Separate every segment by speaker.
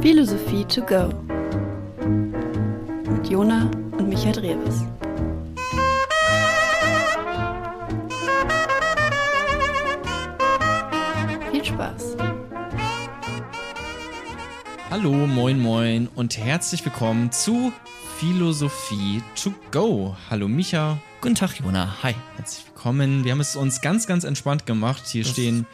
Speaker 1: Philosophie to go mit Jona und Michael Drewes. Viel Spaß!
Speaker 2: Hallo, moin, moin und herzlich willkommen zu Philosophie to go. Hallo Micha.
Speaker 3: Guten Tag, Jona. Hi.
Speaker 2: Herzlich willkommen. Wir haben es uns ganz, ganz entspannt gemacht. Hier
Speaker 3: Das-
Speaker 2: stehen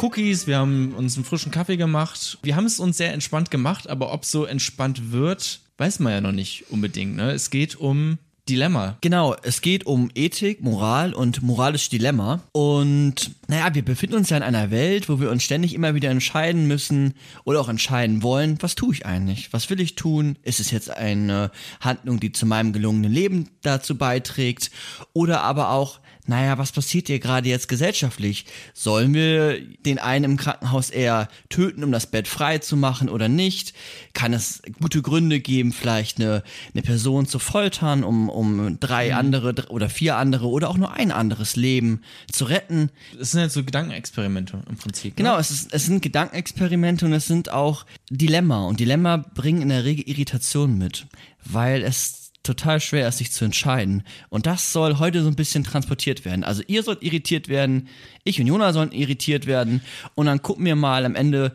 Speaker 2: Cookies, wir haben uns einen frischen Kaffee gemacht. Wir haben es uns sehr entspannt gemacht, aber ob so entspannt wird, weiß man ja noch nicht unbedingt. Ne? Es geht um Dilemma.
Speaker 3: Genau, es geht um Ethik, Moral und moralisches Dilemma. Und naja, wir befinden uns ja in einer Welt, wo wir uns ständig immer wieder entscheiden müssen oder auch entscheiden wollen, was tue ich eigentlich? Was will ich tun? Ist es jetzt eine Handlung, die zu meinem gelungenen Leben dazu beiträgt? Oder aber auch, naja, was passiert hier gerade jetzt gesellschaftlich? Sollen wir den einen im Krankenhaus eher töten, um das Bett frei zu machen oder nicht? Kann es gute Gründe geben, vielleicht eine, eine Person zu foltern, um, um drei andere dr- oder vier andere oder auch nur ein anderes Leben zu retten?
Speaker 2: Es sind jetzt so Gedankenexperimente im Prinzip.
Speaker 3: Genau,
Speaker 2: Ne?
Speaker 3: es, ist, es sind Gedankenexperimente und es sind auch Dilemma. Und Dilemma bringen in der Regel Irritation mit, weil es total schwer ist, sich zu entscheiden. Und das soll heute so ein bisschen transportiert werden. Also ihr sollt irritiert werden, ich und Jona sollen irritiert werden. Und dann gucken wir mal am Ende,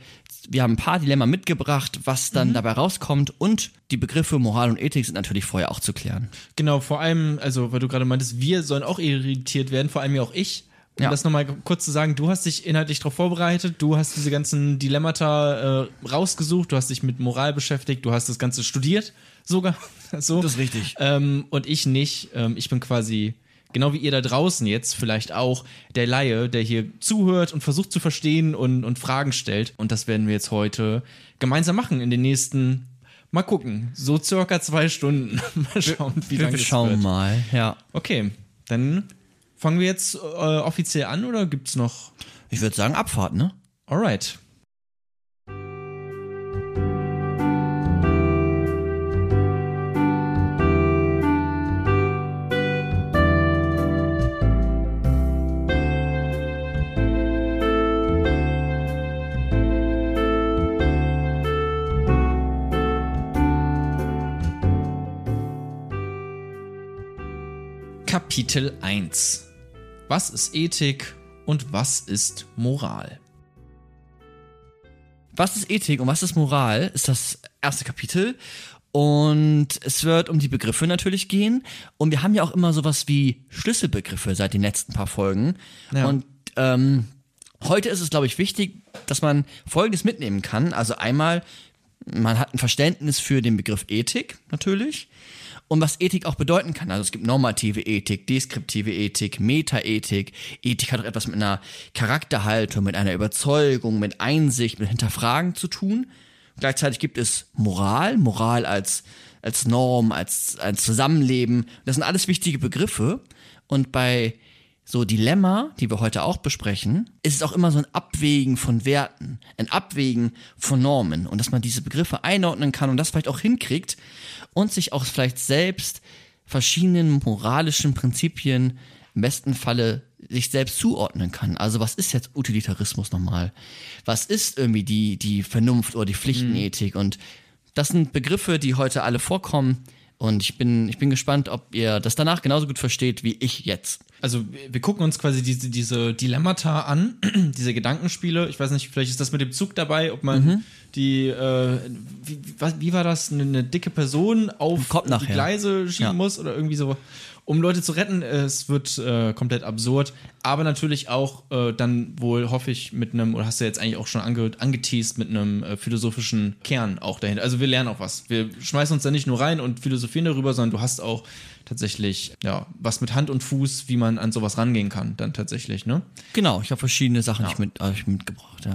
Speaker 3: wir haben ein paar Dilemma mitgebracht, was dann dabei rauskommt. Und die Begriffe Moral und Ethik sind natürlich vorher auch zu klären.
Speaker 2: Genau, vor allem, also weil du gerade meintest, wir sollen auch irritiert werden, vor allem ja auch ich. Um
Speaker 3: Ja.
Speaker 2: das nochmal kurz zu sagen, du hast dich inhaltlich darauf vorbereitet, du hast diese ganzen Dilemmata äh, rausgesucht, du hast dich mit Moral beschäftigt, du hast das Ganze studiert sogar. so.
Speaker 3: Das ist richtig.
Speaker 2: Ähm, und ich nicht. Ähm, ich bin quasi, genau wie ihr da draußen jetzt, vielleicht auch der Laie, der hier zuhört und versucht zu verstehen und, und Fragen stellt. Und das werden wir jetzt heute gemeinsam machen in den nächsten, mal gucken, so circa zwei Stunden. mal schauen, wie lange
Speaker 3: wir
Speaker 2: es
Speaker 3: schauen
Speaker 2: wird.
Speaker 3: mal, ja.
Speaker 2: Okay, dann fangen wir jetzt äh, offiziell an oder gibt's noch?
Speaker 3: Ich würde sagen Abfahrt, ne?
Speaker 2: Alright. Kapitel 1 Was ist Ethik und was ist Moral?
Speaker 3: Was ist Ethik und was ist Moral, ist das erste Kapitel. Und es wird um die Begriffe natürlich gehen. Und wir haben ja auch immer sowas wie Schlüsselbegriffe seit den letzten paar Folgen.
Speaker 2: Ja.
Speaker 3: Und ähm, heute ist es, glaube ich, wichtig, dass man Folgendes mitnehmen kann. Also einmal, man hat ein Verständnis für den Begriff Ethik natürlich. Und was Ethik auch bedeuten kann. Also es gibt normative Ethik, deskriptive Ethik, Metaethik. Ethik hat auch etwas mit einer Charakterhaltung, mit einer Überzeugung, mit Einsicht, mit Hinterfragen zu tun. Gleichzeitig gibt es Moral, Moral als, als Norm, als, als Zusammenleben. Das sind alles wichtige Begriffe. Und bei so Dilemma, die wir heute auch besprechen, ist es auch immer so ein Abwägen von Werten, ein Abwägen von Normen und dass man diese Begriffe einordnen kann und das vielleicht auch hinkriegt und sich auch vielleicht selbst verschiedenen moralischen Prinzipien im besten Falle sich selbst zuordnen kann. Also was ist jetzt Utilitarismus nochmal? Was ist irgendwie die, die Vernunft oder die Pflichtenethik? Und das sind Begriffe, die heute alle vorkommen. Und ich bin, ich bin gespannt, ob ihr das danach genauso gut versteht wie ich jetzt.
Speaker 2: Also wir- gucken uns quasi diese, diese Dilemmata an, diese Gedankenspiele. Ich weiß nicht, vielleicht ist das mit dem Zug dabei, ob man
Speaker 3: Mhm.
Speaker 2: die, äh, wie, wie war das, eine, eine dicke Person auf die. Gleise schieben
Speaker 3: Ja.
Speaker 2: muss oder irgendwie so, um Leute zu retten. Es wird äh, komplett absurd, aber natürlich auch äh, dann wohl, hoffe ich, mit einem, oder hast du jetzt eigentlich auch schon ange, angeteased, mit einem äh, philosophischen Kern auch dahinter. Also wir lernen auch was. Wir schmeißen uns da nicht nur rein und philosophieren darüber, sondern du hast auch tatsächlich, ja, was mit Hand und Fuß, wie man an sowas rangehen kann, dann tatsächlich, ne?
Speaker 3: Genau, ich habe verschiedene Sachen ich mit, ich mitgebracht, ja.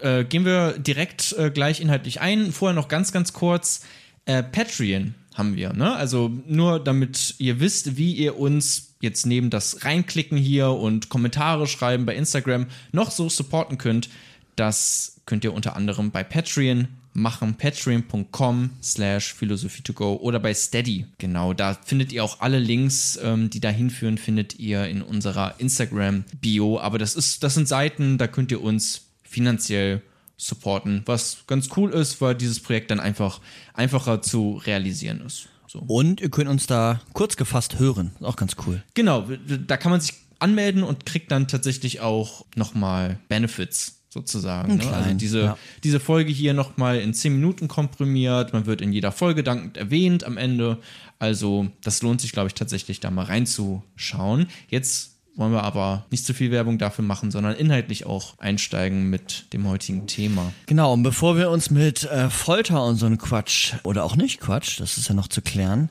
Speaker 2: Äh, gehen wir direkt äh, gleich inhaltlich ein. Vorher noch ganz, ganz kurz. Äh, Patreon haben wir, ne? Also nur damit ihr wisst, wie ihr uns jetzt neben das Reinklicken hier und Kommentare schreiben bei Instagram noch so supporten könnt. Das könnt ihr unter anderem bei Patreon machen, patreon.com slash philosophie to go oder bei Steady. Genau, da findet ihr auch alle Links, ähm, die da hinführen, findet ihr in unserer Instagram-Bio. Aber das ist, das sind Seiten, da könnt ihr uns finanziell supporten, was ganz cool ist, weil dieses Projekt dann einfach einfacher zu realisieren ist. So.
Speaker 3: Und ihr könnt uns da kurz gefasst hören. Ist auch ganz cool.
Speaker 2: Genau, da kann man sich anmelden und kriegt dann tatsächlich auch nochmal Benefits sozusagen. Ne? Also diese,
Speaker 3: ja.
Speaker 2: diese Folge hier nochmal in 10 Minuten komprimiert. Man wird in jeder Folge dankend erwähnt am Ende. Also das lohnt sich, glaube ich, tatsächlich da mal reinzuschauen. Jetzt wollen wir aber nicht zu viel Werbung dafür machen, sondern inhaltlich auch einsteigen mit dem heutigen Thema.
Speaker 3: Genau, und bevor wir uns mit äh, Folter und so einem Quatsch, oder auch nicht Quatsch, das ist ja noch zu klären,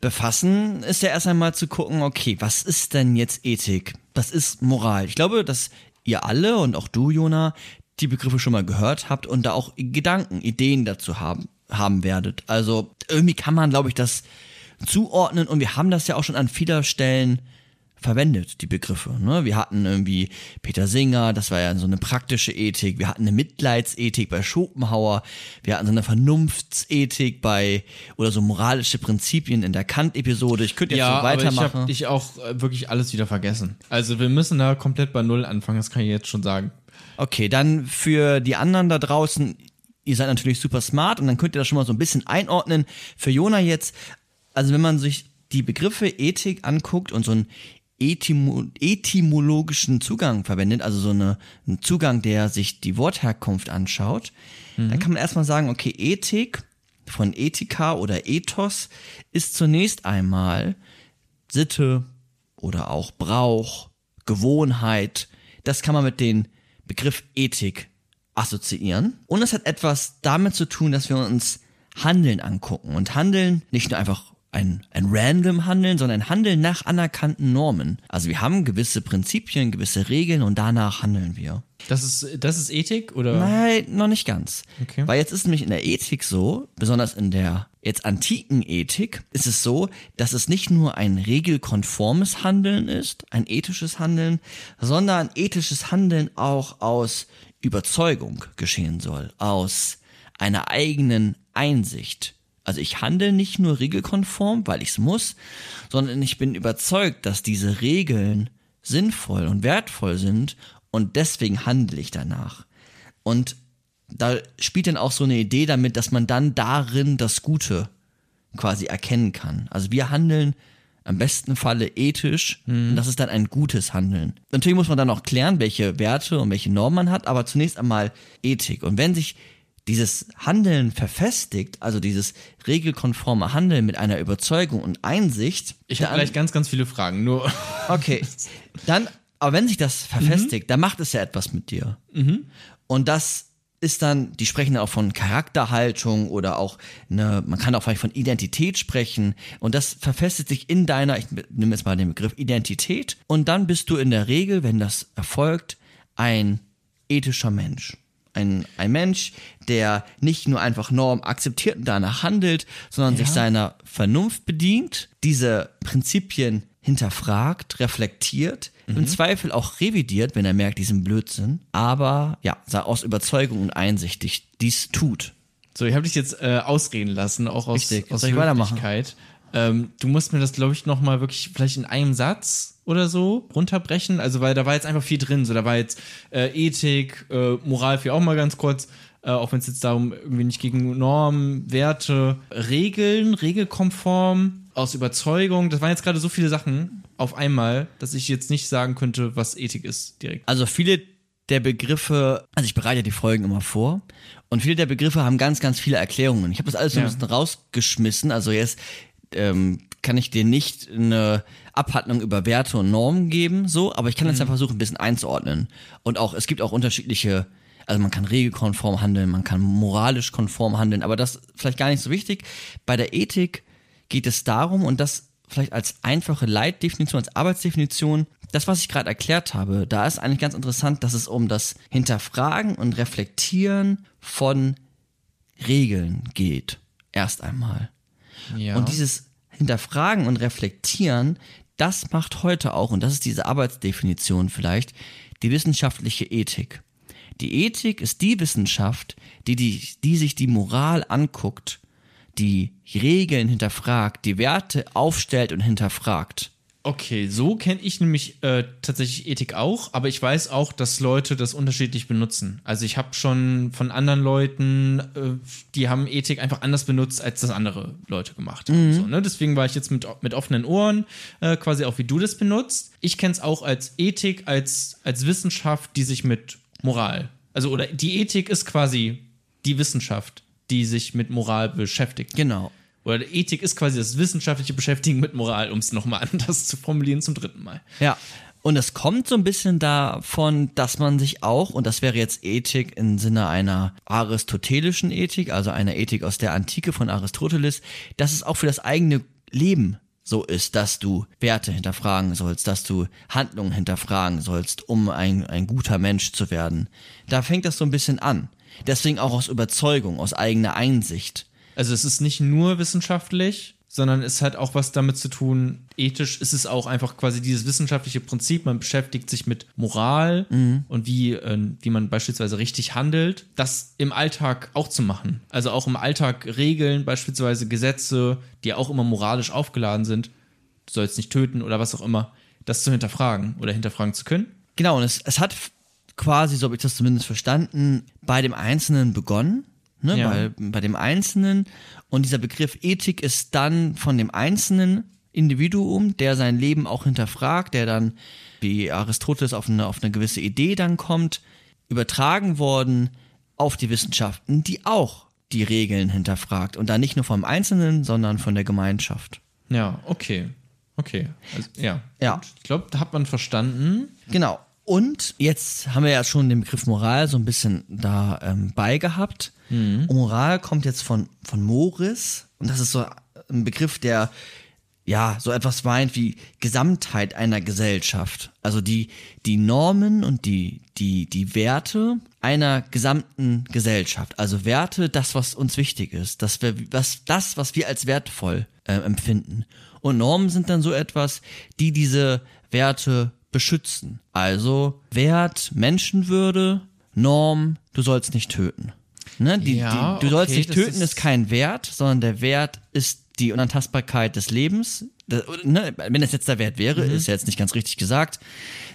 Speaker 3: befassen, ist ja erst einmal zu gucken, okay, was ist denn jetzt Ethik? Was ist Moral? Ich glaube, dass ihr alle und auch du, Jona, die Begriffe schon mal gehört habt und da auch Gedanken, Ideen dazu haben, haben werdet. Also irgendwie kann man, glaube ich, das zuordnen und wir haben das ja auch schon an vieler Stellen verwendet, die Begriffe. Ne? Wir hatten irgendwie Peter Singer, das war ja so eine praktische Ethik. Wir hatten eine Mitleidsethik bei Schopenhauer. Wir hatten so eine Vernunftsethik bei, oder so moralische Prinzipien in der Kant-Episode. Ich könnte jetzt so
Speaker 2: aber
Speaker 3: weitermachen.
Speaker 2: ich habe ich auch äh, wirklich alles wieder vergessen. Also wir müssen da komplett bei Null anfangen, das kann ich jetzt schon sagen.
Speaker 3: Okay, dann für die anderen da draußen, ihr seid natürlich super smart und dann könnt ihr das schon mal so ein bisschen einordnen. Für Jona jetzt, also wenn man sich die Begriffe Ethik anguckt und so einen Etimo etymologischen Zugang verwendet, also so eine, einen Zugang, der sich die Wortherkunft anschaut, dann kann man erstmal sagen, okay, Ethik von Ethika oder Ethos ist zunächst einmal Sitte oder auch Brauch, Gewohnheit. Das kann man mit dem Begriff Ethik assoziieren. Und es hat etwas damit zu tun, dass wir uns Handeln angucken. Und Handeln nicht nur einfach ein, ein random Handeln, sondern ein Handeln nach anerkannten Normen. Also wir haben gewisse Prinzipien, gewisse Regeln und danach handeln wir.
Speaker 2: Das ist, das ist Ethik oder?
Speaker 3: Nein, noch nicht ganz.
Speaker 2: Okay.
Speaker 3: Weil jetzt ist nämlich in der Ethik so, besonders in der jetzt antiken Ethik, ist es so, dass es nicht nur ein regelkonformes Handeln ist, ein ethisches Handeln, sondern ethisches Handeln auch aus Überzeugung geschehen soll, aus einer eigenen Einsicht. Also ich handle nicht nur regelkonform, weil ich es muss, sondern ich bin überzeugt, dass diese Regeln sinnvoll und wertvoll sind und deswegen handle ich danach. Und da spielt dann auch so eine Idee damit, dass man dann darin das Gute quasi erkennen kann. Also wir handeln am besten Falle ethisch und das ist dann ein gutes Handeln. Natürlich muss man dann auch klären, welche Werte und welche Normen man hat, aber zunächst einmal Ethik. Und wenn sich dieses Handeln verfestigt, also dieses regelkonforme Handeln mit einer Überzeugung und Einsicht,
Speaker 2: Ich habe gleich ganz, ganz viele Fragen. Nur
Speaker 3: Okay, dann, aber wenn sich das verfestigt, dann macht es ja etwas mit dir. Und das ist dann, die sprechen auch von Charakterhaltung oder auch eine, man kann auch vielleicht von Identität sprechen. Und das verfestigt sich in deiner, ich nehme jetzt mal den Begriff Identität. Und dann bist du in der Regel, wenn das erfolgt, ein ethischer Mensch. Ein, ein Mensch, der nicht nur einfach Norm akzeptiert und danach handelt, sondern sich seiner Vernunft bedient, diese Prinzipien hinterfragt, reflektiert, im Zweifel auch revidiert, wenn er merkt, diesen Blödsinn, aber ja, aus Überzeugung und Einsicht dich- dies tut.
Speaker 2: So, ich habe dich jetzt äh, ausreden lassen, auch aus,
Speaker 3: Richtig.
Speaker 2: aus? Höflichkeit. Ähm, du musst mir das, glaube ich, noch mal wirklich vielleicht in einem Satz oder so runterbrechen. Also, weil da war jetzt einfach viel drin. So, da war jetzt äh, Ethik, äh, Moral für auch mal ganz kurz. Äh, auch wenn es jetzt darum irgendwie nicht gegen Normen, Werte, Regeln, regelkonform, aus Überzeugung. Das waren jetzt gerade so viele Sachen auf einmal, dass ich jetzt nicht sagen könnte, was Ethik ist direkt.
Speaker 3: Also viele der Begriffe, also ich bereite die Folgen immer vor und viele der Begriffe haben ganz, ganz viele Erklärungen. Ich habe das alles so ein
Speaker 2: Ja.
Speaker 3: bisschen rausgeschmissen. Also jetzt ähm, kann ich dir nicht eine Abhandlung über Werte und Normen geben, so, aber ich kann jetzt einfach versuchen, ein bisschen einzuordnen. Und auch, es gibt auch unterschiedliche, also man kann regelkonform handeln, man kann moralisch konform handeln, aber das ist vielleicht gar nicht so wichtig. Bei der Ethik geht es darum, und das vielleicht als einfache Leitdefinition, als Arbeitsdefinition, das, was ich gerade erklärt habe, da ist eigentlich ganz interessant, dass es um das Hinterfragen und Reflektieren von Regeln geht. Erst einmal.
Speaker 2: Ja.
Speaker 3: Und dieses Hinterfragen und Reflektieren, das macht heute auch, und das ist diese Arbeitsdefinition vielleicht, die wissenschaftliche Ethik. Die Ethik ist die Wissenschaft, die, die, die sich die Moral anguckt, die Regeln hinterfragt, die Werte aufstellt und hinterfragt.
Speaker 2: Okay, so kenne ich nämlich äh, tatsächlich Ethik auch, aber ich weiß auch, dass Leute das unterschiedlich benutzen. Also ich habe schon von anderen Leuten, äh, die haben Ethik einfach anders benutzt, als das andere Leute gemacht haben. So, ne? Deswegen war ich jetzt mit, mit offenen Ohren, äh, quasi auch wie du das benutzt. Ich kenne es auch als Ethik, als, als Wissenschaft, die sich mit Moral, also oder die Ethik ist quasi die Wissenschaft, die sich mit Moral beschäftigt.
Speaker 3: Genau.
Speaker 2: Oder Ethik ist quasi das wissenschaftliche Beschäftigen mit Moral, um es nochmal anders zu formulieren zum dritten Mal.
Speaker 3: Ja. Und es kommt so ein bisschen davon, dass man sich auch, und das wäre jetzt Ethik im Sinne einer aristotelischen Ethik, also einer Ethik aus der Antike von Aristoteles, dass es auch für das eigene Leben so ist, dass du Werte hinterfragen sollst, dass du Handlungen hinterfragen sollst, um ein, ein guter Mensch zu werden. Da fängt das so ein bisschen an. Deswegen auch aus Überzeugung, aus eigener Einsicht.
Speaker 2: Also es ist nicht nur wissenschaftlich, sondern es hat auch was damit zu tun, ethisch ist es auch einfach quasi dieses wissenschaftliche Prinzip, man beschäftigt sich mit Moral und wie, äh, wie man beispielsweise richtig handelt, das im Alltag auch zu machen. Also auch im Alltag Regeln, beispielsweise Gesetze, die auch immer moralisch aufgeladen sind, du sollst nicht töten oder was auch immer, das zu hinterfragen oder hinterfragen zu können.
Speaker 3: Genau, und es, es hat quasi, so habe ich das zumindest verstanden, bei dem Einzelnen begonnen. Ne,
Speaker 2: Ja.
Speaker 3: bei, bei dem Einzelnen. Und dieser Begriff Ethik ist dann von dem einzelnen Individuum, der sein Leben auch hinterfragt, der dann, wie Aristoteles, auf eine, auf eine gewisse Idee dann kommt, übertragen worden auf die Wissenschaften, die auch die Regeln hinterfragt. Und dann nicht nur vom Einzelnen, sondern von der Gemeinschaft.
Speaker 2: Ja, okay. Okay. Also, ja.
Speaker 3: Ja.
Speaker 2: Gut. Ich glaube, da hat man verstanden.
Speaker 3: Genau. Und jetzt haben wir ja schon den Begriff Moral so ein bisschen da ähm, beigehabt. Und Moral kommt jetzt von, von Moris. Und das ist so ein Begriff, der ja so etwas meint wie Gesamtheit einer Gesellschaft. Also die, die Normen und die, die, die Werte einer gesamten Gesellschaft. Also Werte, das, was uns wichtig ist. Das, was, das was wir als wertvoll äh, empfinden. Und Normen sind dann so etwas, die diese Werte beschützen. Also Wert, Menschenwürde, Norm, du sollst nicht töten. Ne? Die,
Speaker 2: Ja,
Speaker 3: die, du sollst
Speaker 2: okay,
Speaker 3: nicht töten,
Speaker 2: ist-
Speaker 3: ist kein Wert, sondern der Wert ist die Unantastbarkeit des Lebens. Das, ne, wenn das jetzt der Wert wäre,
Speaker 2: Mhm.
Speaker 3: ist ja jetzt nicht ganz richtig gesagt.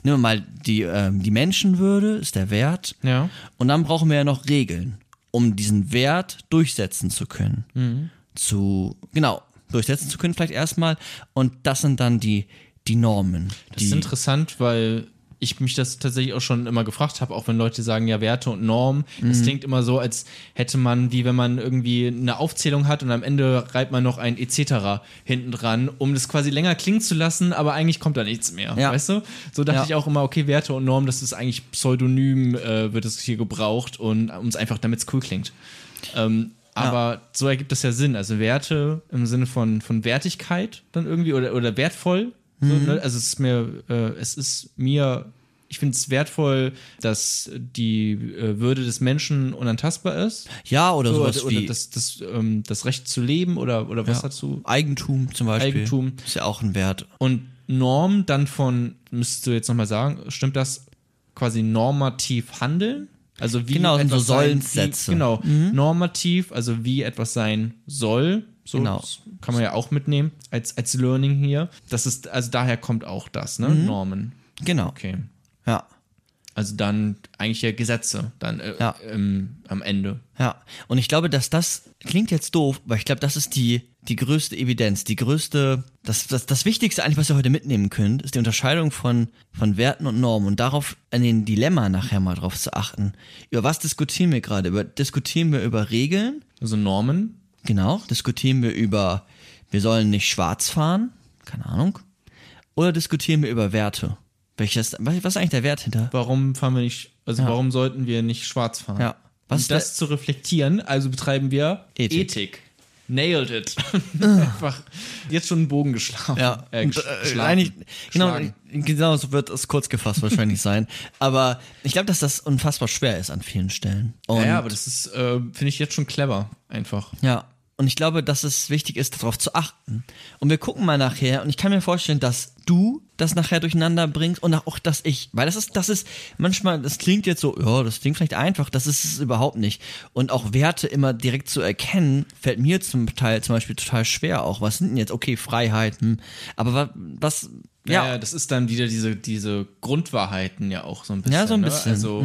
Speaker 3: Nehmen wir mal die, ähm, die Menschenwürde ist der Wert.
Speaker 2: Ja.
Speaker 3: Und dann brauchen wir ja noch Regeln, um diesen Wert durchsetzen zu können.
Speaker 2: Mhm.
Speaker 3: Zu, genau, durchsetzen zu können vielleicht erstmal. Und das sind dann die, die Normen.
Speaker 2: Das
Speaker 3: die,
Speaker 2: ist interessant, weil ich mich das tatsächlich auch schon immer gefragt habe, auch wenn Leute sagen, ja, Werte und Normen. Es
Speaker 3: Mhm.
Speaker 2: klingt immer so, als hätte man, wie wenn man irgendwie eine Aufzählung hat und am Ende reibt man noch ein etc. hinten dran, um das quasi länger klingen zu lassen, aber eigentlich kommt da nichts mehr.
Speaker 3: Ja.
Speaker 2: Weißt du? So dachte
Speaker 3: Ja.
Speaker 2: ich auch immer, okay, Werte und Normen, das ist eigentlich pseudonym, äh, wird es hier gebraucht und um es einfach, damit es cool klingt. Ähm, aber so ergibt das ja Sinn. Also Werte im Sinne von, von Wertigkeit dann irgendwie oder, oder wertvoll. So,
Speaker 3: Mhm.
Speaker 2: ne? Also es ist mir, äh, es ist mir, ich finde es wertvoll, dass die äh, Würde des Menschen unantastbar ist.
Speaker 3: ja, oder
Speaker 2: So,
Speaker 3: sowas
Speaker 2: oder, oder
Speaker 3: wie
Speaker 2: das, das, ähm, das Recht zu leben oder, oder was
Speaker 3: ja,
Speaker 2: dazu.
Speaker 3: Eigentum zum Beispiel.
Speaker 2: Eigentum.
Speaker 3: Ist ja auch ein Wert.
Speaker 2: Und Norm dann von, müsstest du jetzt nochmal sagen, stimmt das quasi normativ handeln? Also wie
Speaker 3: Genau, sind so
Speaker 2: etwas sein-
Speaker 3: Sollenssätze.
Speaker 2: Wie, genau, normativ, also wie etwas sein soll. So
Speaker 3: Genau.
Speaker 2: das kann man ja auch mitnehmen als, als Learning hier. Das ist, also daher kommt auch das, ne? Normen.
Speaker 3: Genau.
Speaker 2: Okay.
Speaker 3: Ja.
Speaker 2: Also dann eigentlich ja Gesetze dann äh,
Speaker 3: Ja.
Speaker 2: ähm, am Ende.
Speaker 3: Ja, und ich glaube, dass das klingt jetzt doof, aber ich glaube, das ist die, die größte Evidenz, die größte, das, das, das Wichtigste eigentlich, was ihr heute mitnehmen könnt, ist die Unterscheidung von, von Werten und Normen und darauf, an den Dilemma nachher mal drauf zu achten. Über was diskutieren wir gerade? Über, diskutieren wir über Regeln?
Speaker 2: Also Normen.
Speaker 3: Genau. Diskutieren wir über, wir sollen nicht schwarz fahren? Keine Ahnung. Oder diskutieren wir über Werte? Welches, was ist eigentlich der Wert hinter?
Speaker 2: Warum fahren wir nicht, also
Speaker 3: Ja.
Speaker 2: warum sollten wir nicht schwarz fahren?
Speaker 3: Ja. Was
Speaker 2: um das zu reflektieren, also betreiben wir
Speaker 3: Ethik.
Speaker 2: Ethik. Nailed it. Einfach jetzt schon einen Bogen geschlagen.
Speaker 3: Ja,
Speaker 2: Äh,
Speaker 3: äh,
Speaker 2: geschlagen.
Speaker 3: eigentlich, genau, genau so wird es kurz gefasst wahrscheinlich sein. Aber ich glaube, dass das unfassbar schwer ist an vielen Stellen. Und,
Speaker 2: Ja, ja, aber das ist, äh, finde ich jetzt schon clever, einfach.
Speaker 3: ja. Und ich glaube, dass es wichtig ist, darauf zu achten. Und wir gucken mal nachher, und ich kann mir vorstellen, dass du das nachher durcheinander bringst und auch, dass ich, weil das ist, das ist manchmal, das klingt jetzt so, ja, das klingt vielleicht einfach, das ist es überhaupt nicht. Und auch Werte immer direkt zu erkennen, fällt mir zum Teil zum Beispiel total schwer auch. Was sind denn jetzt, okay, Freiheiten, aber wa- was,
Speaker 2: Ja,
Speaker 3: Ja.
Speaker 2: das ist dann wieder diese, diese Grundwahrheiten ja auch so ein bisschen.
Speaker 3: Ja, so ein
Speaker 2: Ne?
Speaker 3: bisschen.
Speaker 2: Also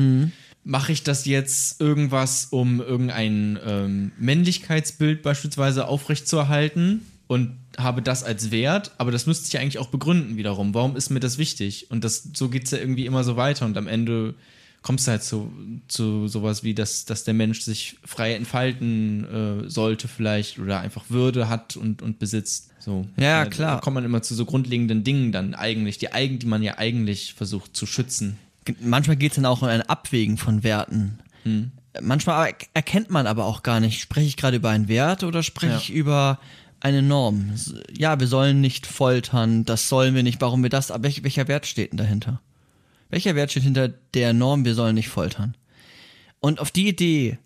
Speaker 2: mache ich das jetzt irgendwas, um irgendein ähm, Männlichkeitsbild beispielsweise aufrechtzuerhalten und habe das als Wert, aber das müsste ich ja eigentlich auch begründen wiederum. Warum ist mir das wichtig? Und das, so geht es ja irgendwie immer so weiter und am Ende kommst du halt zu, zu sowas wie, dass, dass der Mensch sich frei entfalten äh, sollte vielleicht oder einfach Würde hat und, und besitzt. So.
Speaker 3: Ja, klar.
Speaker 2: Da kommt man immer zu so grundlegenden Dingen dann eigentlich, die, die man ja eigentlich versucht zu schützen.
Speaker 3: Manchmal geht es dann auch um ein Abwägen von Werten.
Speaker 2: Hm.
Speaker 3: Manchmal er- erkennt man aber auch gar nicht, spreche ich gerade über einen Wert oder spreche
Speaker 2: Ja.
Speaker 3: ich über eine Norm. Ja, wir sollen nicht foltern, das sollen wir nicht, warum wir das, aber welch, welcher Wert steht denn dahinter? Welcher Wert steht hinter der Norm, wir sollen nicht foltern? Und auf die Idee,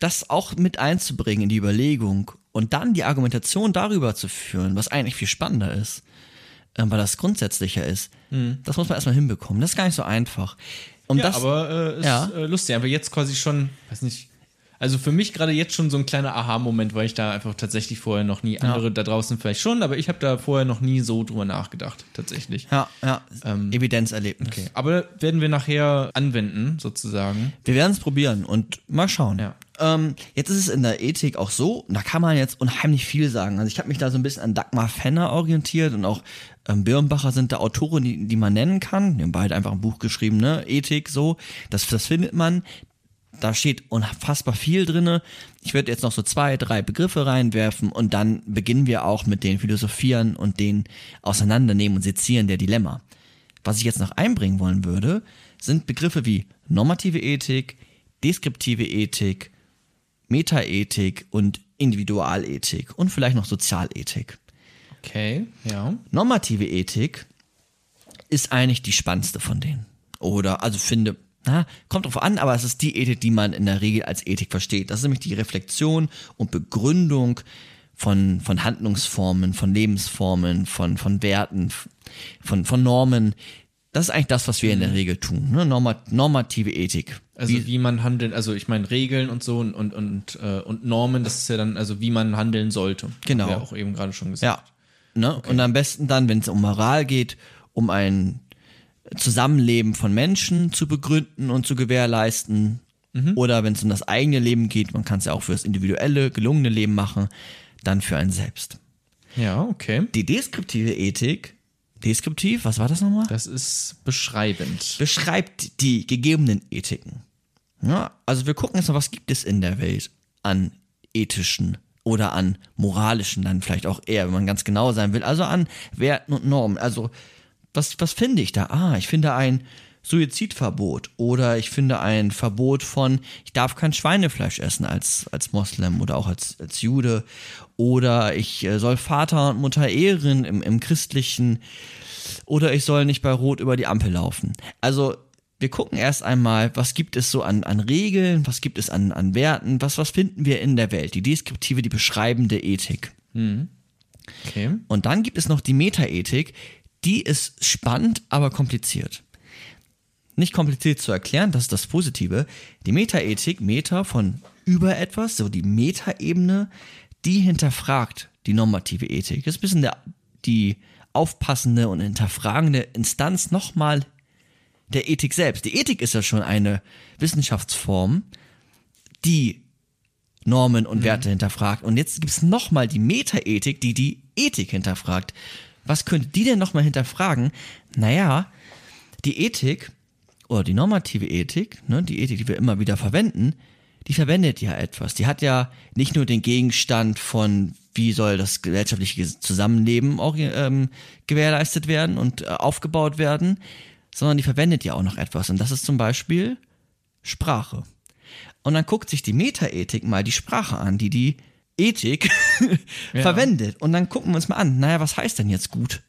Speaker 3: das auch mit einzubringen in die Überlegung und dann die Argumentation darüber zu führen, was eigentlich viel spannender ist, weil das grundsätzlicher ist, das muss man erstmal hinbekommen. Das ist gar nicht so einfach. Und
Speaker 2: ja,
Speaker 3: das,
Speaker 2: aber äh, ist
Speaker 3: Ja.
Speaker 2: äh, lustig. Aber jetzt quasi schon, weiß nicht. Also für mich gerade jetzt schon so ein kleiner Aha-Moment, weil ich da einfach tatsächlich vorher noch nie, andere da draußen vielleicht schon, aber ich habe da vorher noch nie so drüber nachgedacht, tatsächlich.
Speaker 3: ja, ja, Evidenzerlebnis.
Speaker 2: Okay. Aber werden wir nachher anwenden, sozusagen.
Speaker 3: Wir werden es probieren und mal schauen.
Speaker 2: Ja.
Speaker 3: Ähm, jetzt ist es in der Ethik auch so, da kann man jetzt unheimlich viel sagen. Also ich habe mich da so ein bisschen an Dagmar Fenner orientiert und auch ähm, Birnbacher sind da Autoren, die, die man nennen kann. Die haben beide einfach ein Buch geschrieben, ne? Ethik, so. Das, das findet man. Da steht unfassbar viel drinne. Ich werde jetzt noch so zwei, drei Begriffe reinwerfen und dann beginnen wir auch mit den Philosophieren und den Auseinandernehmen und Sezieren der Dilemma. Was ich jetzt noch einbringen wollen würde, sind Begriffe wie normative Ethik, deskriptive Ethik, Metaethik und Individualethik und vielleicht noch Sozialethik.
Speaker 2: Okay, ja.
Speaker 3: Normative Ethik ist eigentlich die spannendste von denen. Oder, also finde, na, kommt drauf an, aber es ist die Ethik, die man in der Regel als Ethik versteht. Das ist nämlich die Reflexion und Begründung von, von Handlungsformen, von Lebensformen, von, von Werten, von, von Normen. Das ist eigentlich das, was wir in der Regel tun. Ne? Norma, normative Ethik.
Speaker 2: Also wie, man handelt, also ich meine Regeln und so und, und, und, äh, und Normen, das ist ja dann, also wie man handeln sollte.
Speaker 3: Genau.
Speaker 2: Haben wir auch eben gerade schon gesagt.
Speaker 3: Ja. Ne? Und am besten dann, wenn es um Moral geht, um ein Zusammenleben von Menschen zu begründen und zu gewährleisten. Oder wenn es um das eigene Leben geht, man kann es ja auch für das individuelle, gelungene Leben machen, dann für einen selbst.
Speaker 2: Ja, okay.
Speaker 3: Die deskriptive Ethik, deskriptiv, was war das nochmal?
Speaker 2: Das ist beschreibend.
Speaker 3: beschreibt die gegebenen Ethiken. Ja, also wir gucken jetzt mal, was gibt es in der Welt an ethischen oder an moralischen, dann vielleicht auch eher, wenn man ganz genau sein will, also an Werten und Normen. Also was, was finde ich da? Ah, ich finde ein Suizidverbot oder ich finde ein Verbot von, ich darf kein Schweinefleisch essen als, als Moslem oder auch als, als Jude oder ich äh, soll Vater und Mutter ehren im, im christlichen oder ich soll nicht bei Rot über die Ampel laufen. Also wir gucken erst einmal, was gibt es so an, an Regeln, was gibt es an, an Werten, was, was finden wir in der Welt, die deskriptive, die beschreibende Ethik.
Speaker 2: Okay.
Speaker 3: Und dann gibt es noch die Metaethik, die ist spannend, aber kompliziert. Nicht kompliziert zu erklären, das ist das Positive. Die Metaethik, Meta von über etwas, so die Metaebene, die hinterfragt die normative Ethik. Das ist ein bisschen der, die aufpassende und hinterfragende Instanz nochmal der Ethik selbst. Die Ethik ist ja schon eine Wissenschaftsform, die Normen und Werte hinterfragt. Und jetzt gibt es nochmal die Metaethik, die die Ethik hinterfragt. Was könnte die denn nochmal hinterfragen? Naja, die Ethik oder die normative Ethik, ne, die Ethik, die wir immer wieder verwenden, die verwendet ja etwas. Die hat ja nicht nur den Gegenstand von, wie soll das gesellschaftliche Zusammenleben auch, ähm, gewährleistet werden und äh, aufgebaut werden, sondern die verwendet ja auch noch etwas. Und das ist zum Beispiel Sprache. Und dann guckt sich die Metaethik mal die Sprache an, die die Ethik verwendet. Und dann gucken wir uns mal an, naja, was heißt denn jetzt gut?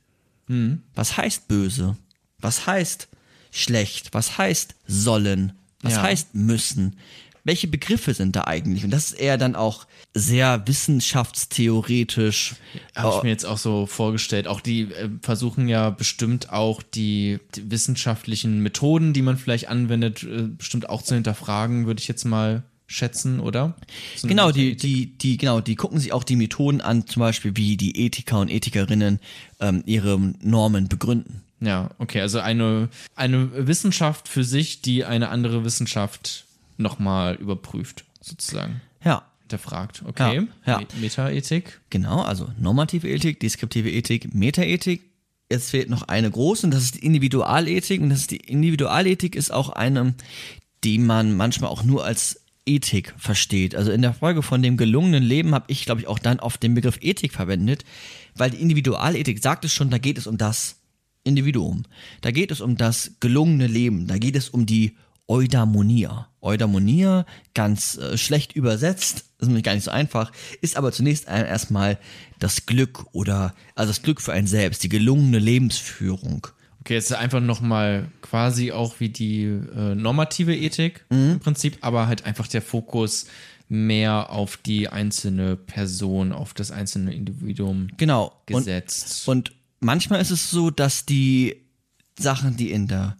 Speaker 3: Was heißt böse? Was heißt schlecht? Was heißt sollen? Was
Speaker 2: Ja.
Speaker 3: heißt müssen? Welche Begriffe sind da eigentlich? Und das ist eher dann auch sehr wissenschaftstheoretisch.
Speaker 2: Habe ich mir jetzt auch so vorgestellt. Auch die äh, versuchen ja bestimmt auch die, die wissenschaftlichen Methoden, die man vielleicht anwendet, äh, bestimmt auch zu hinterfragen, würde ich jetzt mal schätzen, oder? So
Speaker 3: Genau, die, die, die, genau, die gucken sich auch die Methoden an, zum Beispiel wie die Ethiker und Ethikerinnen ähm, ihre Normen begründen.
Speaker 2: Ja, okay, also eine, eine Wissenschaft für sich, die eine andere Wissenschaft nochmal überprüft, sozusagen.
Speaker 3: Ja,
Speaker 2: Hinterfragt. Okay.
Speaker 3: Ja, ja.
Speaker 2: Me- Metaethik.
Speaker 3: genau. Also normative Ethik, deskriptive Ethik, Metaethik. Jetzt fehlt noch eine große und das ist die Individualethik. Und das ist die Individualethik ist auch eine, die man manchmal auch nur als Ethik versteht. Also in der Folge von dem gelungenen Leben habe ich, glaube ich, auch dann oft den Begriff Ethik verwendet, weil die Individualethik sagt es schon, da geht es um das Individuum. Da geht es um das gelungene Leben. Da geht es um die Eudaimonia. Eudaimonia, ganz äh, schlecht übersetzt, ist nämlich gar nicht so einfach, ist aber zunächst erstmal das Glück oder, also das Glück für ein Selbst, die gelungene Lebensführung.
Speaker 2: Okay, jetzt einfach nochmal quasi auch wie die äh, normative Ethik
Speaker 3: Mhm.
Speaker 2: im Prinzip, aber halt einfach der Fokus mehr auf die einzelne Person, auf das einzelne Individuum
Speaker 3: Genau. Und,
Speaker 2: gesetzt.
Speaker 3: und manchmal ist es so, dass die Sachen, die in der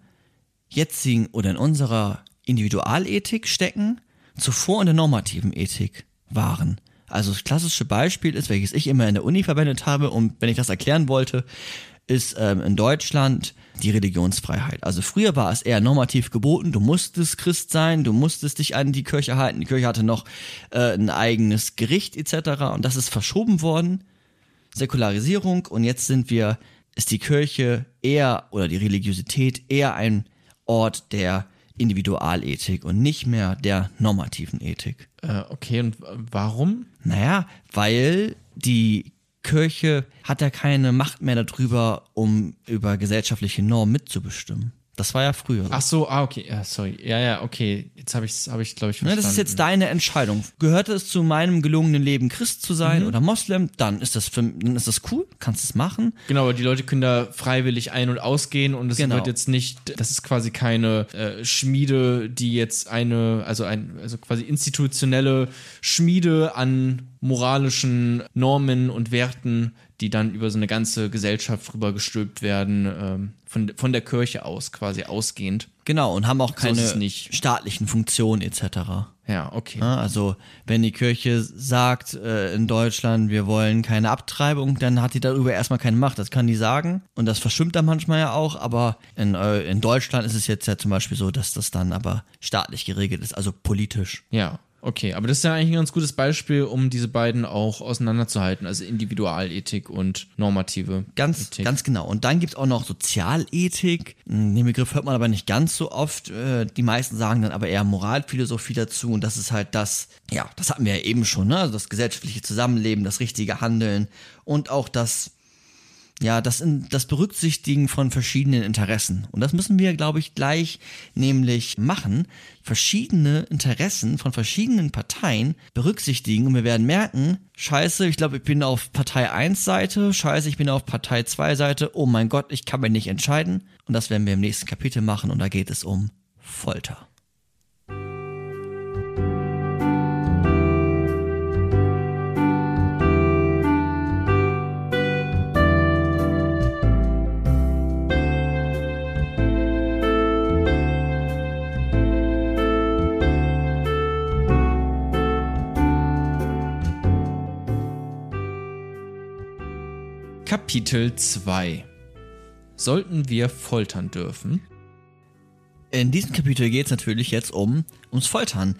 Speaker 3: jetzigen oder in unserer Individualethik stecken, zuvor in der normativen Ethik waren. Also das klassische Beispiel ist, welches ich immer in der Uni verwendet habe und wenn ich das erklären wollte, ist ähm, in Deutschland die Religionsfreiheit. Also früher war es eher normativ geboten, du musstest Christ sein, du musstest dich an die Kirche halten, die Kirche hatte noch äh, ein eigenes Gericht etc. und das ist verschoben worden Säkularisierung und jetzt sind wir, ist die Kirche eher oder die Religiosität eher ein Ort der Individualethik und nicht mehr der normativen Ethik.
Speaker 2: äh, okay, und warum?
Speaker 3: Naja, weil die Kirche hat ja keine Macht mehr darüber, um über gesellschaftliche Normen mitzubestimmen. Das war ja früher. so.
Speaker 2: Ach so, ah, okay, ja, sorry. Ja, ja, okay. Jetzt habe ich es, hab ich, glaube ich,
Speaker 3: Ne,
Speaker 2: verstanden.
Speaker 3: das ist jetzt deine Entscheidung. Gehört es zu meinem gelungenen Leben, Christ zu sein oder Moslem? Dann ist das für, dann ist das cool, kannst es machen.
Speaker 2: Genau, aber die Leute können da freiwillig ein- und ausgehen und es
Speaker 3: Genau.
Speaker 2: wird jetzt nicht, das ist quasi keine äh, Schmiede, die jetzt eine, also ein, also quasi institutionelle Schmiede an moralischen Normen und Werten, die dann über so eine ganze Gesellschaft rüber gestülpt werden, ähm, von, von der Kirche aus, quasi ausgehend.
Speaker 3: Genau, und haben auch keine
Speaker 2: nicht.
Speaker 3: staatlichen Funktionen etc.
Speaker 2: Ja, okay.
Speaker 3: Also wenn die Kirche sagt äh, in Deutschland, wir wollen keine Abtreibung, dann hat die darüber erstmal keine Macht. Das kann die sagen und das verschwimmt dann manchmal ja auch, aber in, äh, in Deutschland ist es jetzt ja zum Beispiel so, dass das dann aber staatlich geregelt ist, also politisch.
Speaker 2: Ja, okay. Aber das ist ja eigentlich ein ganz gutes Beispiel, um diese beiden auch auseinanderzuhalten, also Individualethik und normative
Speaker 3: Ganz,
Speaker 2: Ethik.
Speaker 3: ganz genau. Und dann gibt's auch noch Sozialethik. Den Begriff hört man aber nicht ganz so oft. Äh, Die meisten sagen dann aber eher Moralphilosophie dazu. Und das ist halt das, ja, das hatten wir ja eben schon, ne? Also das gesellschaftliche Zusammenleben, das richtige Handeln und auch das, ja, das, in, das Berücksichtigen von verschiedenen Interessen. Und das müssen wir, glaube ich, gleich nämlich machen. Verschiedene Interessen von verschiedenen Parteien berücksichtigen. Und wir werden merken, scheiße, ich glaube, ich bin auf Partei 1 Seite, scheiße, ich bin auf Partei 2 Seite, oh mein Gott, ich kann mir nicht entscheiden. Und das werden wir im nächsten Kapitel machen. Und da geht es um Folter.
Speaker 2: Kapitel 2 Sollten wir foltern dürfen?
Speaker 3: In diesem Kapitel geht es natürlich jetzt um ums Foltern.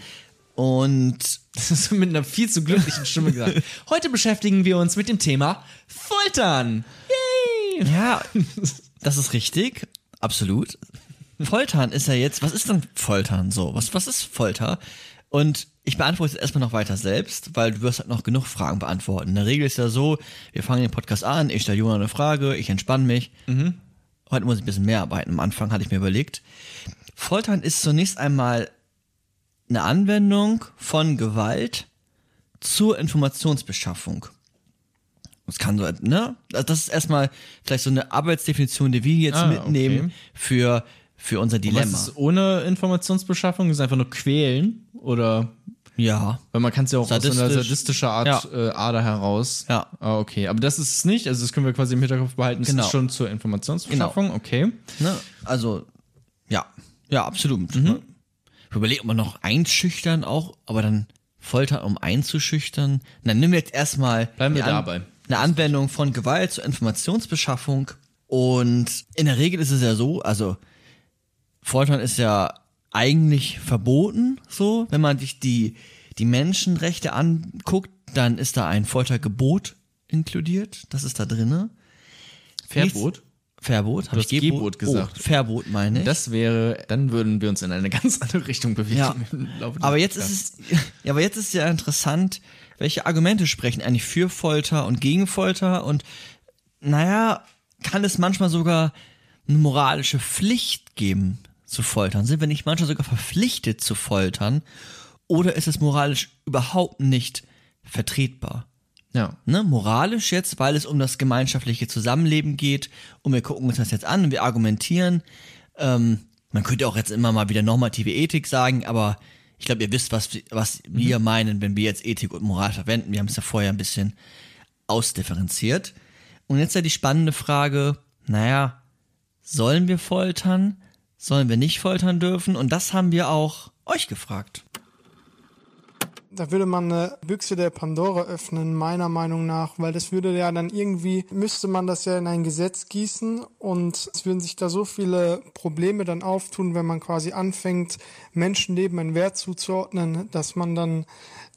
Speaker 3: Und
Speaker 2: Das ist mit einer viel zu glücklichen Stimme gesagt. Heute beschäftigen wir uns mit dem Thema Foltern. Yay!
Speaker 3: Ja, das ist richtig. Absolut. Foltern ist ja jetzt, was ist denn Foltern so? Was, was ist Folter? Und ich beantworte es erstmal noch weiter selbst, weil du wirst halt noch genug Fragen beantworten. In der Regel ist ja so, wir fangen den Podcast an, ich stelle Jonas eine Frage, ich entspanne mich. Heute muss ich ein bisschen mehr arbeiten. Am Anfang hatte ich mir überlegt. Foltern ist zunächst einmal eine Anwendung von Gewalt zur Informationsbeschaffung. Das kann so, ne? Also Das ist erstmal vielleicht so eine Arbeitsdefinition, die wir jetzt
Speaker 2: Ah,
Speaker 3: mitnehmen
Speaker 2: okay.
Speaker 3: für, für unser
Speaker 2: Was
Speaker 3: Dilemma.
Speaker 2: ist ohne Informationsbeschaffung? Ist einfach nur quälen? Oder,
Speaker 3: Ja.
Speaker 2: weil man kann es ja auch aus so einer
Speaker 3: Sadistisch.
Speaker 2: sadistischer Art
Speaker 3: Ja.
Speaker 2: äh, Ader heraus.
Speaker 3: Ja.
Speaker 2: Ah, okay. Aber das ist es nicht. Also das können wir quasi im Hinterkopf behalten. Das
Speaker 3: Genau.
Speaker 2: ist schon zur Informationsbeschaffung. Okay.
Speaker 3: Ne? Also, ja. Ja, absolut. Ne? Ich überlege, ob man noch einschüchtern auch, aber dann Foltern, um einzuschüchtern. Dann nehmen wir jetzt erstmal
Speaker 2: Bleiben wir dabei.
Speaker 3: eine Anwendung von Gewalt zur Informationsbeschaffung. Und in der Regel ist es ja so, also Foltern ist ja eigentlich verboten, so, wenn man sich die, die Menschenrechte anguckt, dann ist da ein Foltergebot inkludiert, das ist da drinne.
Speaker 2: Verbot?
Speaker 3: Verbot, habe ich Gebot,
Speaker 2: Gebot gesagt.
Speaker 3: Oh, Verbot meine ich.
Speaker 2: Das wäre, dann würden wir uns in eine ganz andere Richtung bewegen.
Speaker 3: Ja. Aber jetzt ist es, ja, aber jetzt ist ja interessant, welche Argumente sprechen eigentlich für Folter und gegen Folter und naja, kann es manchmal sogar eine moralische Pflicht geben zu foltern? Sind wir nicht manchmal sogar verpflichtet zu foltern? Oder ist es moralisch überhaupt nicht vertretbar?
Speaker 2: Ja.
Speaker 3: Ne, moralisch jetzt, weil es um das gemeinschaftliche Zusammenleben geht und wir gucken uns das jetzt an und wir argumentieren. Ähm, man könnte auch jetzt immer mal wieder normative Ethik sagen, aber ich glaube, ihr wisst, was, was wir meinen, wenn wir jetzt Ethik und Moral verwenden. Wir haben es ja vorher ein bisschen ausdifferenziert. Und jetzt ja die spannende Frage, naja, sollen wir foltern? Sollen wir nicht foltern dürfen? Und das haben wir auch euch gefragt.
Speaker 4: Da würde man eine Büchse der Pandora öffnen, meiner Meinung nach, weil das würde ja dann irgendwie, müsste man das ja in ein Gesetz gießen und es würden sich da so viele Probleme dann auftun, wenn man quasi anfängt, Menschenleben einen Wert zuzuordnen, dass man dann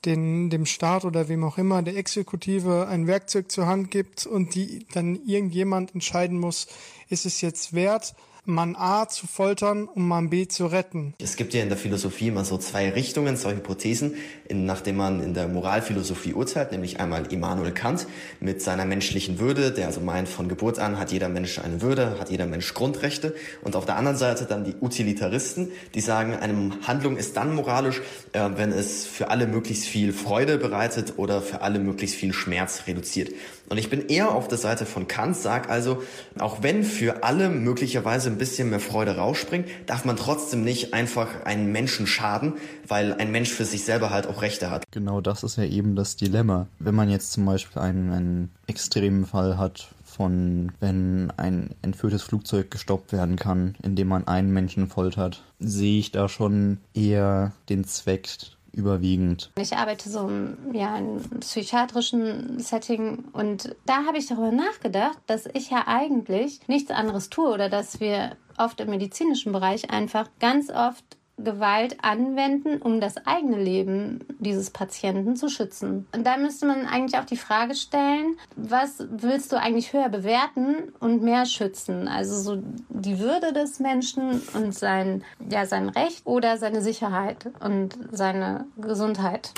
Speaker 4: den, dem Staat oder wem auch immer, der Exekutive ein Werkzeug zur Hand gibt und die dann irgendjemand entscheiden muss, ist es jetzt wert, Mann A zu foltern, um Mann B zu retten.
Speaker 5: Es gibt ja in der Philosophie immer so zwei Richtungen, zwei Hypothesen, in, nachdem man in der Moralphilosophie urteilt, nämlich einmal Immanuel Kant mit seiner menschlichen Würde, der also meint, von Geburt an hat jeder Mensch eine Würde, hat jeder Mensch Grundrechte. Und auf der anderen Seite dann die Utilitaristen, die sagen, eine Handlung ist dann moralisch, äh, wenn es für alle möglichst viel Freude bereitet oder für alle möglichst viel Schmerz reduziert. Und ich bin eher auf der Seite von Kant, sag also, auch wenn für alle möglicherweise ein bisschen mehr Freude rausspringt, darf man trotzdem nicht einfach einen Menschen schaden, weil ein Mensch für sich selber halt auch Rechte hat.
Speaker 6: Genau das ist ja eben das Dilemma. Wenn man jetzt zum Beispiel einen, einen extremen Fall hat von, wenn ein entführtes Flugzeug gestoppt werden kann, indem man einen Menschen foltert, sehe ich da schon eher den Zweck überwiegend.
Speaker 7: Ich arbeite so ja, im psychiatrischen Setting und da habe ich darüber nachgedacht, dass ich ja eigentlich nichts anderes tue oder dass wir oft im medizinischen Bereich einfach ganz oft Gewalt anwenden, um das eigene Leben dieses Patienten zu schützen. Und da müsste man eigentlich auch die Frage stellen, was willst du eigentlich höher bewerten und mehr schützen? Also so die Würde des Menschen und sein, ja, sein Recht oder seine Sicherheit und seine Gesundheit.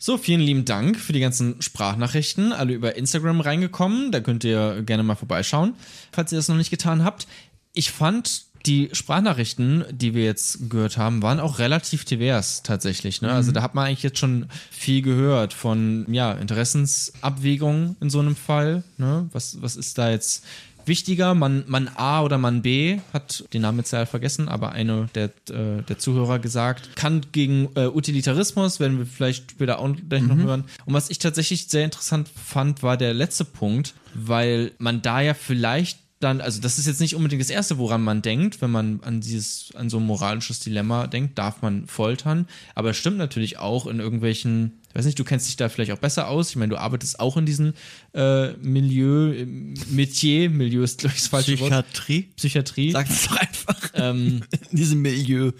Speaker 2: So, vielen lieben Dank für die ganzen Sprachnachrichten, alle über Instagram reingekommen. Da könnt ihr gerne mal vorbeischauen, falls ihr das noch nicht getan habt. Ich fand die Sprachnachrichten, die wir jetzt gehört haben, waren auch relativ divers tatsächlich. Ne? Also da hat man eigentlich jetzt schon viel gehört von ja, Interessensabwägungen in so einem Fall. Ne? Was, was ist da jetzt wichtiger? Mann, Mann A oder Mann B, hat den Namen jetzt leider vergessen, aber eine der, äh, der Zuhörer gesagt, Kant gegen äh, Utilitarismus, werden wir vielleicht später auch gleich noch hören. Und was ich tatsächlich sehr interessant fand, war der letzte Punkt, weil man da ja vielleicht dann, also das ist jetzt nicht unbedingt das Erste, woran man denkt, wenn man an dieses, an so ein moralisches Dilemma denkt, darf man foltern. Aber es stimmt natürlich auch in irgendwelchen, weiß nicht, du kennst dich da vielleicht auch besser aus. Ich meine, du arbeitest auch in diesem äh, Milieu, äh, Metier, Milieu ist, glaube ich, das falsche Wort.
Speaker 3: Psychiatrie?
Speaker 2: Psychiatrie.
Speaker 3: Sagt es doch einfach.
Speaker 2: Ähm,
Speaker 3: in diesem Milieu.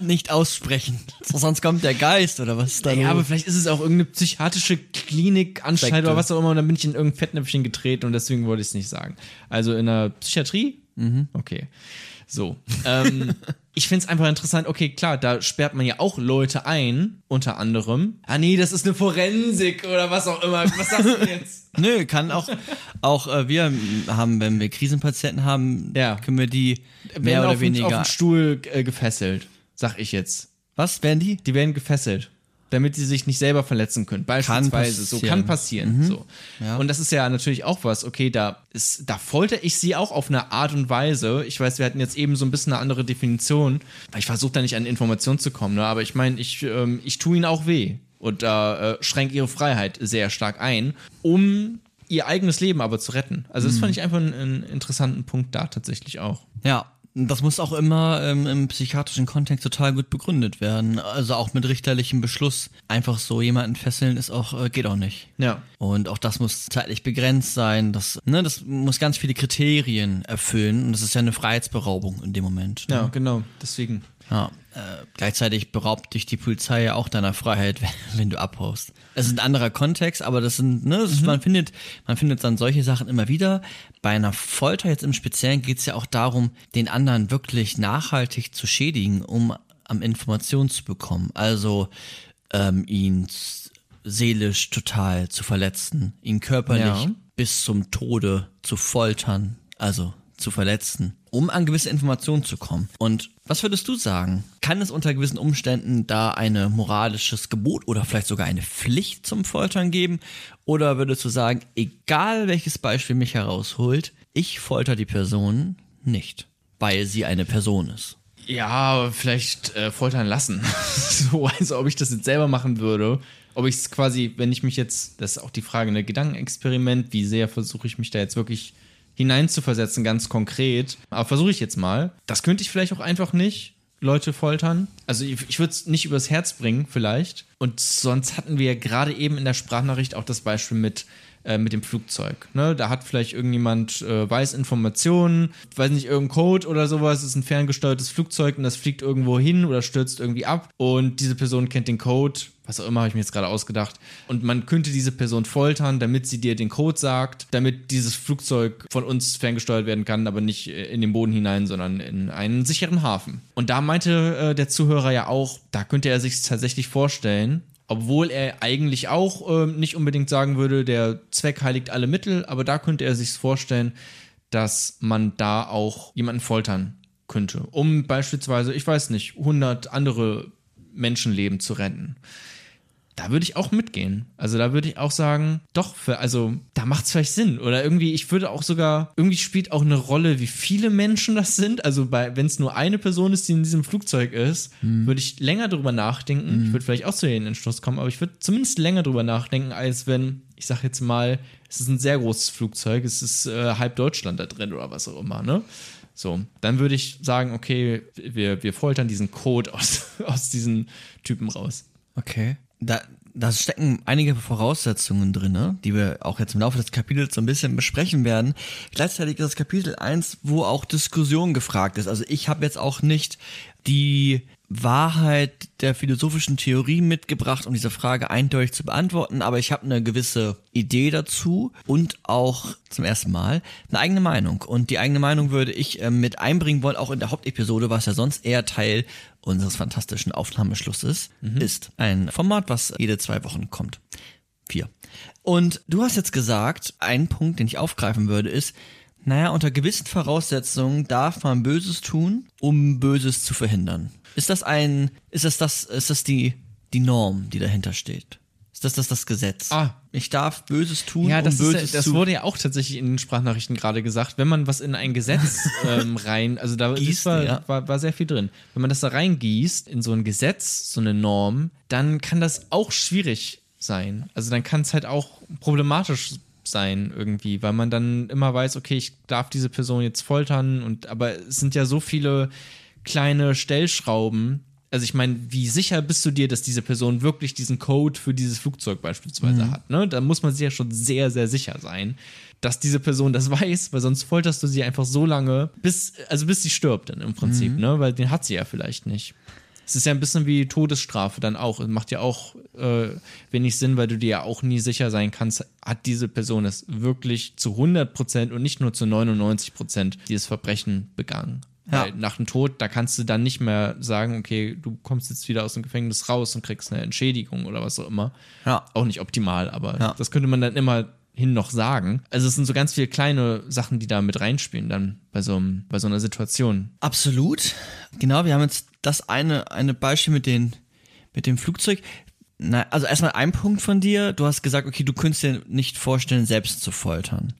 Speaker 3: Nicht aussprechen. So, sonst kommt der Geist oder was ist da
Speaker 2: ja,
Speaker 3: los?
Speaker 2: aber vielleicht ist es auch irgendeine psychiatrische Klinik, Anstalt
Speaker 3: Sekte.
Speaker 2: oder was auch immer und dann bin ich in irgendein Fettnäpfchen getreten und deswegen wollte ich es nicht sagen. Also in der Psychiatrie? Okay. So. Ähm, ich finde es einfach interessant, okay, klar, da sperrt man ja auch Leute ein, unter anderem. Ah nee, das ist eine Forensik oder was auch immer. Was sagst du jetzt?
Speaker 3: Nö, kann auch, auch äh, wir haben, wenn wir Krisenpatienten haben,
Speaker 2: Ja.
Speaker 3: können wir die
Speaker 2: Werden
Speaker 3: mehr oder
Speaker 2: auf, den- auf
Speaker 3: weniger.
Speaker 2: den Stuhl äh, gefesselt, sag ich jetzt.
Speaker 3: Was werden die?
Speaker 2: Die werden gefesselt, damit sie sich nicht selber verletzen können. Beispielsweise. So
Speaker 3: passieren.
Speaker 2: kann passieren. So.
Speaker 3: Ja.
Speaker 2: Und das ist ja natürlich auch was, okay, da ist, da folter ich sie auch auf eine Art und Weise. Ich weiß, wir hatten jetzt eben so ein bisschen eine andere Definition, weil ich versuche da nicht an Informationen zu kommen, ne? aber ich meine, ich, ähm, ich tue ihnen auch weh. Und äh, schränkt ihre Freiheit sehr stark ein, um ihr eigenes Leben aber zu retten. Also das fand ich einfach einen, einen interessanten Punkt da tatsächlich auch.
Speaker 3: Ja, Das muss auch immer ähm, im psychiatrischen Kontext total gut begründet werden. Also auch mit richterlichem Beschluss. Einfach so jemanden fesseln ist auch, äh, geht auch nicht.
Speaker 2: Ja.
Speaker 3: Und auch das muss zeitlich begrenzt sein. Das, ne, das muss ganz viele Kriterien erfüllen. Und das ist ja eine Freiheitsberaubung in dem Moment. Ne?
Speaker 2: Ja, genau. Deswegen.
Speaker 3: Ja, äh, gleichzeitig beraubt dich die Polizei ja auch deiner Freiheit, wenn, wenn du abhaust. Es ist ein anderer Kontext, aber das sind, ne, das ist, man findet, man findet dann solche Sachen immer wieder. Bei einer Folter jetzt im Speziellen geht es ja auch darum, den anderen wirklich nachhaltig zu schädigen, um am Informationen zu bekommen. Also ähm, ihn seelisch total zu verletzen, ihn körperlich
Speaker 2: Ja.
Speaker 3: bis zum Tode zu foltern, also zu verletzen, um an gewisse Informationen zu kommen. Und was würdest du sagen? Kann es unter gewissen Umständen da ein moralisches Gebot oder vielleicht sogar eine Pflicht zum Foltern geben? Oder würdest du sagen, egal welches Beispiel mich herausholt, ich folter die Person nicht, weil sie eine Person ist?
Speaker 2: Ja, vielleicht äh, foltern lassen. so, also ob ich das jetzt selber machen würde. Ob ich es quasi, wenn ich mich jetzt, das ist auch die Frage, ne, Gedankenexperiment, wie sehr versuche ich mich da jetzt wirklich hineinzuversetzen, ganz konkret. Aber versuche ich jetzt mal. Das könnte ich vielleicht auch einfach nicht. Leute foltern. Also ich, ich würde es nicht übers Herz bringen, vielleicht. Und sonst hatten wir ja gerade eben in der Sprachnachricht auch das Beispiel mit, äh, mit dem Flugzeug. Ne? Da hat vielleicht irgendjemand äh, weiß Informationen, weiß nicht, irgendein Code oder sowas, ist ein ferngesteuertes Flugzeug und das fliegt irgendwo hin oder stürzt irgendwie ab. Und diese Person kennt den Code, was auch immer, habe ich mir jetzt gerade ausgedacht. Und man könnte diese Person foltern, damit sie dir den Code sagt, damit dieses Flugzeug von uns ferngesteuert werden kann, aber nicht äh, in den Boden hinein, sondern in einen sicheren Hafen. Und da meinte äh, der Zuhörer ja auch, da könnte er sich tatsächlich vorstellen, obwohl er eigentlich auch ähm, nicht unbedingt sagen würde, der Zweck heiligt alle Mittel, aber da könnte er sich vorstellen, dass man da auch jemanden foltern könnte, um beispielsweise, ich weiß nicht, 100 andere Menschenleben zu retten. Da würde ich auch mitgehen. Also da würde ich auch sagen, doch, für, also da macht es vielleicht Sinn. Oder irgendwie, ich würde auch sogar, irgendwie spielt auch eine Rolle, wie viele Menschen das sind. Also wenn es nur eine Person ist, die in diesem Flugzeug ist, würde ich länger drüber nachdenken. Ich würde vielleicht auch zu den Entschluss kommen, aber ich würde zumindest länger drüber nachdenken, als wenn, ich sage jetzt mal, es ist ein sehr großes Flugzeug, es ist äh, halb Deutschland da drin oder was auch immer, ne? So, dann würde ich sagen, okay, wir, wir foltern diesen Code aus, aus diesen Typen raus.
Speaker 3: Okay. Da, da stecken einige Voraussetzungen drin, ne, die wir auch jetzt im Laufe des Kapitels so ein bisschen besprechen werden. Gleichzeitig ist das Kapitel 1, wo auch Diskussion gefragt ist. Also ich habe jetzt auch nicht die Wahrheit der philosophischen Theorie mitgebracht, um diese Frage eindeutig zu beantworten, aber ich habe eine gewisse Idee dazu und auch zum ersten Mal eine eigene Meinung. Und die eigene Meinung würde ich äh, mit einbringen wollen, auch in der Hauptepisode, was ja sonst eher Teil unseres fantastischen Aufnahmeschlusses ist. Ein Format, was jede zwei Wochen kommt. Vier. Und du hast jetzt gesagt, ein Punkt, den ich aufgreifen würde, ist, naja, unter gewissen Voraussetzungen darf man Böses tun, um Böses zu verhindern. Ist das ein, ist das das, ist das die, die Norm, die dahinter steht? Ist das das, das Gesetz?
Speaker 2: Ah.
Speaker 3: Ich darf Böses tun,
Speaker 2: Ja, das,
Speaker 3: um
Speaker 2: ist,
Speaker 3: Böses
Speaker 2: ja- das wurde ja auch tatsächlich in den Sprachnachrichten gerade gesagt. Wenn man was in ein Gesetz ähm, rein, also da
Speaker 3: Gießt,
Speaker 2: ist war,
Speaker 3: ja.
Speaker 2: war, war sehr viel drin. Wenn man das da reingießt in so ein Gesetz, so eine Norm, dann kann das auch schwierig sein. Also dann kann es halt auch problematisch sein irgendwie, weil man dann immer weiß, okay, ich darf diese Person jetzt foltern und aber es sind ja so viele kleine Stellschrauben. Also ich meine, wie sicher bist du dir, dass diese Person wirklich diesen Code für dieses Flugzeug beispielsweise hat? Ne? Da muss man sich ja schon sehr, sehr sicher sein, dass diese Person das weiß, weil sonst folterst du sie einfach so lange, bis, also bis sie stirbt dann im Prinzip, ne? Weil den hat sie ja vielleicht nicht. Es ist ja ein bisschen wie Todesstrafe dann auch. Es macht ja auch äh, wenig Sinn, weil du dir ja auch nie sicher sein kannst, hat diese Person es wirklich zu 100% und nicht nur zu 99% dieses Verbrechen begangen.
Speaker 3: Ja.
Speaker 2: Weil nach dem Tod, da kannst du dann nicht mehr sagen, okay, du kommst jetzt wieder aus dem Gefängnis raus und kriegst eine Entschädigung oder was auch immer.
Speaker 3: Ja.
Speaker 2: Auch nicht optimal, aber
Speaker 3: Ja.
Speaker 2: das könnte man dann immer hin noch sagen. Also es sind so ganz viele kleine Sachen, die da mit reinspielen dann bei so, einem, bei so einer Situation.
Speaker 3: Absolut. Genau, wir haben jetzt das eine, eine Beispiel mit, den, mit dem Flugzeug. Na, also erstmal ein Punkt von dir. Du hast gesagt, okay, du könntest dir nicht vorstellen, selbst zu foltern.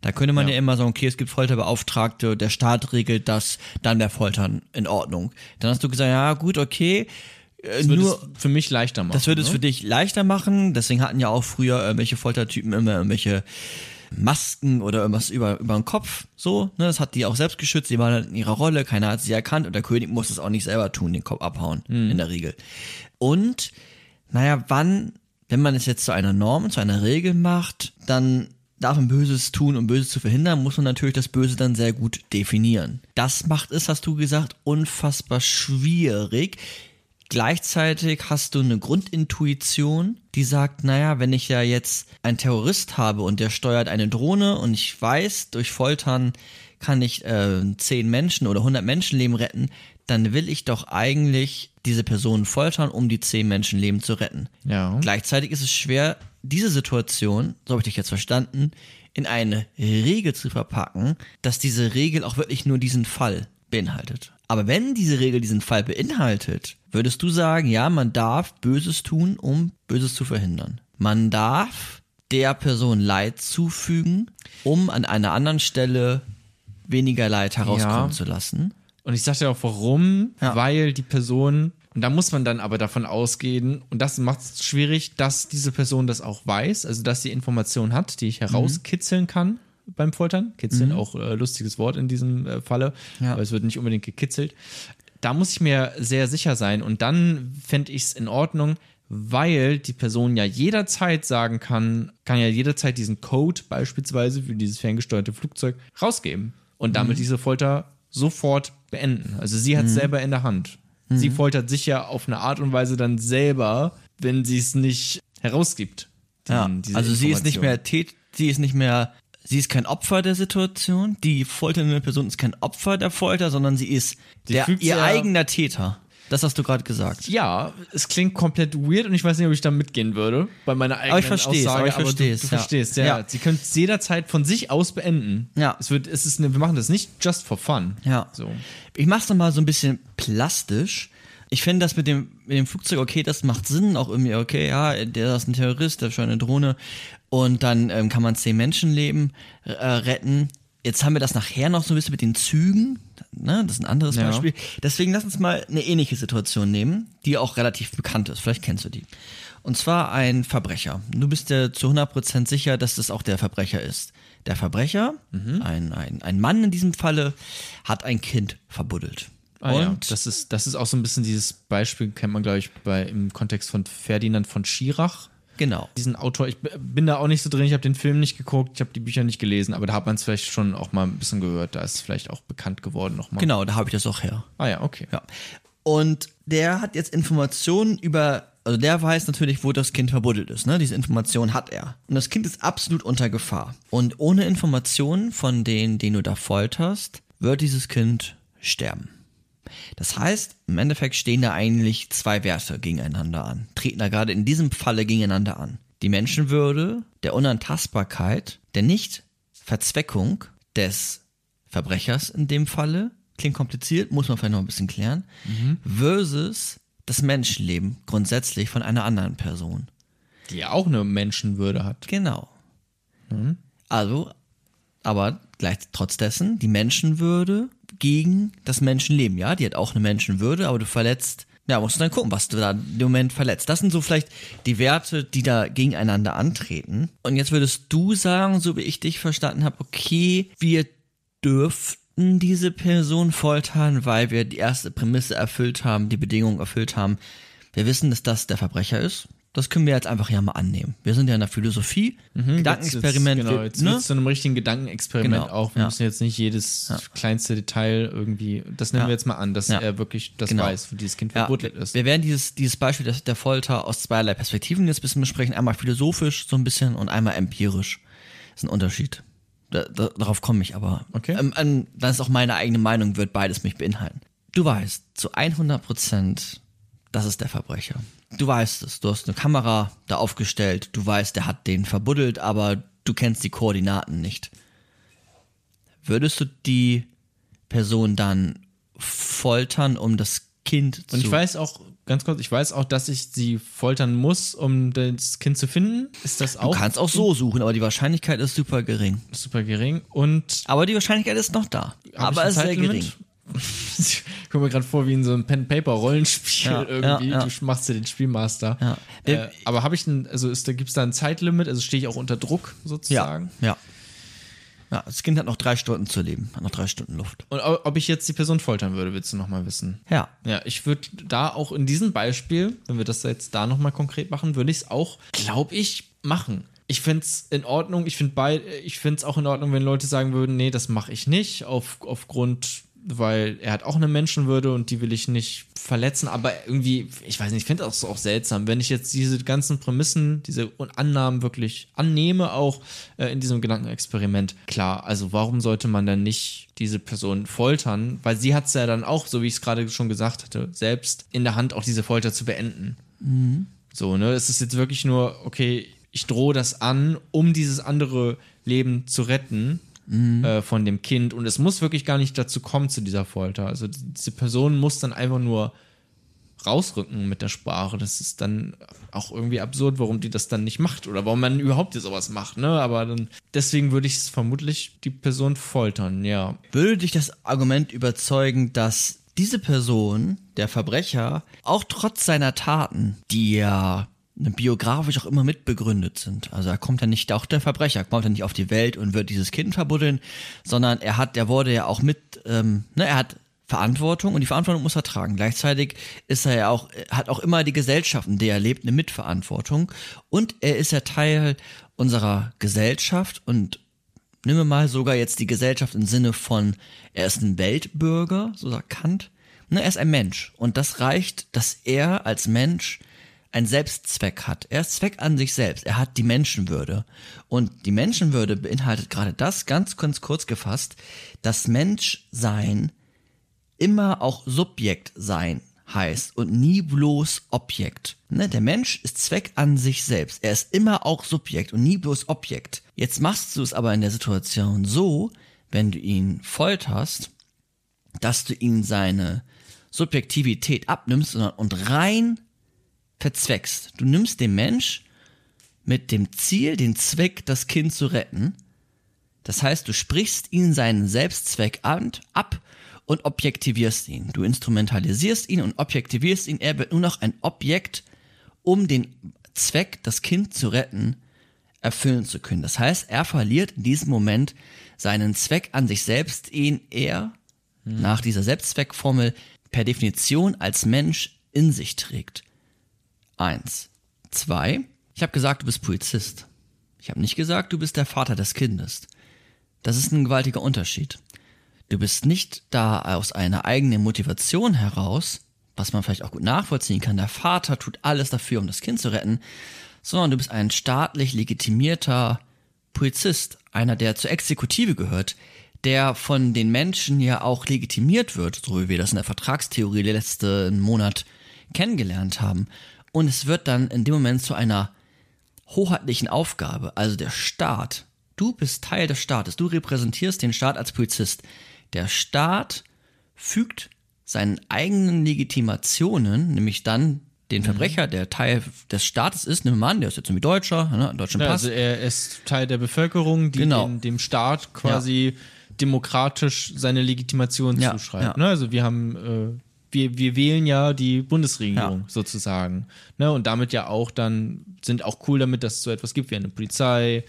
Speaker 3: Da könnte man ja,
Speaker 2: Ja.
Speaker 3: immer sagen, okay, es gibt Folterbeauftragte, der Staat regelt das, dann wäre Foltern in Ordnung. Dann hast du gesagt, ja gut, okay, äh,
Speaker 2: Das würde
Speaker 3: nur
Speaker 2: es für mich leichter machen.
Speaker 3: das würde es
Speaker 2: ne?
Speaker 3: für dich leichter machen. Deswegen hatten ja auch früher irgendwelche Foltertypen immer irgendwelche Masken oder irgendwas über, über den Kopf, so, ne, das hat die auch selbst geschützt, die waren halt in ihrer Rolle, keiner hat sie erkannt und der König muss es auch nicht selber tun, den Kopf abhauen, in der Regel. Und, naja, wann, wenn man es jetzt zu einer Norm, zu einer Regel macht, dann darf man Böses tun, um Böses zu verhindern, muss man natürlich das Böse dann sehr gut definieren. Das macht es, hast du gesagt, unfassbar schwierig. Gleichzeitig hast du eine Grundintuition, die sagt, naja, wenn ich ja jetzt einen Terrorist habe und der steuert eine Drohne und ich weiß, durch Foltern kann ich äh, 10 Menschen oder 100 Menschenleben retten, dann will ich doch eigentlich diese Person foltern, um die 10 Menschenleben zu retten.
Speaker 2: Ja.
Speaker 3: Gleichzeitig ist es schwer, diese Situation, so habe ich dich jetzt verstanden, in eine Regel zu verpacken, dass diese Regel auch wirklich nur diesen Fall beinhaltet. Aber wenn diese Regel diesen Fall beinhaltet, würdest du sagen, ja, man darf Böses tun, um Böses zu verhindern. Man darf der Person Leid zufügen, um an einer anderen Stelle weniger Leid herauskommen
Speaker 2: Ja.
Speaker 3: zu lassen.
Speaker 2: Und ich sagte auch, warum?
Speaker 3: Ja.
Speaker 2: Weil die Person, und da muss man dann aber davon ausgehen, und das macht es schwierig, dass diese Person das auch weiß, also dass sie Informationen hat, die ich herauskitzeln kann beim Foltern. Kitzeln, auch äh, lustiges Wort in diesem äh, Falle,
Speaker 3: Ja.
Speaker 2: aber es wird nicht unbedingt gekitzelt. Da muss ich mir sehr sicher sein und dann fände ich es in Ordnung, weil die Person ja jederzeit sagen kann, kann ja jederzeit diesen Code beispielsweise für dieses ferngesteuerte Flugzeug rausgeben und damit diese Folter sofort beenden. Also sie hat es selber in der Hand. Sie foltert sich ja auf eine Art und Weise dann selber, wenn sie es nicht herausgibt. die-
Speaker 3: Ja, also sie ist nicht mehr tät, sie ist nicht mehr, sie ist kein Opfer der Situation. Die folternde Person ist kein Opfer der Folter, sondern sie ist der, ihr
Speaker 2: ja-
Speaker 3: eigener Täter. Das hast du gerade gesagt.
Speaker 2: Ja, es klingt komplett weird und ich weiß nicht, ob ich da mitgehen würde bei meiner eigenen
Speaker 3: Aber ich versteh's,
Speaker 2: Aussage.
Speaker 3: aber ich versteh's,
Speaker 2: du, du
Speaker 3: ja.
Speaker 2: verstehst, ja.
Speaker 3: Ja.
Speaker 2: Sie können es jederzeit von sich aus beenden.
Speaker 3: Ja.
Speaker 2: Es wird, es ist eine, wir machen das nicht just for fun.
Speaker 3: Ja.
Speaker 2: So.
Speaker 3: Ich mach's noch mal so ein bisschen plastisch. Ich finde das mit dem, mit dem Flugzeug, okay, das macht Sinn, auch irgendwie, okay, ja, der ist ein Terrorist, der steuert eine Drohne und dann ähm, kann man zehn Menschenleben äh, retten. Jetzt haben wir das nachher noch so ein bisschen mit den Zügen, ne? das ist ein anderes
Speaker 2: Ja.
Speaker 3: Beispiel. Deswegen lass uns mal eine ähnliche Situation nehmen, die auch relativ bekannt ist, vielleicht kennst du die. Und zwar ein Verbrecher. Du bist dir zu 100% sicher, dass das auch der Verbrecher ist. Der Verbrecher,
Speaker 2: Mhm.
Speaker 3: ein, ein, ein Mann in diesem Falle, hat ein Kind verbuddelt.
Speaker 2: Ah, ja.
Speaker 3: und
Speaker 2: das ist, das ist auch so ein bisschen dieses Beispiel, kennt man, glaube ich, bei, im Kontext von Ferdinand von Schirach.
Speaker 3: Genau.
Speaker 2: Diesen Autor, ich bin da auch nicht so drin, ich habe den Film nicht geguckt, ich habe die Bücher nicht gelesen, aber da hat man es vielleicht schon auch mal ein bisschen gehört, da ist es vielleicht auch bekannt geworden nochmal.
Speaker 3: Genau, da habe ich das auch her.
Speaker 2: Ah ja, okay.
Speaker 3: Ja. Und der hat jetzt Informationen über, also der weiß natürlich, wo das Kind verbuddelt ist, ne? Diese Information hat er. Und das Kind ist absolut unter Gefahr. Und ohne Informationen von denen, den du da folterst, wird dieses Kind sterben. Das heißt, im Endeffekt stehen da eigentlich zwei Werte gegeneinander an, treten da gerade in diesem Falle gegeneinander an. Die Menschenwürde, der Unantastbarkeit, der Nicht-Verzweckung des Verbrechers in dem Falle, klingt kompliziert, muss man vielleicht noch ein bisschen klären, versus das Menschenleben grundsätzlich von einer anderen Person.
Speaker 2: Die ja auch eine Menschenwürde hat.
Speaker 3: Genau. Also, aber gleich trotz dessen, die Menschenwürde gegen das Menschenleben. Ja, die hat auch eine Menschenwürde, aber du verletzt, ja, musst du dann gucken, was du da im Moment verletzt. Das sind so vielleicht die Werte, die da gegeneinander antreten. Und jetzt würdest du sagen, so wie ich dich verstanden habe, okay, wir dürften diese Person foltern, weil wir die erste Prämisse erfüllt haben, die Bedingungen erfüllt haben. Wir wissen, dass das der Verbrecher ist. Das können wir jetzt einfach ja mal annehmen. Wir sind ja in der Philosophie. Gedankenexperiment.
Speaker 2: Jetzt, genau, jetzt
Speaker 3: ne?
Speaker 2: zu einem richtigen Gedankenexperiment
Speaker 3: Genau,
Speaker 2: auch. Wir
Speaker 3: ja.
Speaker 2: müssen jetzt nicht jedes kleinste Detail irgendwie, das nehmen
Speaker 3: Ja.
Speaker 2: wir jetzt mal an, dass
Speaker 3: Ja.
Speaker 2: er wirklich das
Speaker 3: Genau.
Speaker 2: weiß, wo dieses Kind
Speaker 3: Ja,
Speaker 2: verbuddelt ist.
Speaker 3: wir werden dieses, dieses Beispiel der, der Folter aus zweierlei Perspektiven jetzt ein bisschen besprechen. Einmal philosophisch so ein bisschen und einmal empirisch. Das ist ein Unterschied. Da, da, darauf komme ich aber.
Speaker 2: Okay.
Speaker 3: Ähm, ähm, das ist auch meine eigene Meinung, wird beides mich beinhalten. Du weißt zu 100 Prozent, das ist der Verbrecher. Du weißt es. Du hast eine Kamera da aufgestellt. Du weißt, der hat den verbuddelt, aber du kennst die Koordinaten nicht. Würdest du die Person dann foltern, um das Kind zu
Speaker 2: Und ich weiß auch, ganz kurz, ich weiß auch, dass ich sie foltern muss, um das Kind zu finden. Ist das
Speaker 3: Du
Speaker 2: auch
Speaker 3: kannst auch so suchen, aber die Wahrscheinlichkeit ist super gering.
Speaker 2: super gering? Und
Speaker 3: Aber die Wahrscheinlichkeit ist noch da. Aber es ist sehr gering.
Speaker 2: Ich komme mir gerade vor wie in so einem
Speaker 3: Ja,
Speaker 2: Pen-Paper-Rollenspiel irgendwie.
Speaker 3: ja, ja.
Speaker 2: Du machst ja den Spielmaster.
Speaker 3: Ja.
Speaker 2: Äh, aber habe ich ein, also ist, da gibt es da ein Zeitlimit? Also stehe ich auch unter Druck
Speaker 3: Ja,
Speaker 2: sozusagen?
Speaker 3: ja. Ja, das Kind hat noch drei Stunden zu leben, hat noch drei Stunden Luft.
Speaker 2: Und ob ich jetzt die Person foltern würde, willst du nochmal wissen?
Speaker 3: Ja.
Speaker 2: Ja, ich würde da auch in diesem Beispiel, wenn wir das jetzt da nochmal konkret machen, würde ich es auch, glaube ich, machen. Ich finde es in Ordnung, ich finde ich finde es auch in Ordnung, wenn Leute sagen würden, nee, das mache ich nicht, auf, aufgrund, weil er hat auch eine Menschenwürde und die will ich nicht verletzen, aber irgendwie, ich weiß nicht, ich finde das auch seltsam, wenn ich jetzt diese ganzen Prämissen, diese Annahmen wirklich annehme, auch äh, in diesem Gedankenexperiment. Klar, also warum sollte man dann nicht diese Person foltern? Weil sie hat es ja dann auch, so wie ich es gerade schon gesagt hatte, selbst in der Hand, auch diese Folter zu beenden. So, ne? Es ist jetzt wirklich nur, okay, ich drohe das an, um dieses andere Leben zu retten äh, von dem Kind. Und es muss wirklich gar nicht dazu kommen, zu dieser Folter. Also diese Person muss dann einfach nur rausrücken mit der Sprache. Das ist dann auch irgendwie absurd, warum die das dann nicht macht oder warum man überhaupt sowas macht, ne? Aber dann, deswegen würde ich vermutlich die Person foltern, ja.
Speaker 3: Würde dich das Argument überzeugen, dass diese Person, der Verbrecher, auch trotz seiner Taten, die ja biografisch auch immer mitbegründet sind. Also er kommt ja nicht, auch der Verbrecher kommt ja nicht auf die Welt und wird dieses Kind verbuddeln, sondern er hat, der wurde ja auch mit, ähm, ne, er hat Verantwortung und die Verantwortung muss er tragen. Gleichzeitig ist er ja auch, hat auch immer die Gesellschaft, in der er lebt, eine Mitverantwortung und er ist ja Teil unserer Gesellschaft und Nimm mal sogar jetzt die Gesellschaft im Sinne von, er ist ein Weltbürger, so sagt Kant. Ne, er ist ein Mensch. Und das reicht, dass er als Mensch einen Selbstzweck hat. Er ist Zweck an sich selbst. Er hat die Menschenwürde. Und die Menschenwürde beinhaltet gerade das, ganz, ganz kurz gefasst, dass Menschsein immer auch Subjekt sein heißt und nie bloß Objekt. Ne, der Mensch ist Zweck an sich selbst. Er ist immer auch Subjekt und nie bloß Objekt. Jetzt machst du es aber in der Situation so, wenn du ihn folterst, dass du ihm seine Subjektivität abnimmst und- und rein verzweckst. Du nimmst dem Mensch mit dem Ziel, den Zweck, das Kind zu retten. Das heißt, du sprichst ihn seinen Selbstzweck an, ab und objektivierst ihn. Du instrumentalisierst ihn und objektivierst ihn. Er wird nur noch ein Objekt, um den Zweck, das Kind zu retten, erfüllen zu können. Das heißt, er verliert in diesem Moment seinen Zweck an sich selbst, den er nach dieser Selbstzweckformel per Definition als Mensch in sich trägt. Eins. Zwei. Ich habe gesagt, du bist Polizist. Ich habe nicht gesagt, du bist der Vater des Kindes. Das ist ein gewaltiger Unterschied. Du bist nicht da aus einer eigenen Motivation heraus, was man vielleicht auch gut nachvollziehen kann. Der Vater tut alles dafür, um das Kind zu retten, sondern du bist ein staatlich legitimierter Polizist, einer, der zur Exekutive gehört, der von den Menschen ja auch legitimiert wird, so wie wir das in der Vertragstheorie letzten Monat kennengelernt haben. Und es wird dann in dem Moment zu einer hoheitlichen Aufgabe, also der Staat. Du bist Teil des Staates, du repräsentierst den Staat als Polizist. Der Staat fügt seinen eigenen Legitimationen, nämlich dann den Verbrecher, der Teil des Staates ist, nimm mal an, der ist jetzt irgendwie Deutscher, ne, deutschen
Speaker 2: Ja,
Speaker 3: Pass.
Speaker 2: also er ist Teil der Bevölkerung, die
Speaker 3: Genau.
Speaker 2: den, dem Staat quasi demokratisch seine Legitimation
Speaker 3: Ja,
Speaker 2: zuschreibt.
Speaker 3: ja.
Speaker 2: Ne? Also wir haben, äh, wir, wir wählen ja die Bundesregierung
Speaker 3: Ja.
Speaker 2: sozusagen. Ne? Und damit ja auch dann sind auch cool damit, dass es so etwas gibt wie eine Polizei,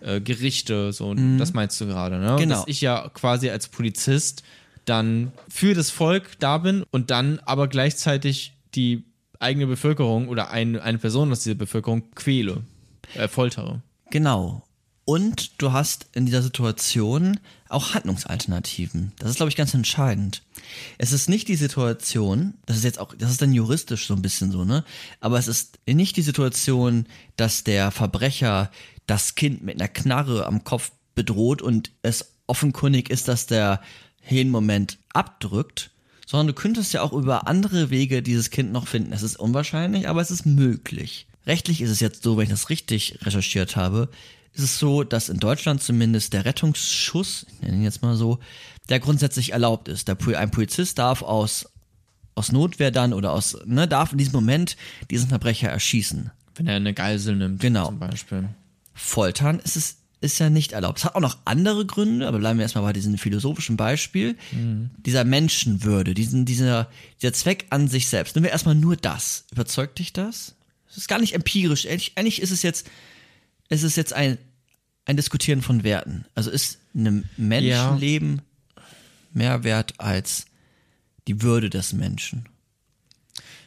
Speaker 2: äh, Gerichte, so. Das meinst du gerade, ne?
Speaker 3: Genau.
Speaker 2: Dass ich ja quasi als Polizist dann für das Volk da bin und dann aber gleichzeitig die eigene Bevölkerung oder ein, eine Person aus dieser Bevölkerung quäle, äh, foltere.
Speaker 3: Genau. Und du hast in dieser Situation auch Handlungsalternativen. Das ist, glaube ich, ganz entscheidend. Es ist nicht die Situation, das ist jetzt auch, das ist dann juristisch so ein bisschen so, ne? Aber es ist nicht die Situation, dass der Verbrecher das Kind mit einer Knarre am Kopf bedroht und es offenkundig ist, dass der Hirnmoment abdrückt, sondern du könntest ja auch über andere Wege dieses Kind noch finden. Es ist unwahrscheinlich, aber es ist möglich. Rechtlich ist es jetzt so, wenn ich das richtig recherchiert habe, ist es so, dass in Deutschland zumindest der Rettungsschuss, ich nenne ihn jetzt mal so, der grundsätzlich erlaubt ist. Der, ein Polizist darf aus, aus Notwehr dann oder aus, ne, darf in diesem Moment diesen Verbrecher erschießen.
Speaker 2: Wenn er eine Geisel nimmt,
Speaker 3: Genau.
Speaker 2: zum Beispiel.
Speaker 3: Foltern ist es ist ja nicht erlaubt. Es hat auch noch andere Gründe, aber bleiben wir erstmal bei diesem philosophischen Beispiel. Dieser Menschenwürde, diesen, dieser, dieser Zweck an sich selbst. Nehmen wir erstmal nur das. Überzeugt dich das? Es ist gar nicht empirisch. Eigentlich, eigentlich ist es jetzt, es ist jetzt ein, ein Diskutieren von Werten. Also ist ein Menschenleben mehr wert als die Würde des Menschen?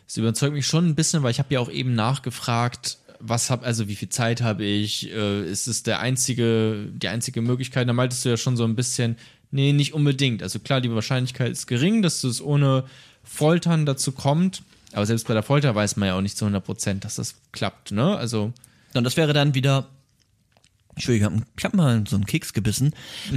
Speaker 2: Das überzeugt mich schon ein bisschen, weil ich habe ja auch eben nachgefragt, was hab, also wie viel Zeit habe ich? Äh, ist es der einzige, die einzige Möglichkeit? Da meintest du ja schon so ein bisschen, nee, nicht unbedingt. Also klar, die Wahrscheinlichkeit ist gering, dass es ohne Foltern dazu kommt. Aber selbst bei der Folter weiß man ja auch nicht zu 100 Prozent, dass das klappt, ne? Also.
Speaker 3: Und das wäre dann wieder Entschuldigung, ich habe mal so einen Keks gebissen.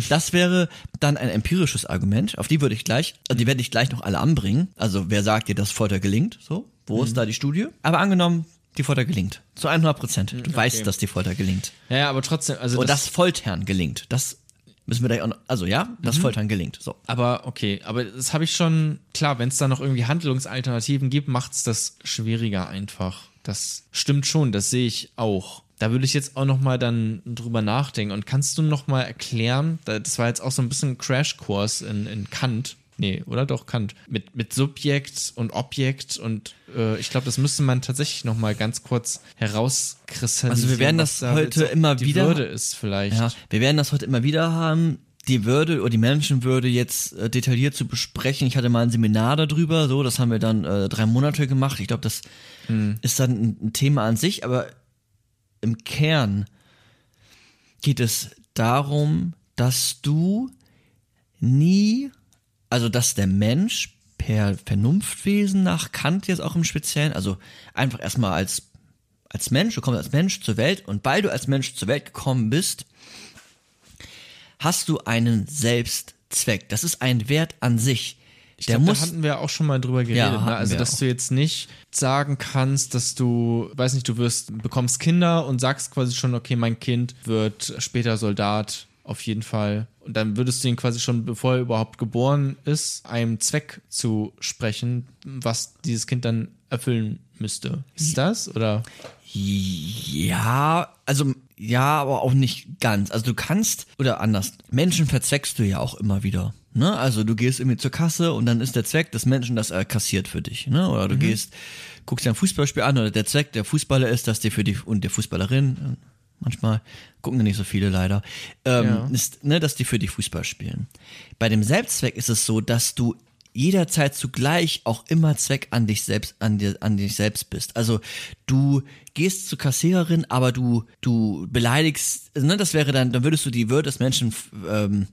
Speaker 3: Das wäre dann ein empirisches Argument. Auf die würde ich gleich, also die werde ich gleich noch alle anbringen. Also wer sagt dir, dass Folter gelingt? So, wo
Speaker 2: Mhm.
Speaker 3: ist da die Studie? Aber angenommen, die Folter gelingt. Zu 100 Prozent. Du
Speaker 2: okay.
Speaker 3: weißt, dass die Folter gelingt.
Speaker 2: Ja, ja, aber trotzdem, also.
Speaker 3: Und das Foltern gelingt. Das müssen wir gleich auch noch, also ja, das
Speaker 2: Mhm.
Speaker 3: Foltern gelingt. So.
Speaker 2: Aber okay, aber das habe ich schon, klar, wenn es da noch irgendwie Handlungsalternativen gibt, macht es das schwieriger einfach. Das stimmt schon, das sehe ich auch. Da würde ich jetzt auch noch mal dann drüber nachdenken. Und kannst du noch mal erklären, da- das war jetzt auch so ein bisschen Crashkurs in, in Kant, nee, oder doch Kant, mit, mit Subjekt und Objekt und äh, ich glaube, das müsste man tatsächlich noch mal ganz kurz herauskristallisieren.
Speaker 3: Also wir werden das
Speaker 2: da
Speaker 3: heute immer
Speaker 2: die
Speaker 3: wieder-
Speaker 2: Würde ist vielleicht.
Speaker 3: Ja, wir werden das heute immer wieder haben. Die Würde oder die Menschenwürde jetzt äh, detailliert zu besprechen. Ich hatte mal ein Seminar darüber, so, das haben wir dann äh, drei Monate gemacht. Ich glaube, das ist dann ein, ein Thema an sich, aber im Kern geht es darum, dass du nie, also dass der Mensch per Vernunftwesen nach Kant jetzt auch im Speziellen, also einfach erstmal als, als Mensch, du kommst als Mensch zur Welt und weil du als Mensch zur Welt gekommen bist, hast du einen Selbstzweck. Das ist ein Wert an sich.
Speaker 2: Ich
Speaker 3: Der
Speaker 2: glaub,
Speaker 3: muss,
Speaker 2: da hatten wir auch schon mal drüber geredet.
Speaker 3: Ja,
Speaker 2: ne? Also, dass
Speaker 3: auch.
Speaker 2: du jetzt nicht sagen kannst, dass du, weiß nicht, du wirst, bekommst Kinder und sagst quasi schon, okay, mein Kind wird später Soldat, auf jeden Fall. Und dann würdest du ihn quasi schon, bevor er überhaupt geboren ist, einem Zweck zu sprechen, was dieses Kind dann erfüllen müsste. Ist das? Oder?
Speaker 3: Ja, also ja, aber auch nicht ganz. Also du kannst oder anders. Menschen verzweckst du ja auch immer wieder. Ne? Also du gehst irgendwie zur Kasse und dann ist der Zweck des Menschen, dass er kassiert für dich. Ne? Oder du gehst, guckst dir ein Fußballspiel an oder der Zweck der Fußballer ist, dass dir für die und der Fußballerin äh, manchmal gucken ja nicht so viele leider, ähm,
Speaker 2: Ja.
Speaker 3: ist, ne, dass die für dich Fußball spielen. Bei dem Selbstzweck ist es so, dass du jederzeit zugleich auch immer Zweck an dich selbst, an dir, an dich selbst bist. Also du gehst zur Kassiererin, aber du, du beleidigst, ne, das wäre dann, dann würdest du die Würde des Menschen ähm,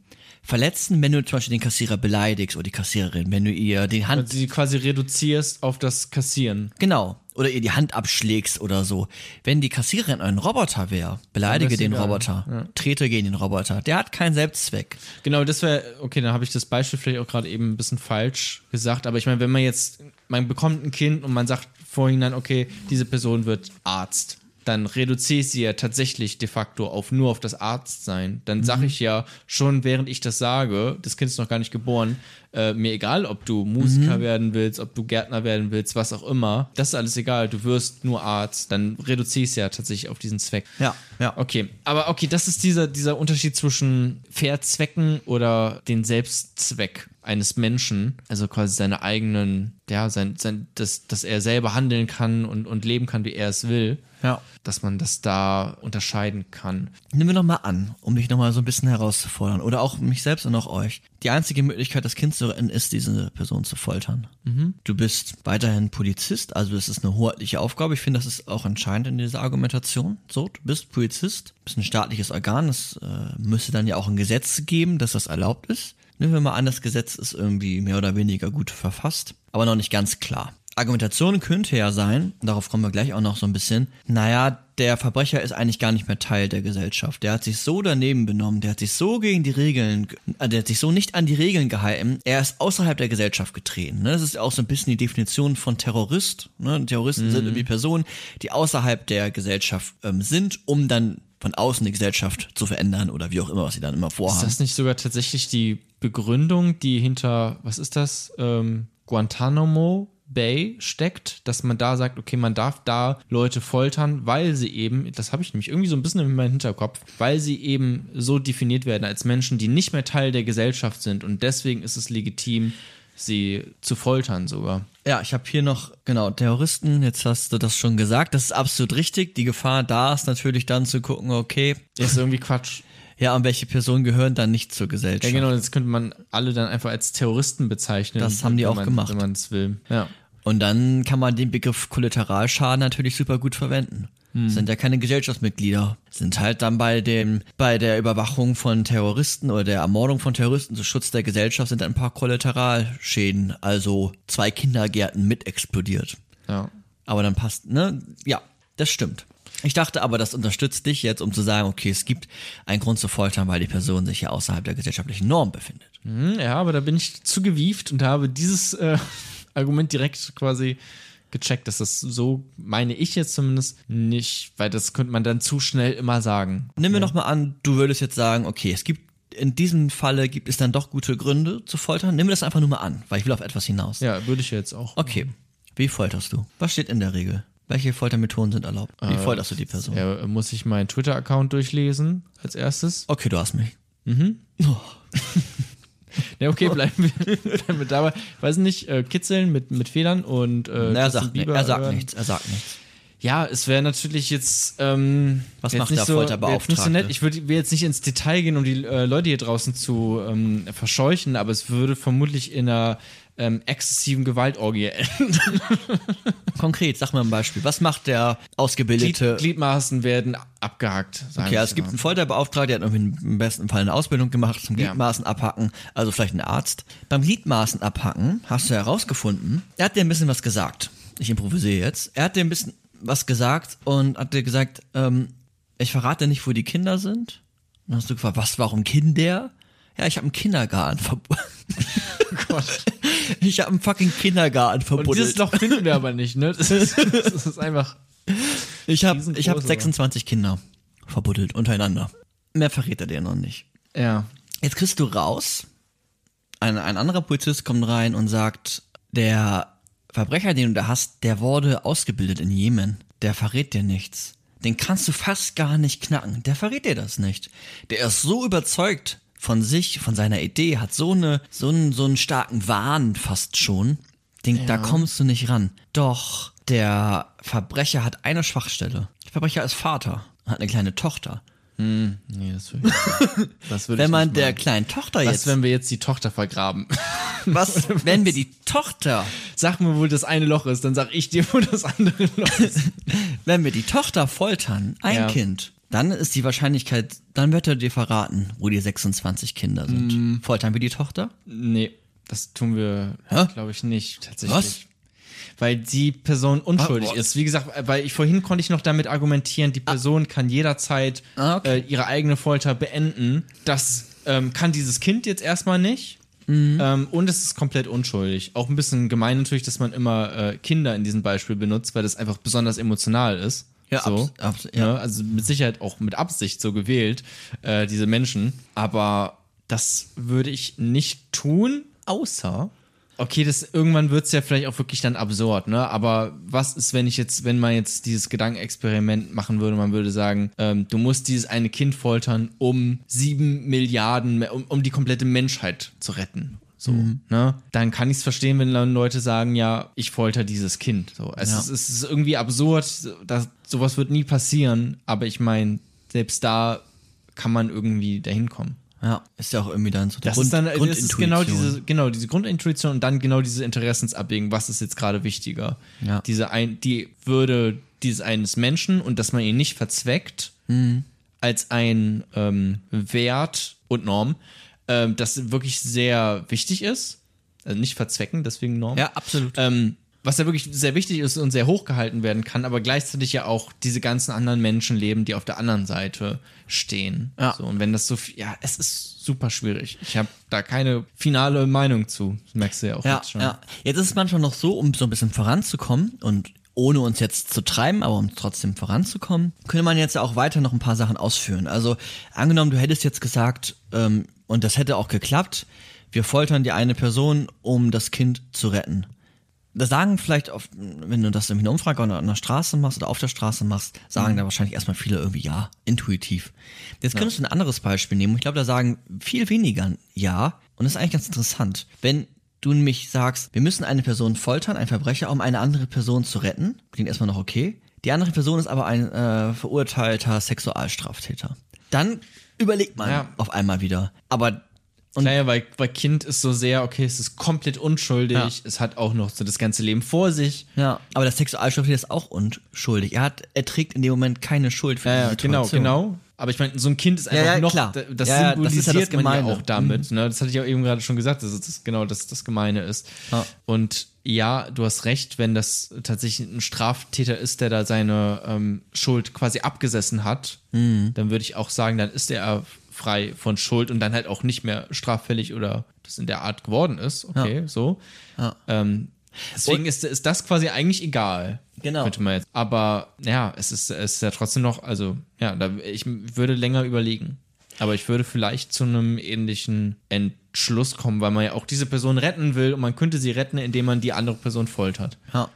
Speaker 3: verletzen, wenn du zum Beispiel den Kassierer beleidigst oder die Kassiererin, wenn du ihr die Hand
Speaker 2: Also sie quasi reduzierst auf das Kassieren.
Speaker 3: Genau. Oder ihr die Hand abschlägst oder so. Wenn die Kassiererin ein Roboter wäre, beleidige den
Speaker 2: egal.
Speaker 3: Roboter, trete gegen den Roboter. Der hat keinen Selbstzweck.
Speaker 2: Genau, das wäre, okay, dann habe ich das Beispiel vielleicht auch gerade eben ein bisschen falsch gesagt, aber ich meine, wenn man jetzt, man bekommt ein Kind und man sagt vorhin dann, okay, diese Person wird Arzt, dann reduziere ich sie ja tatsächlich de facto auf nur auf das Arztsein. Dann sage ich ja schon, während ich das sage, das Kind ist noch gar nicht geboren, äh, mir egal, ob du Musiker werden willst, ob du Gärtner werden willst, was auch immer, das ist alles egal, du wirst nur Arzt, dann reduziere ich es ja tatsächlich auf diesen Zweck.
Speaker 3: Ja, ja.
Speaker 2: Okay, aber okay, das ist dieser, dieser Unterschied zwischen Verzwecken oder den Selbstzweck eines Menschen, also quasi seine eigenen, ja, sein, sein, dass, dass er selber handeln kann und, und leben kann, wie er es will.
Speaker 3: Ja.
Speaker 2: Dass man das da unterscheiden kann.
Speaker 3: Nehmen wir nochmal an, um dich nochmal so ein bisschen herauszufordern. Oder auch mich selbst und auch euch. Die einzige Möglichkeit, das Kind zu retten, ist, diese Person zu foltern. Du bist weiterhin Polizist, also es ist eine hoheitliche Aufgabe. Ich finde, das ist auch entscheidend in dieser Argumentation. So, du bist Polizist, bist ein staatliches Organ. Es äh, müsste dann ja auch ein Gesetz geben, dass das erlaubt ist. Nehmen wir mal an, das Gesetz ist irgendwie mehr oder weniger gut verfasst, aber noch nicht ganz klar. Argumentation könnte ja sein, darauf kommen wir gleich auch noch so ein bisschen, naja, der Verbrecher ist eigentlich gar nicht mehr Teil der Gesellschaft. Der hat sich so daneben benommen, der hat sich so gegen die Regeln, ge- äh, der hat sich so nicht an die Regeln gehalten, er ist außerhalb der Gesellschaft getreten. Ne? Das ist auch so ein bisschen die Definition von Terrorist. Ne? Terroristen sind irgendwie Personen, die außerhalb der Gesellschaft ähm, sind, um dann von außen die Gesellschaft zu verändern oder wie auch immer, was sie dann immer
Speaker 2: Ist
Speaker 3: vorhaben.
Speaker 2: das nicht sogar tatsächlich die Begründung, die hinter, was ist das, ähm, Guantanamo Bay steckt, dass man da sagt, okay, man darf da Leute foltern, weil sie eben, das habe ich nämlich irgendwie so ein bisschen in meinem Hinterkopf, weil sie eben so definiert werden als Menschen, die nicht mehr Teil der Gesellschaft sind und deswegen ist es legitim, sie zu foltern sogar.
Speaker 3: Ja, ich habe hier noch, genau, Terroristen, jetzt hast du das schon gesagt, das ist absolut richtig. Die Gefahr da ist natürlich dann zu gucken, okay,
Speaker 2: Ist irgendwie Quatsch.
Speaker 3: ja, und welche Personen gehören dann nicht zur Gesellschaft.
Speaker 2: Ja, genau, jetzt könnte man alle dann einfach als Terroristen bezeichnen.
Speaker 3: Das haben die auch
Speaker 2: man,
Speaker 3: gemacht.
Speaker 2: Wenn man es will. Ja.
Speaker 3: Und dann kann man den Begriff Kollateralschaden natürlich super gut verwenden. Sind ja keine Gesellschaftsmitglieder. Sind halt dann bei dem, bei der Überwachung von Terroristen oder der Ermordung von Terroristen zum Schutz der Gesellschaft sind ein paar Kollateralschäden, also zwei Kindergärten mit explodiert.
Speaker 2: ja.
Speaker 3: Aber dann passt, ne? Ja, das stimmt. Ich dachte aber, das unterstützt dich jetzt, um zu sagen, okay, es gibt einen Grund zu foltern, weil die Person sich ja außerhalb der gesellschaftlichen Norm befindet.
Speaker 2: Hm, ja, aber da bin ich zu gewieft und habe dieses äh, Argument direkt quasi gecheckt, dass das so, meine ich jetzt zumindest, nicht, weil das könnte man dann zu schnell immer sagen.
Speaker 3: Nimm mir noch mal an, du würdest jetzt sagen, okay, es gibt in diesem Falle gibt es dann doch gute Gründe zu foltern. Nimm mir das einfach nur mal an, weil ich will auf etwas hinaus.
Speaker 2: Ja, würde ich jetzt auch.
Speaker 3: Okay, wie folterst du? Was steht in der Regel? Welche Foltermethoden sind erlaubt? Wie folterst du die Person?
Speaker 2: Ja, muss ich meinen Twitter-Account durchlesen als erstes?
Speaker 3: Okay, du hast mich.
Speaker 2: Ja, okay, bleiben wir, bleiben wir dabei. Weiß nicht, äh, kitzeln mit, mit Federn und äh,
Speaker 3: Na, er sagt,
Speaker 2: Bieber
Speaker 3: er sagt nichts, er sagt nichts.
Speaker 2: Ja, es wäre natürlich jetzt. Ähm,
Speaker 3: Was
Speaker 2: jetzt
Speaker 3: macht
Speaker 2: nicht
Speaker 3: der
Speaker 2: so, nicht so
Speaker 3: Folterbeauftragte?
Speaker 2: nett. Ich würde jetzt nicht ins Detail gehen, um die äh, Leute hier draußen zu ähm, verscheuchen, aber es würde vermutlich in einer ähm, exzessiven Gewaltorgie enden.
Speaker 3: Konkret, sag mal ein Beispiel. Was macht der
Speaker 2: Glied,
Speaker 3: Ausgebildete?
Speaker 2: Gliedmaßen werden abgehakt. Sagen
Speaker 3: Okay, also es gibt einen Folterbeauftragten, der hat irgendwie im besten Fall eine Ausbildung gemacht zum
Speaker 2: Ja.
Speaker 3: Gliedmaßen abhacken, also vielleicht ein Arzt. Beim Gliedmaßen abhacken hast du herausgefunden, er hat dir ein bisschen was gesagt. Ich improvisiere jetzt. Er hat dir ein bisschen was gesagt und hat dir gesagt, ähm, ich verrate nicht, wo die Kinder sind. Und dann hast du gefragt, was, warum Kinder? Ja, ich habe einen Kindergarten verbunden. Ich habe einen fucking Kindergarten
Speaker 2: Und
Speaker 3: verbunden.
Speaker 2: dieses Loch finden wir aber nicht, ne? Das ist, das ist einfach.
Speaker 3: Ich habe ich hab
Speaker 2: aber.
Speaker 3: 26 Kinder verbuddelt untereinander. Mehr verrät er dir noch nicht.
Speaker 2: Ja.
Speaker 3: Jetzt kriegst du raus, ein, ein anderer Polizist kommt rein und sagt, der Verbrecher, den du da hast, der wurde ausgebildet in Jemen. Der verrät dir nichts. Den kannst du fast gar nicht knacken. Der verrät dir das nicht. Der ist so überzeugt von sich, von seiner Idee, hat so eine, so einen, so einen starken Wahn fast schon. Den, Da kommst du nicht ran. Doch der Verbrecher hat eine Schwachstelle. Der Verbrecher ist Vater, hat eine kleine Tochter.
Speaker 2: Nee, das würde ich, das würde
Speaker 3: Wenn man der kleinen Tochter
Speaker 2: Was,
Speaker 3: jetzt,
Speaker 2: wenn wir jetzt die Tochter vergraben?
Speaker 3: was, wenn wir die Tochter
Speaker 2: Sag mir, wo das eine Loch ist, dann sag ich dir, wo das andere Loch ist.
Speaker 3: Wenn wir die Tochter foltern, ein
Speaker 2: Ja.
Speaker 3: Kind, dann ist die Wahrscheinlichkeit, dann wird er dir verraten, wo die 26 Kinder sind.
Speaker 2: Mm.
Speaker 3: Foltern wir die Tochter?
Speaker 2: Nee, das tun wir, glaube ich, nicht tatsächlich.
Speaker 3: Was?
Speaker 2: Weil die Person unschuldig
Speaker 3: Ah,
Speaker 2: ist. Wie gesagt, weil ich vorhin konnte ich noch damit argumentieren, die Person kann jederzeit
Speaker 3: Ah, okay.
Speaker 2: äh, ihre eigene Folter beenden. Das ähm, kann dieses Kind jetzt erstmal nicht.
Speaker 3: Mhm.
Speaker 2: Ähm, und es ist komplett unschuldig. Auch ein bisschen gemein natürlich, dass man immer äh, Kinder in diesem Beispiel benutzt, weil das einfach besonders emotional ist.
Speaker 3: Ja,
Speaker 2: so.
Speaker 3: abs- abs- ja.
Speaker 2: Ne? Also mit Sicherheit auch mit Absicht so gewählt, äh, diese Menschen. Aber das würde ich nicht tun, außer. Okay, das irgendwann wird es ja vielleicht auch wirklich dann absurd, ne? Aber was ist, wenn ich jetzt, wenn man jetzt dieses Gedankenexperiment machen würde, man würde sagen, ähm, du musst dieses eine Kind foltern, um sieben Milliarden, um, um die komplette Menschheit zu retten. So, ne? Dann kann ich es verstehen, wenn dann Leute sagen, ja, ich folter dieses Kind. So, es,
Speaker 3: Ja.
Speaker 2: ist, es ist irgendwie absurd, dass, sowas wird nie passieren, aber ich meine, selbst da kann man irgendwie dahin kommen.
Speaker 3: Ja, ist ja auch irgendwie dann so
Speaker 2: Das
Speaker 3: Grund,
Speaker 2: ist dann das ist
Speaker 3: Grundintuition.
Speaker 2: genau diese, genau diese Grundintuition und dann genau diese Interessensabwägung, was ist jetzt gerade wichtiger.
Speaker 3: Ja.
Speaker 2: Diese ein, die Würde dieses eines Menschen und dass man ihn nicht verzweckt
Speaker 3: Mhm.
Speaker 2: als ein ähm, Wert und Norm, ähm, das wirklich sehr wichtig ist. Also nicht verzwecken, deswegen Norm.
Speaker 3: Ja, absolut.
Speaker 2: Ähm, was ja wirklich sehr wichtig ist und sehr hochgehalten werden kann, aber gleichzeitig ja auch diese ganzen anderen Menschen leben, die auf der anderen Seite stehen.
Speaker 3: Ja.
Speaker 2: So, und wenn das so ja, es ist super schwierig. Ich habe da keine finale Meinung zu. Das merkst du ja auch
Speaker 3: Ja,
Speaker 2: jetzt schon.
Speaker 3: ja. Jetzt ist es manchmal noch so, um so ein bisschen voranzukommen und ohne uns jetzt zu treiben, aber um trotzdem voranzukommen, könnte man jetzt auch weiter noch ein paar Sachen ausführen. Also angenommen, du hättest jetzt gesagt, ähm, und das hätte auch geklappt, wir foltern die eine Person, um das Kind zu retten. Da sagen vielleicht, auf, wenn du das in einer Umfrage oder an der Straße machst oder auf der Straße machst, sagen da wahrscheinlich erstmal viele irgendwie ja, intuitiv. Jetzt könntest du ein anderes Beispiel nehmen. Ich glaube, da sagen viel weniger ja. Und das ist eigentlich ganz interessant. Wenn du nämlich sagst, wir müssen eine Person foltern, ein Verbrecher, um eine andere Person zu retten. Klingt erstmal noch okay. Die andere Person ist aber ein äh, verurteilter Sexualstraftäter. Dann überlegt man
Speaker 2: Ja.
Speaker 3: auf einmal wieder. Aber
Speaker 2: Und naja, weil, weil Kind ist so sehr, okay, es ist komplett unschuldig,
Speaker 3: Ja.
Speaker 2: es hat auch noch so das ganze Leben vor sich.
Speaker 3: ja, aber der Sexualstraftäter ist auch unschuldig. Er hat, er trägt in dem Moment keine Schuld für
Speaker 2: Ja,
Speaker 3: die
Speaker 2: genau,
Speaker 3: Situation.
Speaker 2: genau. Aber ich meine, so ein Kind ist einfach
Speaker 3: Ja, ja,
Speaker 2: noch,
Speaker 3: klar.
Speaker 2: da- das
Speaker 3: Ja, ja, das ist ja
Speaker 2: symbolisiert
Speaker 3: das
Speaker 2: man ja
Speaker 3: Gemeine.
Speaker 2: auch damit. Ne? Das hatte ich auch eben gerade schon gesagt, dass das genau das, das Gemeine ist.
Speaker 3: Ja.
Speaker 2: Und ja, du hast recht, wenn das tatsächlich ein Straftäter ist, der da seine ähm, Schuld quasi abgesessen hat,
Speaker 3: Mhm.
Speaker 2: dann würde ich auch sagen, dann ist er frei von Schuld und dann halt auch nicht mehr straffällig oder das in der Art geworden ist. Okay, so.
Speaker 3: Ja.
Speaker 2: Ähm, deswegen ist, ist das quasi eigentlich egal.
Speaker 3: Genau.
Speaker 2: Könnte man jetzt. Aber ja, es ist, es ist ja trotzdem noch, also ja, da, ich würde länger überlegen. Aber ich würde vielleicht zu einem ähnlichen Entschluss kommen, weil man ja auch diese Person retten will und man könnte sie retten, indem man die andere Person foltert.
Speaker 3: Ja.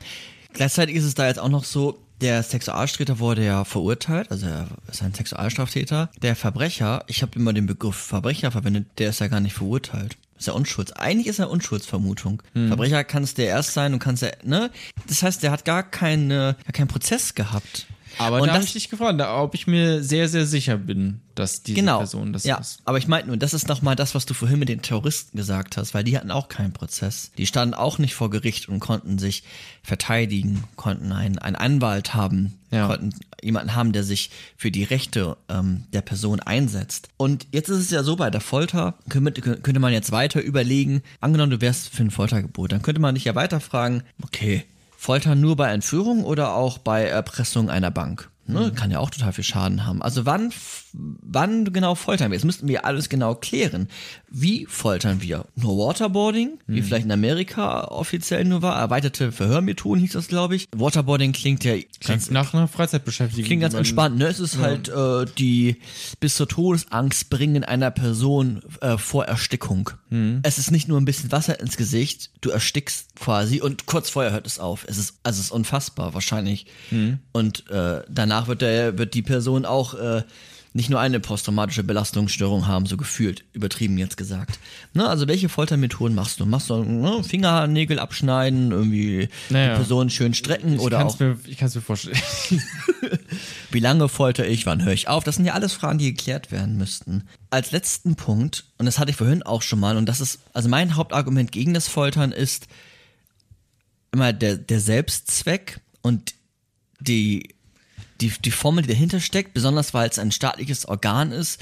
Speaker 3: Gleichzeitig ist es da jetzt auch noch so, der Sexualstraftäter wurde ja verurteilt, also er ist ein Sexualstraftäter. Der Verbrecher, ich habe immer den Begriff Verbrecher verwendet, der ist ja gar nicht verurteilt. Ist ja Unschulds. Eigentlich ist er Unschuldsvermutung. Verbrecher kann es der erst sein und kann es ja, ne? Das heißt, der hat gar keine, gar keinen Prozess gehabt.
Speaker 2: Aber
Speaker 3: Und
Speaker 2: da habe ich dich gefragt, ob ich mir sehr, sehr sicher bin, dass diese
Speaker 3: genau.
Speaker 2: Person das
Speaker 3: ja,
Speaker 2: ist.
Speaker 3: aber ich meinte nur, das ist nochmal das, was du vorhin mit den Terroristen gesagt hast, weil die hatten auch keinen Prozess. Die standen auch nicht vor Gericht und konnten sich verteidigen, konnten einen, einen Anwalt haben,
Speaker 2: Ja.
Speaker 3: konnten jemanden haben, der sich für die Rechte ähm, der Person einsetzt. Und jetzt ist es ja so, bei der Folter könnte, könnte man jetzt weiter überlegen, angenommen, du wärst für ein Foltergebot, dann könnte man dich ja weiter fragen, okay, Folter nur bei Entführung oder auch bei Erpressung einer Bank? Ne,
Speaker 2: Mhm.
Speaker 3: Kann ja auch total viel Schaden haben. Also wann, wann genau foltern wir? Jetzt müssten wir alles genau klären. Wie foltern wir? Nur Waterboarding, wie
Speaker 2: Mhm.
Speaker 3: vielleicht in Amerika offiziell nur war. Erweiterte Verhörmethoden hieß das, glaube ich. Waterboarding klingt ja ganz
Speaker 2: Klingt nach einer Freizeitbeschäftigung.
Speaker 3: Klingt ganz entspannt, ne? Es ist halt äh, die bis zur Todesangst bringen einer Person äh, vor Erstickung.
Speaker 2: Mhm.
Speaker 3: Es ist nicht nur ein bisschen Wasser ins Gesicht, du erstickst quasi und kurz vorher hört es auf. Es ist also es ist unfassbar wahrscheinlich.
Speaker 2: Mhm.
Speaker 3: Und äh, danach wird der wird die Person auch äh, nicht nur eine posttraumatische Belastungsstörung haben, so gefühlt, übertrieben jetzt gesagt. Ne, also welche Foltermethoden machst du? Machst du ne, Fingernägel abschneiden, irgendwie
Speaker 2: Naja.
Speaker 3: die Person schön strecken
Speaker 2: Ich
Speaker 3: oder
Speaker 2: kann's
Speaker 3: auch
Speaker 2: Mir, ich kann es mir vorstellen.
Speaker 3: wie lange folter ich? Wann höre ich auf? Das sind ja alles Fragen, die geklärt werden müssten. Als letzten Punkt, und das hatte ich vorhin auch schon mal, und das ist, also mein Hauptargument gegen das Foltern ist immer der, der Selbstzweck und die, die, die Formel, die dahinter steckt, besonders weil es ein staatliches Organ ist.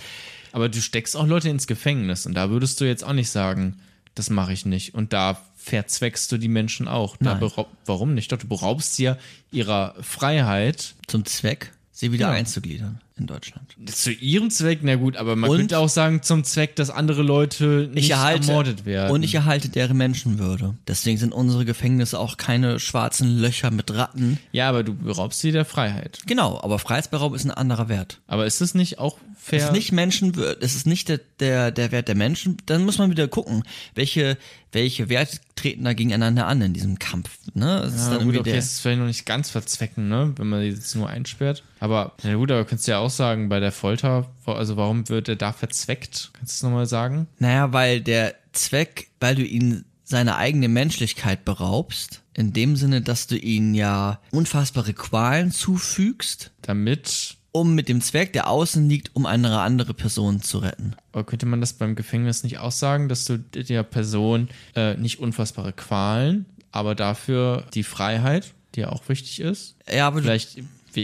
Speaker 2: Aber du steckst auch Leute ins Gefängnis und da würdest du jetzt auch nicht sagen, das mache ich nicht. Und da verzweckst du die Menschen auch. Da
Speaker 3: Nein.
Speaker 2: beraub, warum nicht? Doch, du beraubst sie ja ihrer Freiheit
Speaker 3: Zum Zweck, sie wieder
Speaker 2: Ja.
Speaker 3: einzugliedern in Deutschland.
Speaker 2: zu ihrem Zweck, na gut, aber man
Speaker 3: Und-
Speaker 2: könnte auch sagen, zum Zweck, dass andere Leute nicht
Speaker 3: Ich erhalte,
Speaker 2: ermordet werden.
Speaker 3: Und ich erhalte deren Menschenwürde. Deswegen sind unsere Gefängnisse auch keine schwarzen Löcher mit Ratten.
Speaker 2: ja, aber du beraubst sie der Freiheit.
Speaker 3: Genau, aber Freiheitsberaubung ist ein anderer Wert.
Speaker 2: Aber ist es nicht auch fair?
Speaker 3: Es ist nicht Menschenwürde, es ist nicht der, der, der Wert der Menschen. Dann muss man wieder gucken, welche, welche Werte treten da gegeneinander an in diesem Kampf. Ne? Ist
Speaker 2: Ja,
Speaker 3: dann
Speaker 2: gut, okay, es ist vielleicht noch nicht ganz verzwecken, ne? wenn man die jetzt nur einsperrt. Aber, na gut, aber könntest du ja auch sagen, bei der Folter, also warum wird er da verzweckt? Kannst du es nochmal sagen?
Speaker 3: naja, weil der Zweck, weil du ihn seine eigene Menschlichkeit beraubst, in dem Sinne, dass du ihn ja unfassbare Qualen zufügst,
Speaker 2: Damit,
Speaker 3: um mit dem Zweck, der außen liegt, um eine andere Person zu retten.
Speaker 2: aber könnte man das beim Gefängnis nicht auch sagen, dass du der Person äh, nicht unfassbare Qualen, aber dafür die Freiheit, die ja auch wichtig ist,
Speaker 3: Ja, aber,
Speaker 2: vielleicht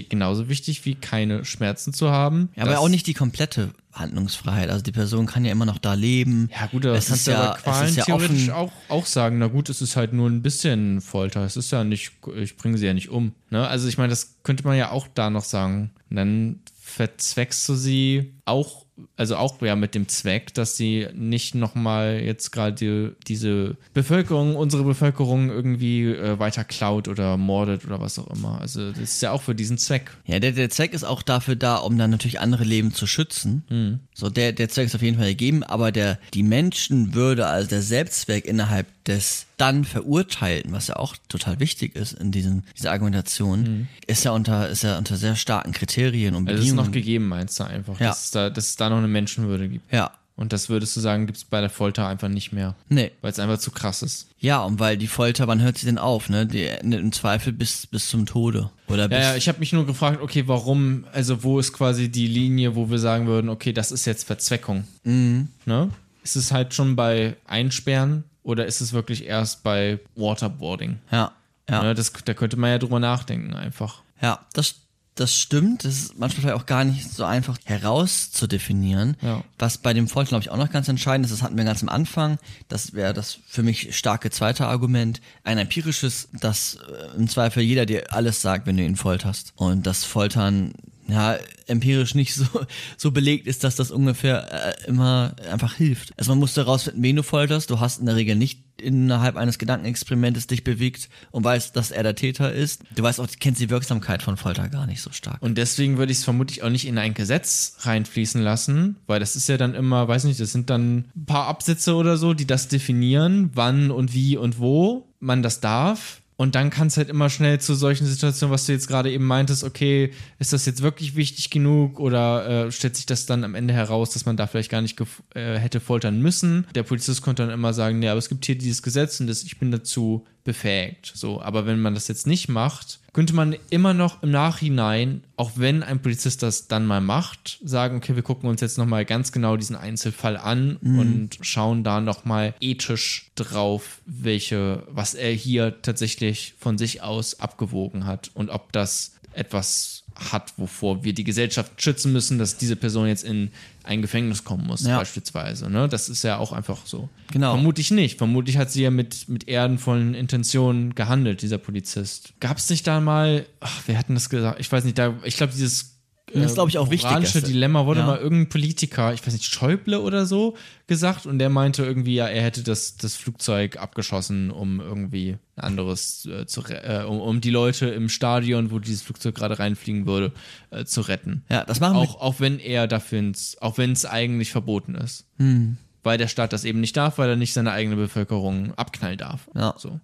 Speaker 2: genauso wichtig wie keine Schmerzen zu haben.
Speaker 3: ja, aber auch nicht die komplette Handlungsfreiheit. Also die Person kann ja immer noch da leben.
Speaker 2: Ja, gut,
Speaker 3: es
Speaker 2: kannst
Speaker 3: ist
Speaker 2: du
Speaker 3: ja,
Speaker 2: aber Qualen
Speaker 3: ja
Speaker 2: theoretisch auch, auch sagen, na gut, es ist halt nur ein bisschen Folter. Es ist ja nicht, ich bringe sie ja nicht um. Ne? Also ich meine, das könnte man ja auch da noch sagen. Und dann verzweckst du sie auch, also auch ja mit dem Zweck, dass sie nicht nochmal jetzt gerade die, diese Bevölkerung, unsere Bevölkerung irgendwie äh, weiter klaut oder mordet oder was auch immer. Also das ist ja auch für diesen Zweck.
Speaker 3: Ja, der, der Zweck ist auch dafür da, um dann natürlich andere Leben zu schützen.
Speaker 2: Hm.
Speaker 3: So, der, der Zweck ist auf jeden Fall gegeben, aber der, die Menschenwürde, also der Selbstzweck innerhalb des dann Verurteilten, was ja auch total wichtig ist in diesem, dieser Argumentation, ist ja unter, ist ja unter sehr starken Kriterien und
Speaker 2: Hm. Also es ist
Speaker 3: Bedingungen.
Speaker 2: noch gegeben, meinst du einfach,
Speaker 3: Ja.
Speaker 2: dass, es da, dass es da noch eine Menschenwürde gibt.
Speaker 3: Ja,
Speaker 2: Und das würdest du sagen, gibt es bei der Folter einfach nicht mehr.
Speaker 3: Nee.
Speaker 2: Weil es einfach zu krass ist.
Speaker 3: Ja, und weil die Folter, wann hört sie denn auf, ne? Die endet im Zweifel bis, bis zum Tode. Oder bis.
Speaker 2: Ja, ja, ich habe mich nur gefragt, okay, warum, also wo ist quasi die Linie, wo wir sagen würden, okay, das ist jetzt Verzweckung.
Speaker 3: Mhm.
Speaker 2: Ne? Ist es halt schon bei Einsperren oder ist es wirklich erst bei Waterboarding?
Speaker 3: ja, ja.
Speaker 2: Ne, das, da könnte man ja drüber nachdenken einfach.
Speaker 3: Ja, das, das stimmt. Das ist manchmal vielleicht auch gar nicht so einfach herauszudefinieren.
Speaker 2: Ja.
Speaker 3: Was bei dem Folter, glaube ich, auch noch ganz entscheidend ist, das hatten wir ganz am Anfang, das wäre das für mich starke zweite Argument. Ein empirisches, dass äh, im Zweifel jeder dir alles sagt, wenn du ihn folterst. Und das Foltern ja, empirisch nicht so, so belegt ist, dass das ungefähr äh, immer einfach hilft. Also man musste herausfinden, wen du folterst. Du hast in der Regel nicht innerhalb eines Gedankenexperimentes dich bewegt und weißt, dass er der Täter ist. Du weißt auch, kennst die Wirksamkeit von Folter gar nicht so stark.
Speaker 2: Und deswegen würde ich es vermutlich auch nicht in ein Gesetz reinfließen lassen, weil das ist ja dann immer, weiß nicht, das sind dann ein paar Absätze oder so, die das definieren, wann und wie und wo man das darf. Und dann kann es halt immer schnell zu solchen Situationen, was du jetzt gerade eben meintest, okay, ist das jetzt wirklich wichtig genug oder äh, stellt sich das dann am Ende heraus, dass man da vielleicht gar nicht äh, hätte foltern müssen? Der Polizist konnte dann immer sagen, nee, aber es gibt hier dieses Gesetz und das, ich bin dazu befähigt. So, aber wenn man das jetzt nicht macht, könnte man immer noch im Nachhinein, auch wenn ein Polizist das dann mal macht, sagen, okay, wir gucken uns jetzt nochmal ganz genau diesen Einzelfall an und schauen da nochmal ethisch drauf, welche, was er hier tatsächlich von sich aus abgewogen hat und ob das etwas hat, wovor wir die Gesellschaft schützen müssen, dass diese Person jetzt in ein Gefängnis kommen muss,
Speaker 3: Ja.
Speaker 2: beispielsweise. Ne? Das ist ja auch einfach so.
Speaker 3: Genau.
Speaker 2: Vermutlich nicht. Vermutlich hat sie ja mit, mit ehrenvollen Intentionen gehandelt, dieser Polizist. Gab es nicht da mal, ach, wer hat denn das gesagt? Ich weiß nicht, da, ich glaube, dieses
Speaker 3: Das ist, glaube ich, auch wichtig.
Speaker 2: moralische
Speaker 3: dass-
Speaker 2: Dilemma wurde
Speaker 3: Ja.
Speaker 2: mal irgendein Politiker, ich weiß nicht, Schäuble oder so, gesagt und der meinte irgendwie, ja, er hätte das, das Flugzeug abgeschossen, um irgendwie ein anderes äh, zu äh, um, um die Leute im Stadion, wo dieses Flugzeug gerade reinfliegen würde, äh, zu retten.
Speaker 3: Ja, das machen wir.
Speaker 2: Auch, auch wenn er dafür, auch wenn es eigentlich verboten ist.
Speaker 3: Hm.
Speaker 2: Weil der Staat das eben nicht darf, weil er nicht seine eigene Bevölkerung abknallen darf.
Speaker 3: Ja.
Speaker 2: So.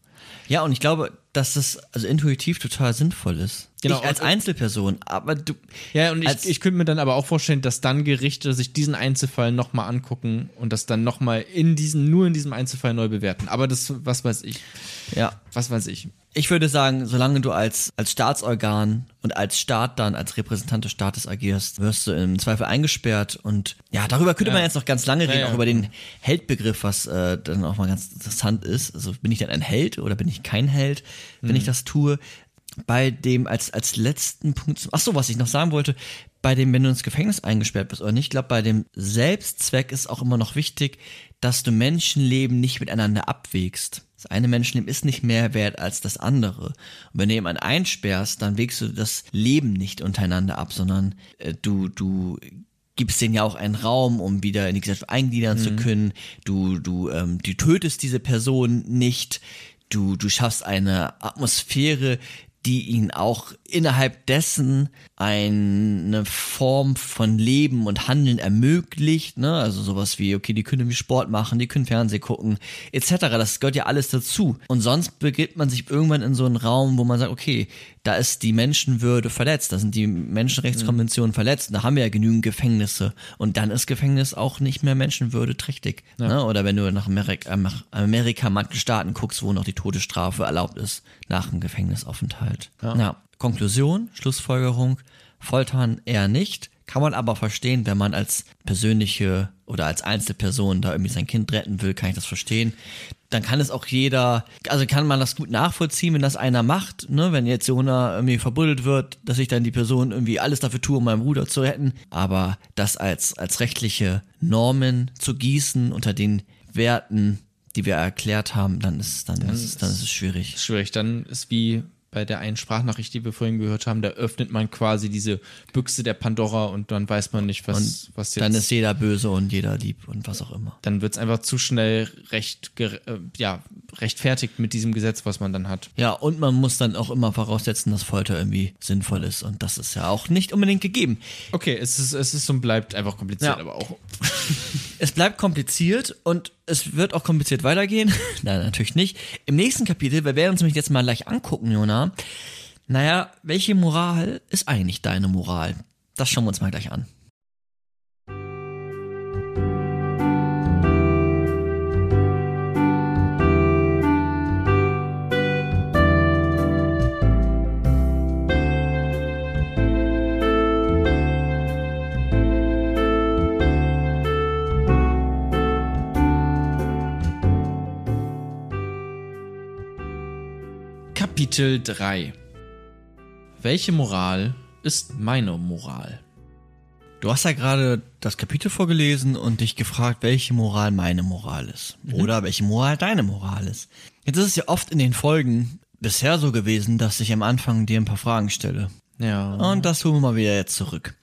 Speaker 3: Ja, und ich glaube, dass das also intuitiv total sinnvoll ist.
Speaker 2: Genau,
Speaker 3: Ich als Einzelperson, aber du.
Speaker 2: Ja, und ich, ich könnte mir dann aber auch vorstellen, dass dann Gerichte sich diesen Einzelfall nochmal angucken und das dann nochmal in diesen, nur in diesem Einzelfall neu bewerten. Aber das, was weiß ich.
Speaker 3: Ja.
Speaker 2: Was weiß ich.
Speaker 3: Ich würde sagen, solange du als, als Staatsorgan und als Staat dann, als Repräsentant des Staates agierst, wirst du im Zweifel eingesperrt und ja, darüber könnte
Speaker 2: Ja.
Speaker 3: man jetzt noch ganz lange reden,
Speaker 2: Ja, ja.
Speaker 3: auch über den Heldbegriff, was äh, dann auch mal ganz interessant ist. Also bin ich denn ein Held oder bin ich kein Held, wenn
Speaker 2: Mhm.
Speaker 3: ich das tue? Bei dem als, als letzten Punkt, ach so, was ich noch sagen wollte, bei dem, wenn du ins Gefängnis eingesperrt bist oder nicht, ich glaube, bei dem Selbstzweck ist auch immer noch wichtig, dass du Menschenleben nicht miteinander abwägst. Das eine Menschenleben ist nicht mehr wert als das andere. Und wenn du jemanden einsperrst, dann wägst du das Leben nicht untereinander ab, sondern äh, du, du gibst denen ja auch einen Raum, um wieder in die Gesellschaft eingliedern zu können. Du, du, ähm, du tötest diese Person nicht. Du, du schaffst eine Atmosphäre, die ihnen auch innerhalb dessen eine Form von Leben und Handeln ermöglicht, ne? Also sowas wie, okay, die können irgendwie Sport machen, die können Fernsehen gucken, etc. Das gehört ja alles dazu. Und sonst begibt man sich irgendwann in so einen Raum, wo man sagt, okay, da ist die Menschenwürde verletzt, da sind die Menschenrechtskonventionen verletzt, da haben wir ja genügend Gefängnisse. Und dann ist Gefängnis auch nicht mehr menschenwürdeträchtig. Ne? Oder wenn du nach Amerika, Amerika manche Staaten guckst, wo noch die Todesstrafe erlaubt ist, nach dem Gefängnisaufenthalt. Ja. Konklusion, Schlussfolgerung, Foltern eher nicht. Kann man aber verstehen, wenn man als persönliche oder als Einzelperson da irgendwie sein Kind retten will, kann ich das verstehen. Dann kann es auch jeder, also kann man das gut nachvollziehen, wenn das einer macht, ne? wenn jetzt Jona irgendwie verbuddelt wird, dass ich dann die Person irgendwie alles dafür tue, um meinen Bruder zu retten. Aber das als, als rechtliche Normen zu gießen unter den Werten, die wir erklärt haben, dann ist, dann, ist, es, dann ist es schwierig.
Speaker 2: Schwierig. Dann ist wie bei der einen Sprachnachricht, die wir vorhin gehört haben, da öffnet man quasi diese Büchse der Pandora und dann weiß man nicht, was,
Speaker 3: Und
Speaker 2: was jetzt.
Speaker 3: dann ist jeder böse und jeder lieb und was auch immer.
Speaker 2: dann wird es einfach zu schnell recht, äh, ja, rechtfertigt mit diesem Gesetz, was man dann hat.
Speaker 3: Ja, und man muss dann auch immer voraussetzen, dass Folter irgendwie sinnvoll ist. Und das ist ja auch nicht unbedingt gegeben.
Speaker 2: Okay, es ist, es ist und bleibt einfach kompliziert,
Speaker 3: Ja.
Speaker 2: aber auch.
Speaker 3: Es bleibt kompliziert und es wird auch kompliziert weitergehen. Nein, natürlich nicht. Im nächsten Kapitel, wir werden uns nämlich jetzt mal gleich angucken, Jona. Naja, welche Moral ist eigentlich deine Moral? Das schauen wir uns mal gleich an.
Speaker 2: Kapitel 3 Welche Moral ist meine Moral?
Speaker 3: Du hast ja gerade das Kapitel vorgelesen und dich gefragt, welche Moral meine Moral ist. Oder welche Moral deine Moral ist. Jetzt ist es ja oft in den Folgen bisher so gewesen, dass ich am Anfang dir ein paar Fragen stelle.
Speaker 2: Ja.
Speaker 3: Und das tun wir mal wieder jetzt zurück.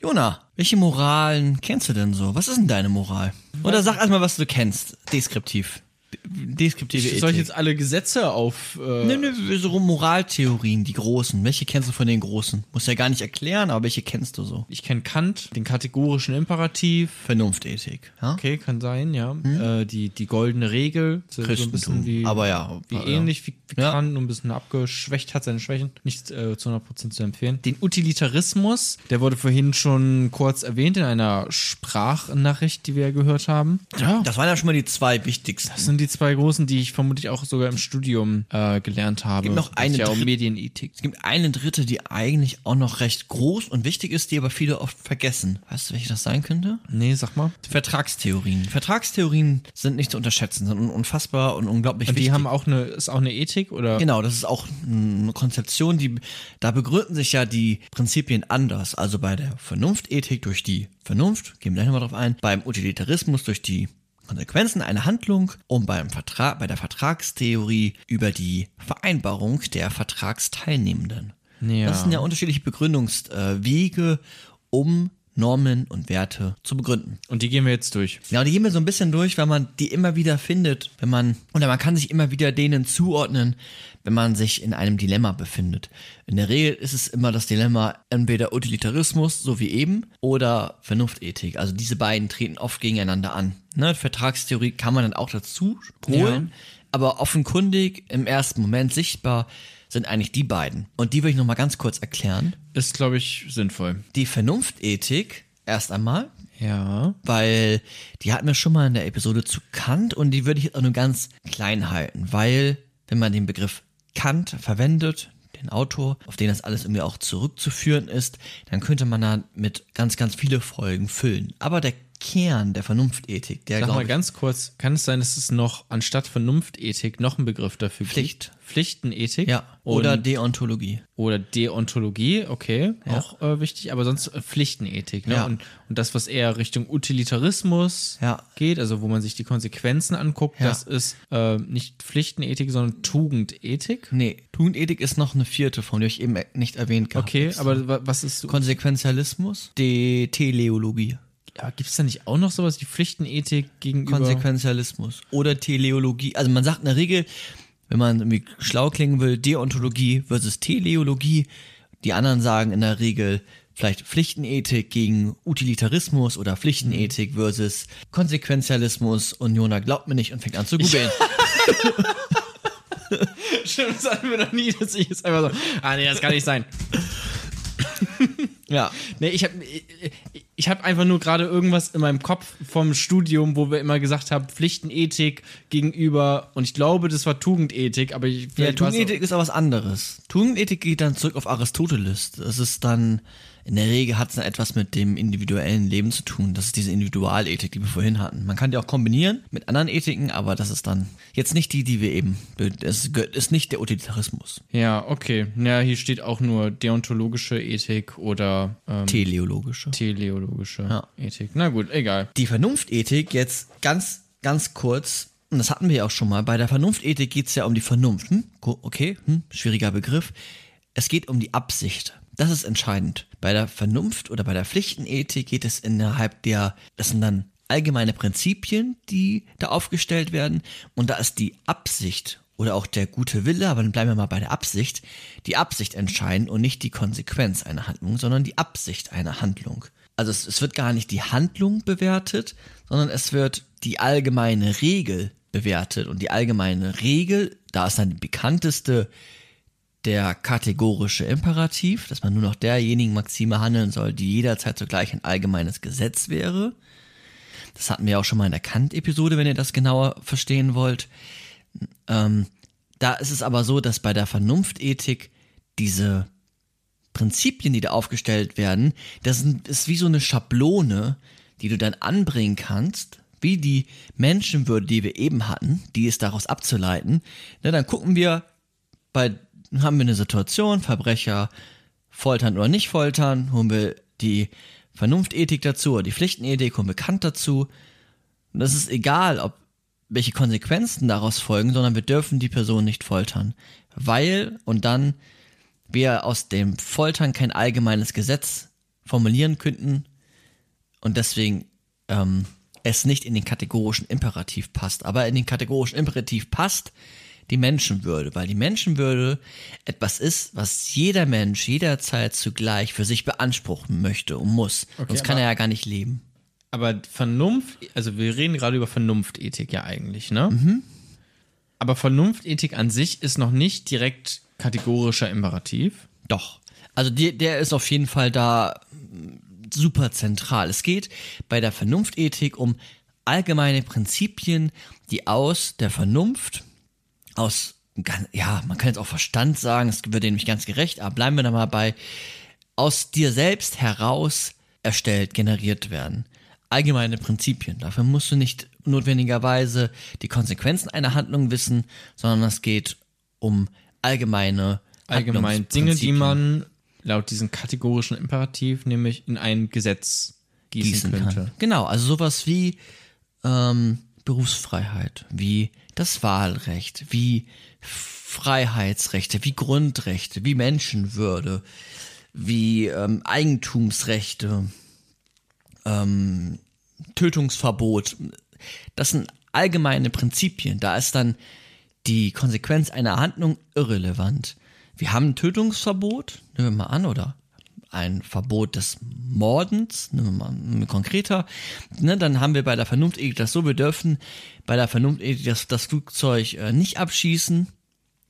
Speaker 3: Jona, welche Moralen kennst du denn so? Was ist denn deine Moral? Oder sag erstmal, was du kennst. Deskriptiv. Deskriptive
Speaker 2: Soll ich
Speaker 3: Ethik.
Speaker 2: jetzt alle Gesetze auf. Äh,
Speaker 3: Nö, nö, so Moraltheorien, die großen. Welche kennst du von den großen? Muss ja gar nicht erklären, aber welche kennst du so?
Speaker 2: Ich kenne Kant, den kategorischen Imperativ.
Speaker 3: Vernunftethik. Ja?
Speaker 2: Okay, kann sein, ja. Äh, die, die goldene Regel. So, so
Speaker 3: Christentum.
Speaker 2: bisschen wie,
Speaker 3: aber ja.
Speaker 2: wie
Speaker 3: ja.
Speaker 2: ähnlich wie, wie
Speaker 3: Ja.
Speaker 2: Kant, nur ein bisschen abgeschwächt hat seine Schwächen. Nicht äh, zu 100% zu empfehlen. Den Utilitarismus, der wurde vorhin schon kurz erwähnt in einer Sprachnachricht, die wir ja gehört haben. Ja.
Speaker 3: Das waren ja schon mal die zwei wichtigsten.
Speaker 2: Das sind die zwei großen, die ich vermutlich auch sogar im Studium äh, gelernt habe.
Speaker 3: gibt noch eine
Speaker 2: ja um
Speaker 3: dritte-
Speaker 2: Medienethik.
Speaker 3: Es gibt eine dritte, die eigentlich auch noch recht groß und wichtig ist, die aber viele oft vergessen. Weißt du, welche das sein könnte?
Speaker 2: Nee, sag mal.
Speaker 3: Vertragstheorien. Vertragstheorien sind nicht zu unterschätzen, sind unfassbar und unglaublich
Speaker 2: Und die
Speaker 3: wichtig.
Speaker 2: haben auch eine, ist auch eine Ethik oder?
Speaker 3: Genau, das ist auch eine Konzeption, die, da begründen sich ja die Prinzipien anders. Also bei der Vernunftethik durch die Vernunft, gehen wir gleich nochmal drauf ein, beim Utilitarismus durch die Konsequenzen einer Handlung und beim Vertrag, bei der Vertragstheorie über die Vereinbarung der Vertragsteilnehmenden.
Speaker 2: Ja.
Speaker 3: Das sind ja unterschiedliche Begründungswege, um Normen und Werte zu begründen.
Speaker 2: Und die gehen wir jetzt durch.
Speaker 3: Ja, und die gehen wir so ein bisschen durch, weil man die immer wieder findet, wenn man, oder man kann sich immer wieder denen zuordnen, wenn man sich in einem Dilemma befindet. In der Regel ist es immer das Dilemma entweder Utilitarismus, so wie eben, oder Vernunftethik. Also diese beiden treten oft gegeneinander an. Ne? Vertragstheorie kann man dann auch dazu holen, aber offenkundig im ersten Moment sichtbar sind eigentlich die beiden. Und die will ich nochmal ganz kurz erklären.
Speaker 2: Ist, glaube ich, sinnvoll.
Speaker 3: Die Vernunftethik erst einmal,
Speaker 2: Ja.
Speaker 3: weil die hatten wir schon mal in der Episode zu Kant und die würde ich jetzt auch nur ganz klein halten, weil wenn man den Begriff Kant verwendet, den Autor, auf den das alles irgendwie auch zurückzuführen ist, dann könnte man da mit ganz, ganz viele Folgen füllen. Aber der Kern der Vernunftethik, der
Speaker 2: Sag mal
Speaker 3: ich,
Speaker 2: ganz kurz, kann es sein, dass es noch anstatt Vernunftethik noch einen Begriff dafür
Speaker 3: Pflicht.
Speaker 2: gibt? Pflichtenethik?
Speaker 3: ja, oder Deontologie.
Speaker 2: oder Deontologie, okay, auch äh, wichtig, aber sonst äh, Pflichtenethik, ne?
Speaker 3: Ja.
Speaker 2: Und, und das, was eher Richtung Utilitarismus
Speaker 3: Ja.
Speaker 2: geht, also wo man sich die Konsequenzen anguckt,
Speaker 3: Ja.
Speaker 2: das ist äh, nicht Pflichtenethik, sondern Tugendethik.
Speaker 3: Nee, Tugendethik ist noch eine vierte, von der ich eben nicht erwähnt habe.
Speaker 2: Okay, aber wa- was ist
Speaker 3: Konsequenzialismus, die Teleologie.
Speaker 2: ja, gibt es da nicht auch noch sowas wie Pflichtenethik gegenüber?
Speaker 3: Konsequenzialismus oder Teleologie. Also man sagt in der Regel, wenn man irgendwie schlau klingen will, Deontologie versus Teleologie. Die anderen sagen in der Regel vielleicht Pflichtenethik gegen Utilitarismus oder Pflichtenethik versus Konsequenzialismus und Jona glaubt mir nicht und fängt an zu googeln.
Speaker 2: Stimmt, das hatten wir noch nie, dass ich jetzt einfach so, ah nee, das kann nicht sein.
Speaker 3: ja.
Speaker 2: Nee, ich habe ich hab einfach nur gerade irgendwas in meinem Kopf vom Studium, wo wir immer gesagt haben, Pflichtenethik gegenüber, und ich glaube, das war Tugendethik, aber ich,
Speaker 3: Ja, Tugendethik ist aber was anderes. Tugendethik geht dann zurück auf Aristoteles. Das ist dann, in der Regel hat es dann etwas mit dem individuellen Leben zu tun. Das ist diese Individualethik, die wir vorhin hatten. Man kann die auch kombinieren mit anderen Ethiken, aber das ist dann jetzt nicht die, die wir eben, das ist nicht der Utilitarismus.
Speaker 2: Ja, okay. Ja, hier steht auch nur deontologische Ethik oder ähm,
Speaker 3: Teleologische.
Speaker 2: teleologische
Speaker 3: Ja.
Speaker 2: Ethik. Na gut, egal.
Speaker 3: Die Vernunftethik jetzt ganz, ganz kurz, und das hatten wir ja auch schon mal, bei der Vernunftethik geht es ja um die Vernunft. Hm? Okay, hm? schwieriger Begriff. Es geht um die Absicht. Das ist entscheidend. Bei der Vernunft oder bei der Pflichtenethik geht es innerhalb der, das sind dann allgemeine Prinzipien, die da aufgestellt werden. Und da ist die Absicht oder auch der gute Wille, aber dann bleiben wir mal bei der Absicht, die Absicht entscheidend und nicht die Konsequenz einer Handlung, sondern die Absicht einer Handlung. Also es, es wird gar nicht die Handlung bewertet, sondern es wird die allgemeine Regel bewertet. Und die allgemeine Regel, da ist dann die bekannteste der kategorische Imperativ, dass man nur noch derjenigen Maxime handeln soll, die jederzeit zugleich ein allgemeines Gesetz wäre. Das hatten wir auch schon mal in der Kant-Episode, wenn ihr das genauer verstehen wollt. Ähm, da ist es aber so, dass bei der Vernunftethik diese Prinzipien, die da aufgestellt werden, das ist wie so eine Schablone, die du dann anbringen kannst, wie die Menschenwürde, die wir eben hatten, die ist daraus abzuleiten. Na, dann gucken wir bei haben wir eine Situation, Verbrecher foltern oder nicht foltern, holen wir die Vernunftethik dazu oder die Pflichtenethik, holen wir Kant dazu. Und es ist egal, ob welche Konsequenzen daraus folgen, sondern wir dürfen die Person nicht foltern. Weil, und dann wir aus dem Foltern kein allgemeines Gesetz formulieren könnten und deswegen ähm, es nicht in den kategorischen Imperativ passt. Aber in den kategorischen Imperativ passt die Menschenwürde, weil die Menschenwürde etwas ist, was jeder Mensch jederzeit zugleich für sich beanspruchen möchte und muss. Sonst kann er ja gar nicht leben.
Speaker 2: Aber Vernunft, also wir reden gerade über Vernunftethik ja eigentlich, ne? Aber Vernunftethik an sich ist noch nicht direkt kategorischer Imperativ.
Speaker 3: Doch. Also die, der ist auf jeden Fall da mm, super zentral. Es geht bei der Vernunftethik um allgemeine Prinzipien, die aus der Vernunft, aus, ja, man kann jetzt auch Verstand sagen, es wird dem nicht ganz gerecht, aber bleiben wir da mal bei, aus dir selbst heraus erstellt, generiert werden. Allgemeine Prinzipien. Dafür musst du nicht notwendigerweise die Konsequenzen einer Handlung wissen, sondern es geht um allgemeine
Speaker 2: Allgemein Dinge, die man laut diesem kategorischen Imperativ nämlich in ein Gesetz gießen,
Speaker 3: gießen
Speaker 2: könnte.
Speaker 3: kann. Genau, also sowas wie ähm, Berufsfreiheit, wie das Wahlrecht, wie Freiheitsrechte, wie Grundrechte, wie Menschenwürde, wie ähm, Eigentumsrechte, ähm, Tötungsverbot. Das sind allgemeine Prinzipien. Da ist dann die Konsequenz einer Handlung irrelevant. Wir haben ein Tötungsverbot, nehmen wir mal an, oder ein Verbot des Mordens, nehmen wir mal konkreter, ne, dann haben wir bei der Vernunftethik das so, wir dürfen bei der Vernunftethik das, das Flugzeug äh, nicht abschießen,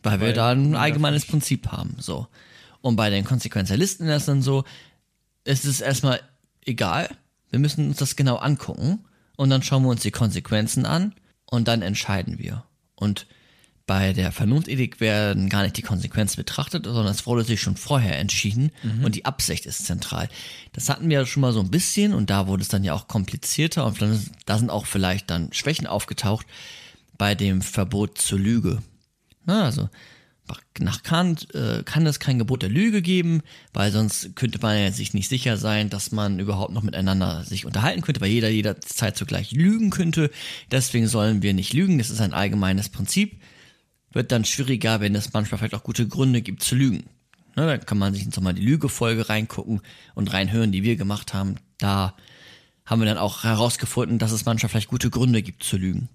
Speaker 3: weil, wir
Speaker 2: Weil
Speaker 3: da ein allgemeines Prinzip haben, so. Und bei den Konsequenzialisten ist es dann so, es ist erstmal egal, wir müssen uns das genau angucken und dann schauen wir uns die Konsequenzen an und dann entscheiden wir. Und bei der Vernunftethik werden gar nicht die Konsequenzen betrachtet, sondern es wurde sich schon vorher entschieden und die Absicht ist zentral. Das hatten wir ja schon mal so ein bisschen und da wurde es dann ja auch komplizierter und dann, da sind auch vielleicht dann Schwächen aufgetaucht bei dem Verbot zur Lüge. Na, also nach Kant äh, kann es kein Gebot der Lüge geben, weil sonst könnte man ja sich nicht sicher sein, dass man überhaupt noch miteinander sich unterhalten könnte, weil jeder jederzeit zugleich lügen könnte. Deswegen sollen wir nicht lügen, das ist ein allgemeines Prinzip. Wird dann schwieriger, wenn es manchmal vielleicht auch gute Gründe gibt zu lügen. Ne, da kann man sich jetzt nochmal die Lügefolge reingucken und reinhören, die wir gemacht haben. Da haben wir dann auch herausgefunden, dass es manchmal vielleicht gute Gründe gibt zu lügen.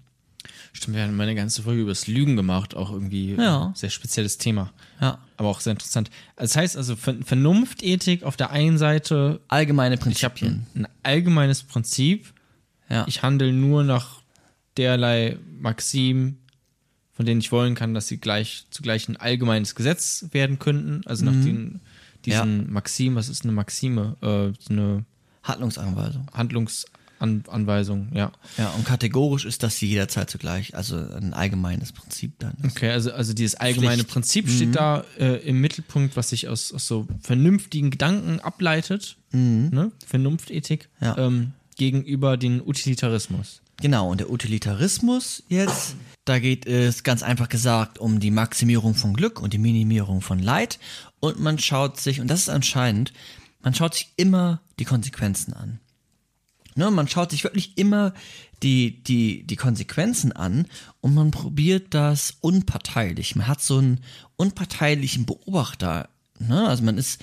Speaker 2: Stimmt, wir haben eine ganze Folge über das Lügen gemacht, auch irgendwie
Speaker 3: Ja.
Speaker 2: ein sehr spezielles Thema.
Speaker 3: Ja.
Speaker 2: Aber auch sehr interessant. Das heißt also, Ver- Vernunftethik auf der einen Seite,
Speaker 3: Allgemeine
Speaker 2: ich habe
Speaker 3: Prinzipien.
Speaker 2: ein, ein allgemeines Prinzip,
Speaker 3: Ja.
Speaker 2: ich handle nur nach derlei Maxim, von denen ich wollen kann, dass sie gleich zugleich ein allgemeines Gesetz werden könnten. Also nach den, diesen Maxim, was ist eine Maxime? Äh, eine
Speaker 3: Handlungsanweisung.
Speaker 2: Handlungsanweisung, ja.
Speaker 3: Ja, und kategorisch ist das jederzeit zugleich, also ein allgemeines Prinzip dann. ist.
Speaker 2: Okay, also, also dieses allgemeine
Speaker 3: Pflicht.
Speaker 2: Prinzip steht da äh, im Mittelpunkt, was sich aus, aus so vernünftigen Gedanken ableitet, ne? Vernunftethik,
Speaker 3: Ja.
Speaker 2: ähm, gegenüber den Utilitarismus.
Speaker 3: Genau, und der Utilitarismus jetzt, da geht es ganz einfach gesagt um die Maximierung von Glück und die Minimierung von Leid. Und man schaut sich, und das ist entscheidend, man schaut sich immer die Konsequenzen an. Ne, man schaut sich wirklich immer die, die, die Konsequenzen an und man probiert das unparteilich. Man hat so einen unparteilichen Beobachter. Ne? Also man ist,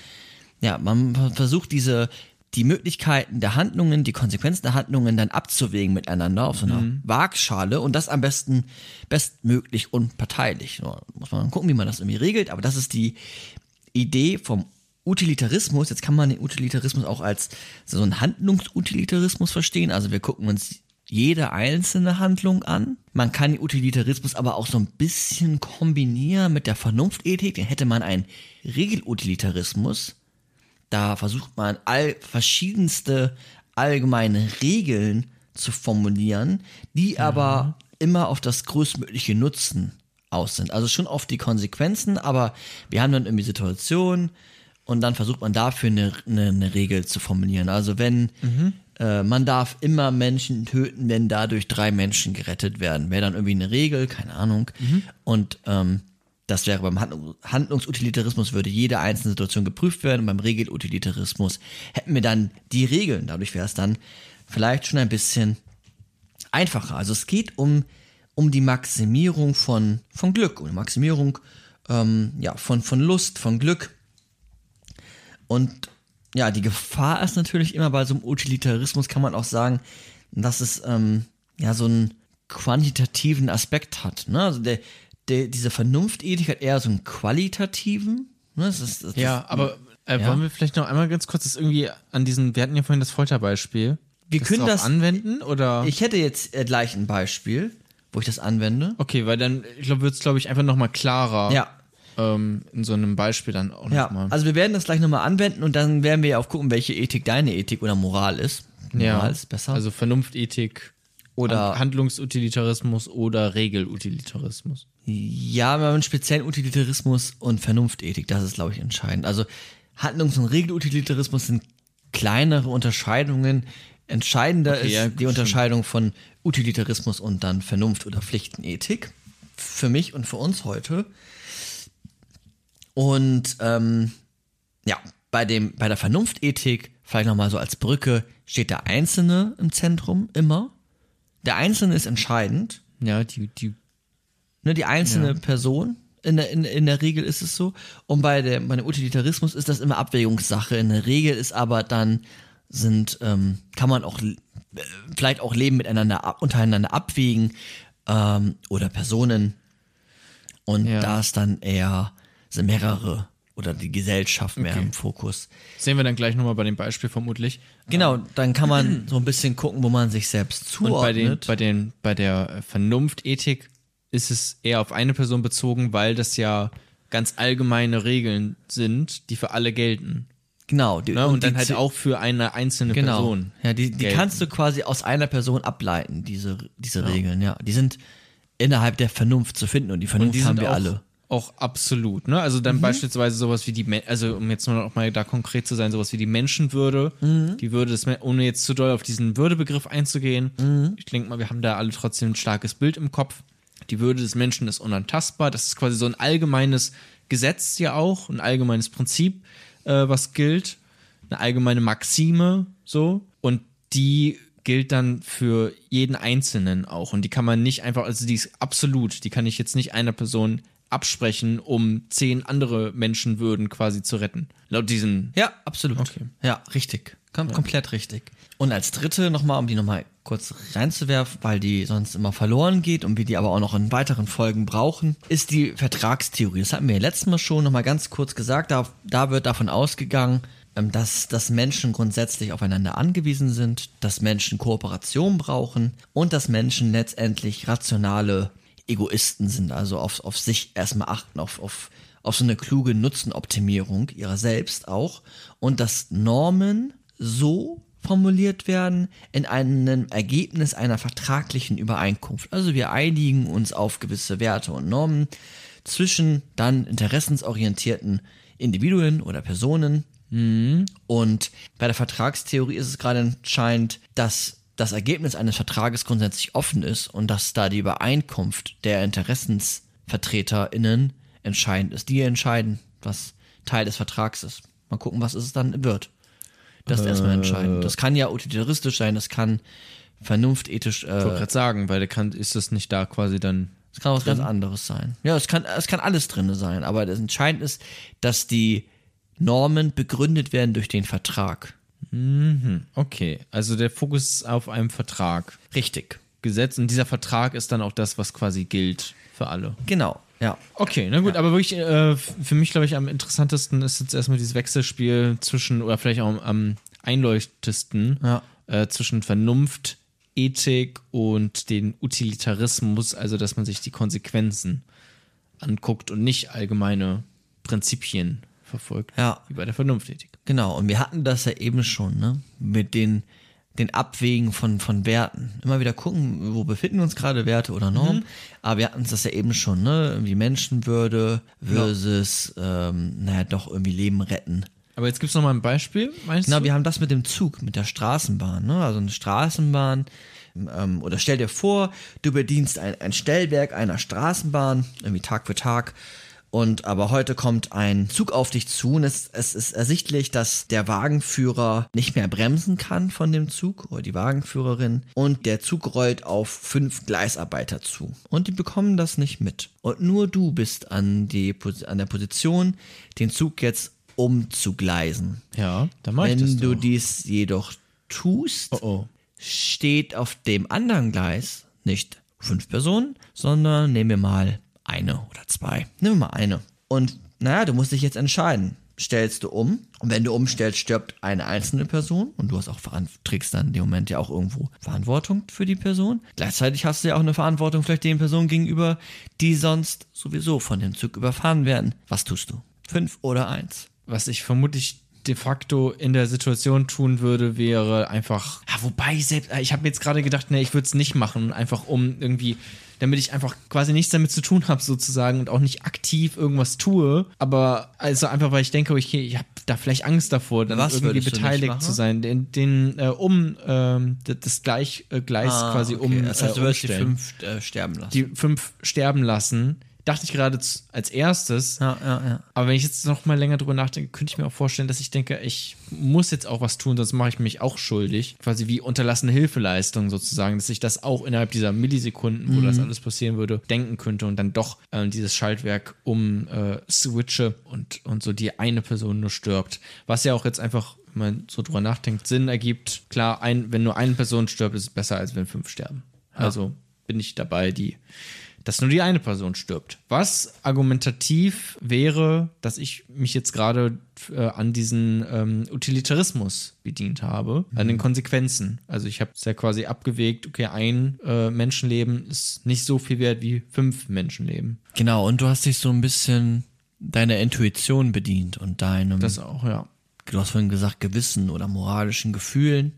Speaker 3: ja, man versucht diese, die Möglichkeiten der Handlungen, die Konsequenzen der Handlungen dann abzuwägen miteinander auf so einer Waagschale und das am besten bestmöglich unparteilich. Muss man gucken, wie man das irgendwie regelt, aber das ist die Idee vom Utilitarismus. Jetzt kann man den Utilitarismus auch als so einen Handlungsutilitarismus verstehen. Also wir gucken uns jede einzelne Handlung an. Man kann den Utilitarismus aber auch so ein bisschen kombinieren mit der Vernunftethik. Dann hätte man einen Regelutilitarismus. Da versucht man all verschiedenste allgemeine Regeln zu formulieren, die aber immer auf das größtmögliche Nutzen aus sind. Also schon auf die Konsequenzen, aber wir haben dann irgendwie Situationen und dann versucht man dafür eine, eine, eine Regel zu formulieren. Also wenn äh, man darf immer Menschen töten, wenn dadurch drei Menschen gerettet werden, wäre dann irgendwie eine Regel, keine Ahnung. Und ähm, Das wäre beim Handlung, Handlungsutilitarismus würde jede einzelne Situation geprüft werden und beim Regelutilitarismus hätten wir dann die Regeln. Dadurch wäre es dann vielleicht schon ein bisschen einfacher. Also es geht um, um die Maximierung von, von Glück, die Maximierung ähm, ja, von, von Lust, von Glück. Und ja, die Gefahr ist natürlich immer bei so einem Utilitarismus, kann man auch sagen, dass es ähm, ja so einen quantitativen Aspekt hat. Ne? Also der, der, diese Vernunftethik hat eher so einen qualitativen. Ne? Das ist, das
Speaker 2: Ja,
Speaker 3: ist,
Speaker 2: aber äh,
Speaker 3: Ja.
Speaker 2: wollen wir vielleicht noch einmal ganz kurz das irgendwie an diesen, wir hatten ja vorhin das Folterbeispiel.
Speaker 3: Wir können das-
Speaker 2: anwenden oder?
Speaker 3: Ich hätte jetzt äh, gleich ein Beispiel, wo ich das anwende.
Speaker 2: okay, weil dann, ich glaube, wird es, glaube ich, einfach nochmal klarer.
Speaker 3: Ja,
Speaker 2: Ähm, in so einem Beispiel dann auch
Speaker 3: ja.
Speaker 2: nochmal.
Speaker 3: Also wir werden das gleich nochmal anwenden und dann werden wir ja auch gucken, welche Ethik deine Ethik oder Moral ist. Moral ist besser.
Speaker 2: Also Vernunftethik
Speaker 3: Oder-
Speaker 2: Han- Handlungsutilitarismus oder Regelutilitarismus.
Speaker 3: Ja, wir haben einen speziellen Utilitarismus und Vernunftethik, das ist, glaube ich, entscheidend. Also Handlungs- und Regelutilitarismus sind kleinere Unterscheidungen. Entscheidender
Speaker 2: Okay,
Speaker 3: ist
Speaker 2: ja,
Speaker 3: die. Unterscheidung von Utilitarismus und dann Vernunft- oder Pflichtenethik. Für mich und für uns heute. Und ähm, ja, bei, dem, bei der Vernunftethik, vielleicht nochmal so als Brücke, steht der Einzelne im Zentrum immer. Der Einzelne ist entscheidend.
Speaker 2: Ja, die, die,
Speaker 3: Ne, die einzelne Person. In der, in, in der Regel ist es so. Und bei, der, bei dem Utilitarismus ist das immer Abwägungssache. In der Regel ist aber dann, sind, ähm, kann man auch äh, vielleicht auch Leben miteinander untereinander abwägen ähm, oder Personen. Und
Speaker 2: Ja.
Speaker 3: da ist dann eher sind mehrere oder die Gesellschaft mehr
Speaker 2: Okay.
Speaker 3: im Fokus.
Speaker 2: sehen wir dann gleich nochmal bei dem Beispiel vermutlich.
Speaker 3: Genau, dann kann man so ein bisschen gucken, wo man sich selbst
Speaker 2: Und bei, den,
Speaker 3: zuordnet.
Speaker 2: bei, den, bei der Vernunftethik ist es eher auf eine Person bezogen, weil das ja ganz allgemeine Regeln sind, die für alle gelten.
Speaker 3: genau, die,
Speaker 2: Ne? Und,
Speaker 3: die
Speaker 2: dann halt auch für eine einzelne
Speaker 3: Genau.
Speaker 2: Person.
Speaker 3: Ja, die, die
Speaker 2: gelten.
Speaker 3: kannst du quasi aus einer Person ableiten, diese, diese Regeln, ja. Die sind innerhalb der Vernunft zu finden und die
Speaker 2: Und
Speaker 3: Vernunft
Speaker 2: die
Speaker 3: haben wir
Speaker 2: auch,
Speaker 3: alle.
Speaker 2: auch absolut. Ne? Also
Speaker 3: Mhm.
Speaker 2: dann beispielsweise sowas wie die, also um jetzt nur noch mal da konkret zu sein, sowas wie die Menschenwürde,
Speaker 3: Mhm.
Speaker 2: die Würde des, ohne jetzt zu doll auf diesen Würdebegriff einzugehen.
Speaker 3: Mhm.
Speaker 2: Ich denke mal, wir haben da alle trotzdem ein starkes Bild im Kopf. Die Würde des Menschen ist unantastbar. Das ist quasi so ein allgemeines Gesetz ja auch, ein allgemeines Prinzip, äh, was gilt, eine allgemeine Maxime so und die gilt dann für jeden Einzelnen auch und die kann man nicht einfach, also die ist absolut, die kann ich jetzt nicht einer Person absprechen, um zehn andere Menschenwürden quasi zu retten. Laut diesen
Speaker 3: Ja, absolut.
Speaker 2: Okay.
Speaker 3: Ja, richtig. Kom Komplett richtig. Und als dritte nochmal, um die nochmal kurz reinzuwerfen, weil die sonst immer verloren geht und wir die aber auch noch in weiteren Folgen brauchen, ist die Vertragstheorie. Das hatten wir ja letztes Mal schon nochmal ganz kurz gesagt. Da, da wird davon ausgegangen, ähm, dass, dass Menschen grundsätzlich aufeinander angewiesen sind, dass Menschen Kooperation brauchen und dass Menschen letztendlich rationale Egoisten sind, also auf, auf sich erstmal achten, auf, auf, auf so eine kluge Nutzenoptimierung ihrer selbst auch und dass Normen so formuliert werden in einem Ergebnis einer vertraglichen Übereinkunft. Also wir einigen uns auf gewisse Werte und Normen zwischen dann interessensorientierten Individuen oder Personen. Und bei der Vertragstheorie ist es gerade entscheidend, dass das Ergebnis eines Vertrages grundsätzlich offen ist und dass da die Übereinkunft der InteressensvertreterInnen entscheidend ist. Die entscheiden, was Teil des Vertrags ist. Mal gucken, was es dann wird. Das ist erstmal entscheidend. Das kann ja utilitaristisch sein, das kann vernunftethisch,
Speaker 2: Ich wollte
Speaker 3: äh,
Speaker 2: gerade sagen, weil der kann, ist das nicht da quasi dann.
Speaker 3: es kann was ganz anderes sein. Ja, es kann, es kann alles drin sein, aber das Entscheidende ist, dass die Normen begründet werden durch den Vertrag.
Speaker 2: Okay, also der Fokus ist auf einem Vertrag.
Speaker 3: Richtig.
Speaker 2: Gesetz und dieser Vertrag ist dann auch das, was quasi gilt für alle.
Speaker 3: Genau, ja.
Speaker 2: Okay, na gut, aber wirklich äh, für mich, glaube ich, am interessantesten ist jetzt erstmal dieses Wechselspiel zwischen, oder vielleicht auch am, einleuchtesten,
Speaker 3: Ja.
Speaker 2: äh, zwischen Vernunft, Ethik und den Utilitarismus, also dass man sich die Konsequenzen anguckt und nicht allgemeine Prinzipien verfolgt,
Speaker 3: Ja.
Speaker 2: wie bei der Vernunftethik.
Speaker 3: Genau, und wir hatten das ja eben schon, ne? Mit den, den Abwägen von, von Werten. Immer wieder gucken, wo befinden uns gerade, Werte oder Normen. Aber wir hatten das ja eben schon, ne? Irgendwie Menschenwürde versus, ähm, naja, doch irgendwie Leben retten.
Speaker 2: Aber jetzt gibt es nochmal ein Beispiel, meinst
Speaker 3: Genau,
Speaker 2: du?
Speaker 3: wir haben das mit dem Zug, mit der Straßenbahn, ne? Also eine Straßenbahn, ähm, oder stell dir vor, du bedienst ein, ein Stellwerk einer Straßenbahn, irgendwie Tag für Tag, Und aber heute kommt ein Zug auf dich zu und es, es ist ersichtlich, dass der Wagenführer nicht mehr bremsen kann von dem Zug oder die Wagenführerin und der Zug rollt auf fünf Gleisarbeiter zu und die bekommen das nicht mit. Und nur du bist an, die, an der Position, den Zug jetzt umzugleisen.
Speaker 2: Ja, dann mach ich das
Speaker 3: Wenn du dies jedoch tust,
Speaker 2: Oh oh.
Speaker 3: steht auf dem anderen Gleis nicht fünf Personen, sondern nehmen wir mal eine oder zwei. Wir mal eine. Und naja, du musst dich jetzt entscheiden. Stellst du um und wenn du umstellst, stirbt eine einzelne Person und du hast auch trägst dann in dem Moment ja auch irgendwo Verantwortung für die Person. Gleichzeitig hast du ja auch eine Verantwortung vielleicht den Personen gegenüber, die sonst sowieso von dem Zug überfahren werden. Was tust du? Fünf oder eins?
Speaker 2: was ich vermutlich de facto in der Situation tun würde, wäre einfach, ja, wobei selbst, ich habe jetzt gerade gedacht, nee, ich würde es nicht machen, einfach um irgendwie, damit ich einfach quasi nichts damit zu tun habe sozusagen und auch nicht aktiv irgendwas tue, aber also einfach, weil ich denke, okay, ich habe da vielleicht Angst davor, dann
Speaker 3: Was
Speaker 2: irgendwie beteiligt zu sein, den, den äh, um ähm, das- gleich äh, Gleis quasi um
Speaker 3: Ah, Das heißt, du
Speaker 2: äh,
Speaker 3: würdest die fünf äh, sterben lassen.
Speaker 2: die fünf sterben lassen. Dachte ich gerade als erstes,
Speaker 3: ja, ja, ja.
Speaker 2: aber wenn ich jetzt noch mal länger drüber nachdenke, könnte ich mir auch vorstellen, dass ich denke, ich muss jetzt auch was tun, sonst mache ich mich auch schuldig. Quasi wie unterlassene Hilfeleistung sozusagen, dass ich das auch innerhalb dieser Millisekunden, wo das alles passieren würde, denken könnte und dann doch äh, dieses Schaltwerk um äh, switche und, und so die eine Person nur stirbt. Was ja auch jetzt einfach, wenn man so drüber nachdenkt, Sinn ergibt. Klar, ein, wenn nur eine Person stirbt, ist es besser, als wenn fünf sterben. Also bin ich dabei, die dass nur die eine Person stirbt. Was argumentativ wäre, dass ich mich jetzt gerade äh, an diesen ähm, Utilitarismus bedient habe, an den Konsequenzen. Also ich habe es ja quasi abgewegt, okay, ein äh, Menschenleben ist nicht so viel wert wie fünf Menschenleben.
Speaker 3: Genau, und du hast dich so ein bisschen deiner Intuition bedient und deinem,
Speaker 2: Das auch, ja.
Speaker 3: du hast vorhin gesagt, Gewissen oder moralischen Gefühlen.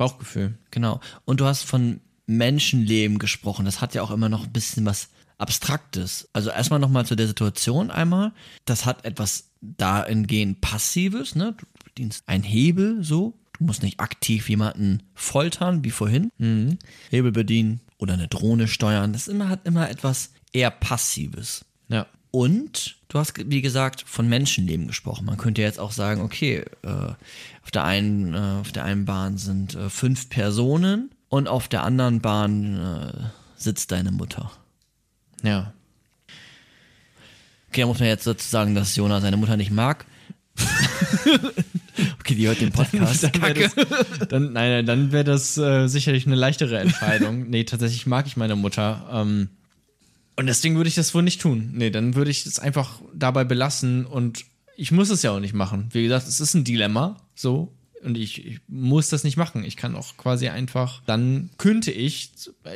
Speaker 2: Bauchgefühl.
Speaker 3: Genau. Und du hast von Menschenleben gesprochen. Das hat ja auch immer noch ein bisschen was Abstraktes. Also erstmal nochmal zu der Situation einmal. Das hat etwas dahingehend Passives, ne? Du bedienst einen Hebel so. Du musst nicht aktiv jemanden foltern, wie vorhin. Hebel bedienen oder eine Drohne steuern. Das immer, hat immer etwas eher Passives.
Speaker 2: Ja.
Speaker 3: Und du hast, wie gesagt, von Menschenleben gesprochen. Man könnte jetzt auch sagen, okay, äh, auf, der einen, äh, auf der einen Bahn sind äh, fünf Personen und auf der anderen Bahn äh, sitzt deine Mutter.
Speaker 2: Ja.
Speaker 3: Okay, da muss man jetzt dazu sagen, dass Jonah seine Mutter nicht mag. okay, die hört den Podcast.
Speaker 2: Dann
Speaker 3: Kacke.
Speaker 2: das, dann, nein, nein, dann wäre das äh, sicherlich eine leichtere Entscheidung. nee, tatsächlich mag ich meine Mutter. Ähm, und deswegen würde ich das wohl nicht tun. Nee, dann würde ich es einfach dabei belassen und ich muss es ja auch nicht machen. Wie gesagt, es ist ein Dilemma, so. Und ich, ich muss das nicht machen. Ich kann auch quasi einfach, dann könnte ich,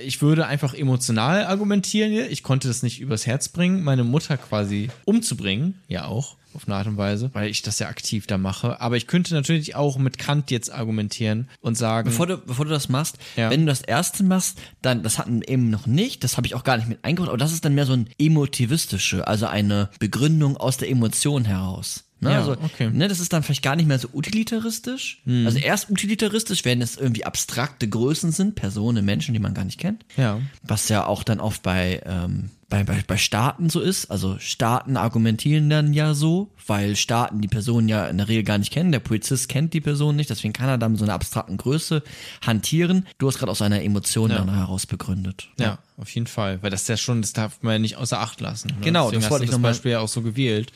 Speaker 2: ich würde einfach emotional argumentieren. Ich konnte das nicht übers Herz bringen, meine Mutter quasi umzubringen. Ja, auch auf eine Art und Weise, weil ich das ja aktiv da mache. Aber ich könnte natürlich auch mit Kant jetzt argumentieren und sagen,
Speaker 3: Bevor du, bevor du das machst,
Speaker 2: Ja.
Speaker 3: wenn du das erste machst, dann, das hatten wir eben noch nicht, das habe ich auch gar nicht mit eingebaut, aber das ist dann mehr so ein emotivistische, also eine Begründung aus der Emotion heraus. Ne?
Speaker 2: Ja,
Speaker 3: also,
Speaker 2: okay.
Speaker 3: ne, das ist dann vielleicht gar nicht mehr so utilitaristisch.
Speaker 2: Hm.
Speaker 3: Also erst utilitaristisch, wenn es irgendwie abstrakte Größen sind, Personen, Menschen, die man gar nicht kennt.
Speaker 2: Ja.
Speaker 3: Was ja auch dann oft bei, ähm, bei, bei, bei Staaten so ist. Also Staaten argumentieren dann ja so, weil Staaten die Person ja in der Regel gar nicht kennen. Der Polizist kennt die Person nicht, deswegen kann er dann mit so einer abstrakten Größe hantieren. Du hast gerade aus einer Emotion
Speaker 2: Ja.
Speaker 3: dann heraus begründet.
Speaker 2: Ja, auf jeden Fall. Weil das ist ja schon, das darf man ja nicht außer Acht lassen. Ne?
Speaker 3: Genau,
Speaker 2: Deswegen
Speaker 3: das
Speaker 2: hast
Speaker 3: wollte
Speaker 2: du
Speaker 3: ich
Speaker 2: das
Speaker 3: mal-
Speaker 2: Beispiel ja auch so gewählt,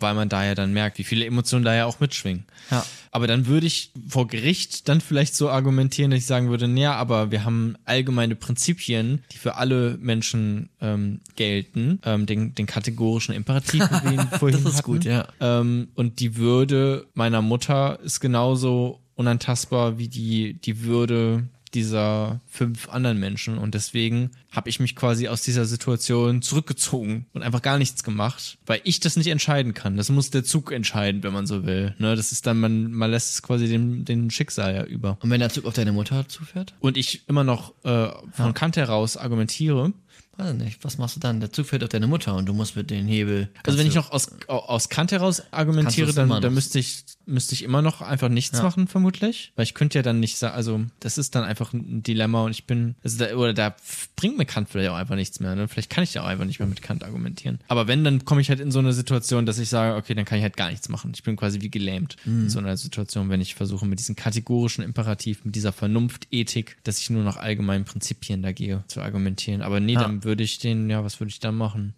Speaker 2: weil man da ja dann merkt, wie viele Emotionen da ja auch mitschwingen.
Speaker 3: Ja.
Speaker 2: Aber dann würde ich vor Gericht dann vielleicht so argumentieren, dass ich sagen würde, naja, aber wir haben allgemeine Prinzipien, die für alle Menschen ähm, gelten. Ähm, den, den kategorischen Imperativ, wie wir ihn vorhin
Speaker 3: Das ist
Speaker 2: hatten.
Speaker 3: gut, ja.
Speaker 2: Ähm, und die Würde meiner Mutter ist genauso unantastbar wie die, die Würde dieser fünf anderen Menschen. Und deswegen habe ich mich quasi aus dieser Situation zurückgezogen und einfach gar nichts gemacht, weil ich das nicht entscheiden kann. Das muss der Zug entscheiden, wenn man so will. Ne, das ist dann, man, man lässt es quasi dem, dem Schicksal ja über.
Speaker 3: Und wenn der Zug auf deine Mutter zufährt?
Speaker 2: Und ich immer noch äh, von Kant heraus argumentiere,
Speaker 3: Weiß nicht, was machst du dann? Der Zug fährt auf deine Mutter und du musst mit den Hebel.
Speaker 2: Also wenn ich noch aus, aus Kant heraus argumentiere, dann, dann müsste ich müsste ich immer noch einfach nichts
Speaker 3: Ja.
Speaker 2: machen, vermutlich. Weil ich könnte ja dann nicht sagen, also das ist dann einfach ein Dilemma und ich bin, also da, oder da bringt mir Kant vielleicht auch einfach nichts mehr. Ne? Vielleicht kann ich ja auch einfach nicht mehr mit Kant argumentieren. Aber wenn, dann komme ich halt in so eine Situation, dass ich sage, okay, dann kann ich halt gar nichts machen. Ich bin quasi wie gelähmt
Speaker 3: Mhm.
Speaker 2: in so einer Situation, wenn ich versuche, mit diesem kategorischen Imperativ, mit dieser Vernunftethik, dass ich nur nach allgemeinen Prinzipien da gehe, zu argumentieren. Aber nee,
Speaker 3: Ja.
Speaker 2: dann würde ich den, ja, was würde ich dann machen?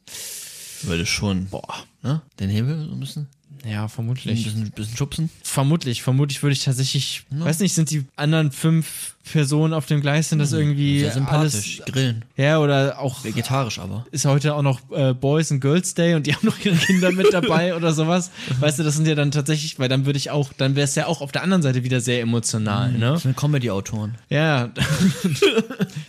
Speaker 3: Würde schon, boah, ne? Den Hebel so ein bisschen,
Speaker 2: Ja,
Speaker 3: ein
Speaker 2: vermutlich.
Speaker 3: bisschen, bisschen schubsen.
Speaker 2: Vermutlich, vermutlich würde ich tatsächlich, weiß nicht, sind die anderen fünf Personen auf dem Gleis, sind das irgendwie
Speaker 3: Hm, Sehr sympathisch.
Speaker 2: alles,
Speaker 3: Grillen.
Speaker 2: ja, oder auch,
Speaker 3: Vegetarisch aber.
Speaker 2: ist heute auch noch äh, Boys and Girls Day und die haben noch ihre Kinder mit dabei oder sowas. Weißt du, das sind ja dann tatsächlich, weil dann würde ich auch, dann wäre es ja auch auf der anderen Seite wieder sehr emotional, ne?
Speaker 3: Das sind Comedy-Autoren.
Speaker 2: Ja.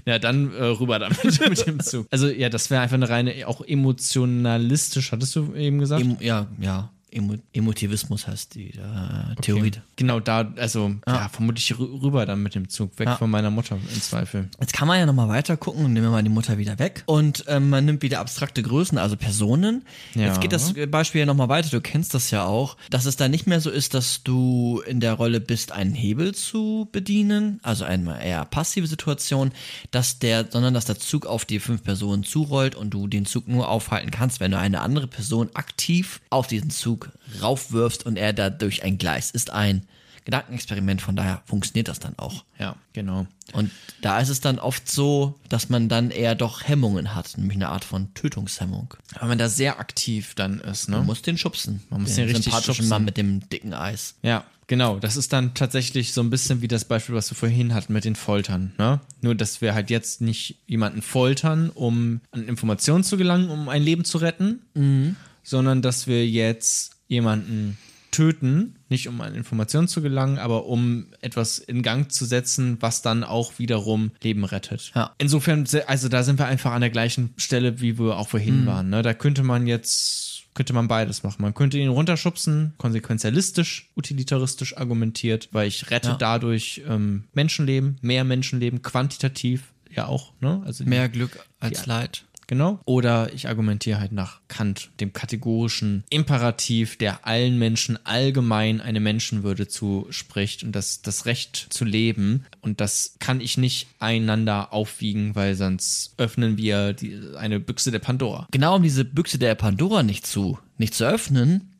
Speaker 2: ja, dann äh, rüber damit mit dem Zug. Also ja, das wäre einfach eine reine, auch emotionalistisch, hattest du eben gesagt?
Speaker 3: Emo, ja, ja. Emo, Emotivismus heißt die äh, Theorie.
Speaker 2: Okay. Genau da, also ja, vermutlich rü- rüber dann mit dem Zug, weg
Speaker 3: Ja.
Speaker 2: von meiner Mutter im Zweifel.
Speaker 3: Jetzt kann man ja nochmal weiter gucken und nehmen wir mal die Mutter wieder weg. Und ähm, man nimmt wieder abstrakte Größen, also Personen.
Speaker 2: Ja.
Speaker 3: Jetzt geht das Beispiel ja nochmal weiter, du kennst das ja auch, dass es da nicht mehr so ist, dass du in der Rolle bist, einen Hebel zu bedienen, also eine eher passive Situation, dass der, sondern dass der Zug auf die fünf Personen zurollt und du den Zug nur aufhalten kannst, wenn du eine andere Person aktiv auf diesen Zug raufwirfst und er dadurch ein Gleis ist ein Gedankenexperiment, von daher funktioniert das dann auch.
Speaker 2: Ja, genau.
Speaker 3: Und da ist es dann oft so, dass man dann eher doch Hemmungen hat, nämlich eine Art von Tötungshemmung.
Speaker 2: Weil man da sehr aktiv dann ist, ne?
Speaker 3: Man muss den schubsen.
Speaker 2: Man muss den richtig
Speaker 3: sympathischen
Speaker 2: schubsen.
Speaker 3: Mann mit dem dicken Eis.
Speaker 2: Ja, genau. Das ist dann tatsächlich so ein bisschen wie das Beispiel, was du vorhin hatten mit den Foltern. Ne? Nur, dass wir halt jetzt nicht jemanden foltern, um an Informationen zu gelangen, um ein Leben zu retten, sondern dass wir jetzt jemanden töten, nicht um an Informationen zu gelangen, aber um etwas in Gang zu setzen, was dann auch wiederum Leben rettet.
Speaker 3: Ja.
Speaker 2: Insofern, also da sind wir einfach an der gleichen Stelle, wie wir auch vorhin waren. Ne? Da könnte man jetzt, könnte man beides machen. Man könnte ihn runterschubsen, konsequenzialistisch, utilitaristisch argumentiert, weil ich rette
Speaker 3: Ja.
Speaker 2: dadurch ähm, Menschenleben, mehr Menschenleben, quantitativ ja auch. Ne? Also die-
Speaker 3: Mehr Glück als
Speaker 2: Ja.
Speaker 3: Leid.
Speaker 2: Genau. Oder ich argumentiere halt nach Kant, dem kategorischen Imperativ, der allen Menschen allgemein eine Menschenwürde zuspricht und das, das Recht zu leben. Und das kann ich nicht einander aufwiegen, weil sonst öffnen wir die, eine Büchse der Pandora.
Speaker 3: Genau um diese Büchse der Pandora nicht zu, nicht zu öffnen,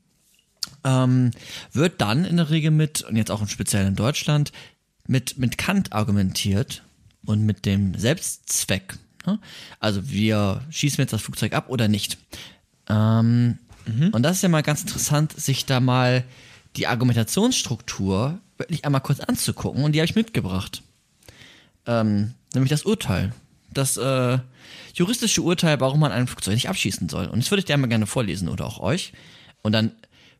Speaker 3: ähm, wird dann in der Regel mit, und jetzt auch im Speziellen in Deutschland, mit, mit Kant argumentiert und mit dem Selbstzweck. Ne? Also wir schießen jetzt das Flugzeug ab oder nicht. Ähm, Und das ist ja mal ganz interessant, sich da mal die Argumentationsstruktur wirklich einmal kurz anzugucken und die habe ich mitgebracht. Ähm, nämlich das Urteil. Das äh, juristische Urteil, warum man ein Flugzeug nicht abschießen soll. Und das würde ich dir einmal gerne vorlesen oder auch euch. Und dann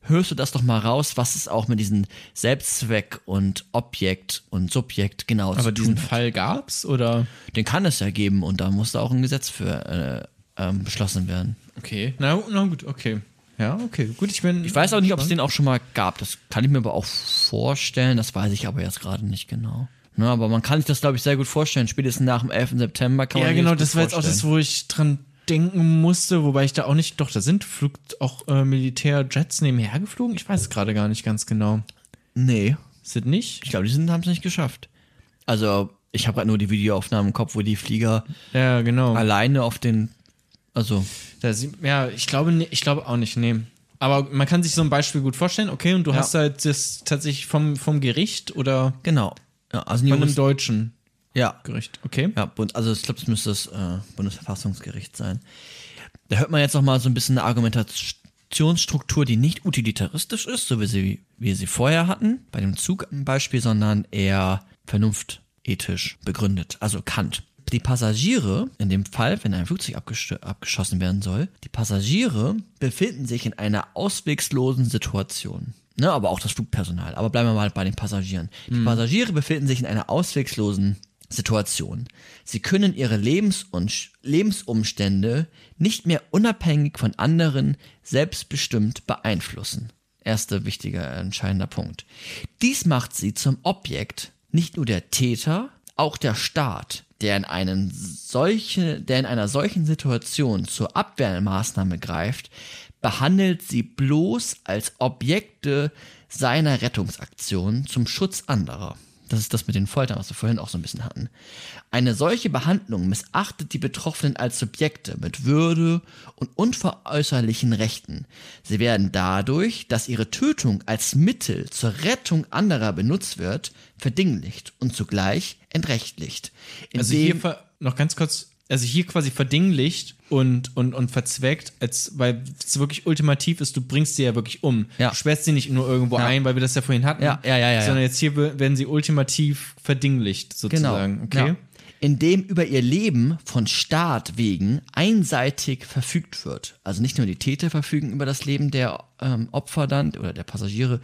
Speaker 3: hörst du das doch mal raus, was es auch mit diesen Selbstzweck und Objekt und Subjekt genau
Speaker 2: Aber
Speaker 3: zu
Speaker 2: diesen
Speaker 3: tun hat.
Speaker 2: Fall gab's oder?
Speaker 3: Den kann es ja geben und da muss da auch ein Gesetz für äh, ähm, beschlossen werden.
Speaker 2: Okay. Na, na gut, okay. Ja, okay. Gut, ich bin.
Speaker 3: Ich weiß auch nicht, ob es den auch schon mal gab. Das kann ich mir aber auch vorstellen. Das weiß ich aber jetzt gerade nicht genau. Ne, aber man kann sich das, glaube ich, sehr gut vorstellen. Spätestens nach dem 11. September kann man
Speaker 2: Ja, genau,
Speaker 3: gut
Speaker 2: das war jetzt auch das, wo ich dran denken musste, wobei ich da auch nicht, doch, da sind Flug, auch äh, Militärjets nebenher geflogen. Ich weiß es gerade gar nicht ganz genau.
Speaker 3: Nee,
Speaker 2: das nicht?
Speaker 3: ich glaube, die haben es nicht geschafft. Also, ich habe gerade nur die Videoaufnahmen im Kopf, wo die Flieger
Speaker 2: Ja, genau.
Speaker 3: alleine auf den. Also,
Speaker 2: Da sie, ja, ich glaube, ich glaube auch nicht, nee. Aber man kann sich so ein Beispiel gut vorstellen, okay, und du
Speaker 3: Ja.
Speaker 2: hast halt das tatsächlich vom, vom Gericht oder
Speaker 3: genau. Ja, also
Speaker 2: von einem deutschen
Speaker 3: ja,
Speaker 2: Gericht, okay?
Speaker 3: Ja, also ich glaube, es müsste das äh, Bundesverfassungsgericht sein. Da hört man jetzt noch mal so ein bisschen eine Argumentationsstruktur, die nicht utilitaristisch ist, so wie sie, wie wir sie vorher hatten, bei dem Zug im Beispiel, sondern eher vernunftethisch begründet, also Kant. Die Passagiere, in dem Fall, wenn ein Flugzeug abgesch abgeschossen werden soll, die Passagiere befinden sich in einer auswegslosen Situation. Ne, aber auch das Flugpersonal. Aber bleiben wir mal bei den Passagieren. Die Passagiere befinden sich in einer ausweglosen Situation. Sie können ihre Lebensumstände nicht mehr unabhängig von anderen selbstbestimmt beeinflussen. Erster wichtiger, entscheidender Punkt. Dies macht sie zum Objekt nicht nur der Täter, auch der Staat, der in, einen solche, der in einer solchen Situation zur Abwehrmaßnahme greift, behandelt sie bloß als Objekte seiner Rettungsaktion zum Schutz anderer. Das ist das mit den Foltern, was wir vorhin auch so ein bisschen hatten. Eine solche Behandlung missachtet die Betroffenen als Subjekte mit Würde und unveräußerlichen Rechten. Sie werden dadurch, dass ihre Tötung als Mittel zur Rettung anderer benutzt wird, verdinglicht und zugleich entrechtlicht.
Speaker 2: Also hier noch ganz kurz, also hier quasi verdinglicht und, und, und verzweckt, als, weil es wirklich ultimativ ist, du bringst sie ja wirklich um.
Speaker 3: Ja.
Speaker 2: Du sperrst sie nicht nur irgendwo
Speaker 3: Ja.
Speaker 2: ein, weil wir das ja vorhin hatten,
Speaker 3: Ja, ja, ja, ja,
Speaker 2: sondern jetzt hier we- werden sie ultimativ verdinglicht, sozusagen. Okay.
Speaker 3: Ja. Indem über ihr Leben von Staat wegen einseitig verfügt wird. Also nicht nur die Täter verfügen über das Leben der ähm, Opfer dann oder der Passagiere,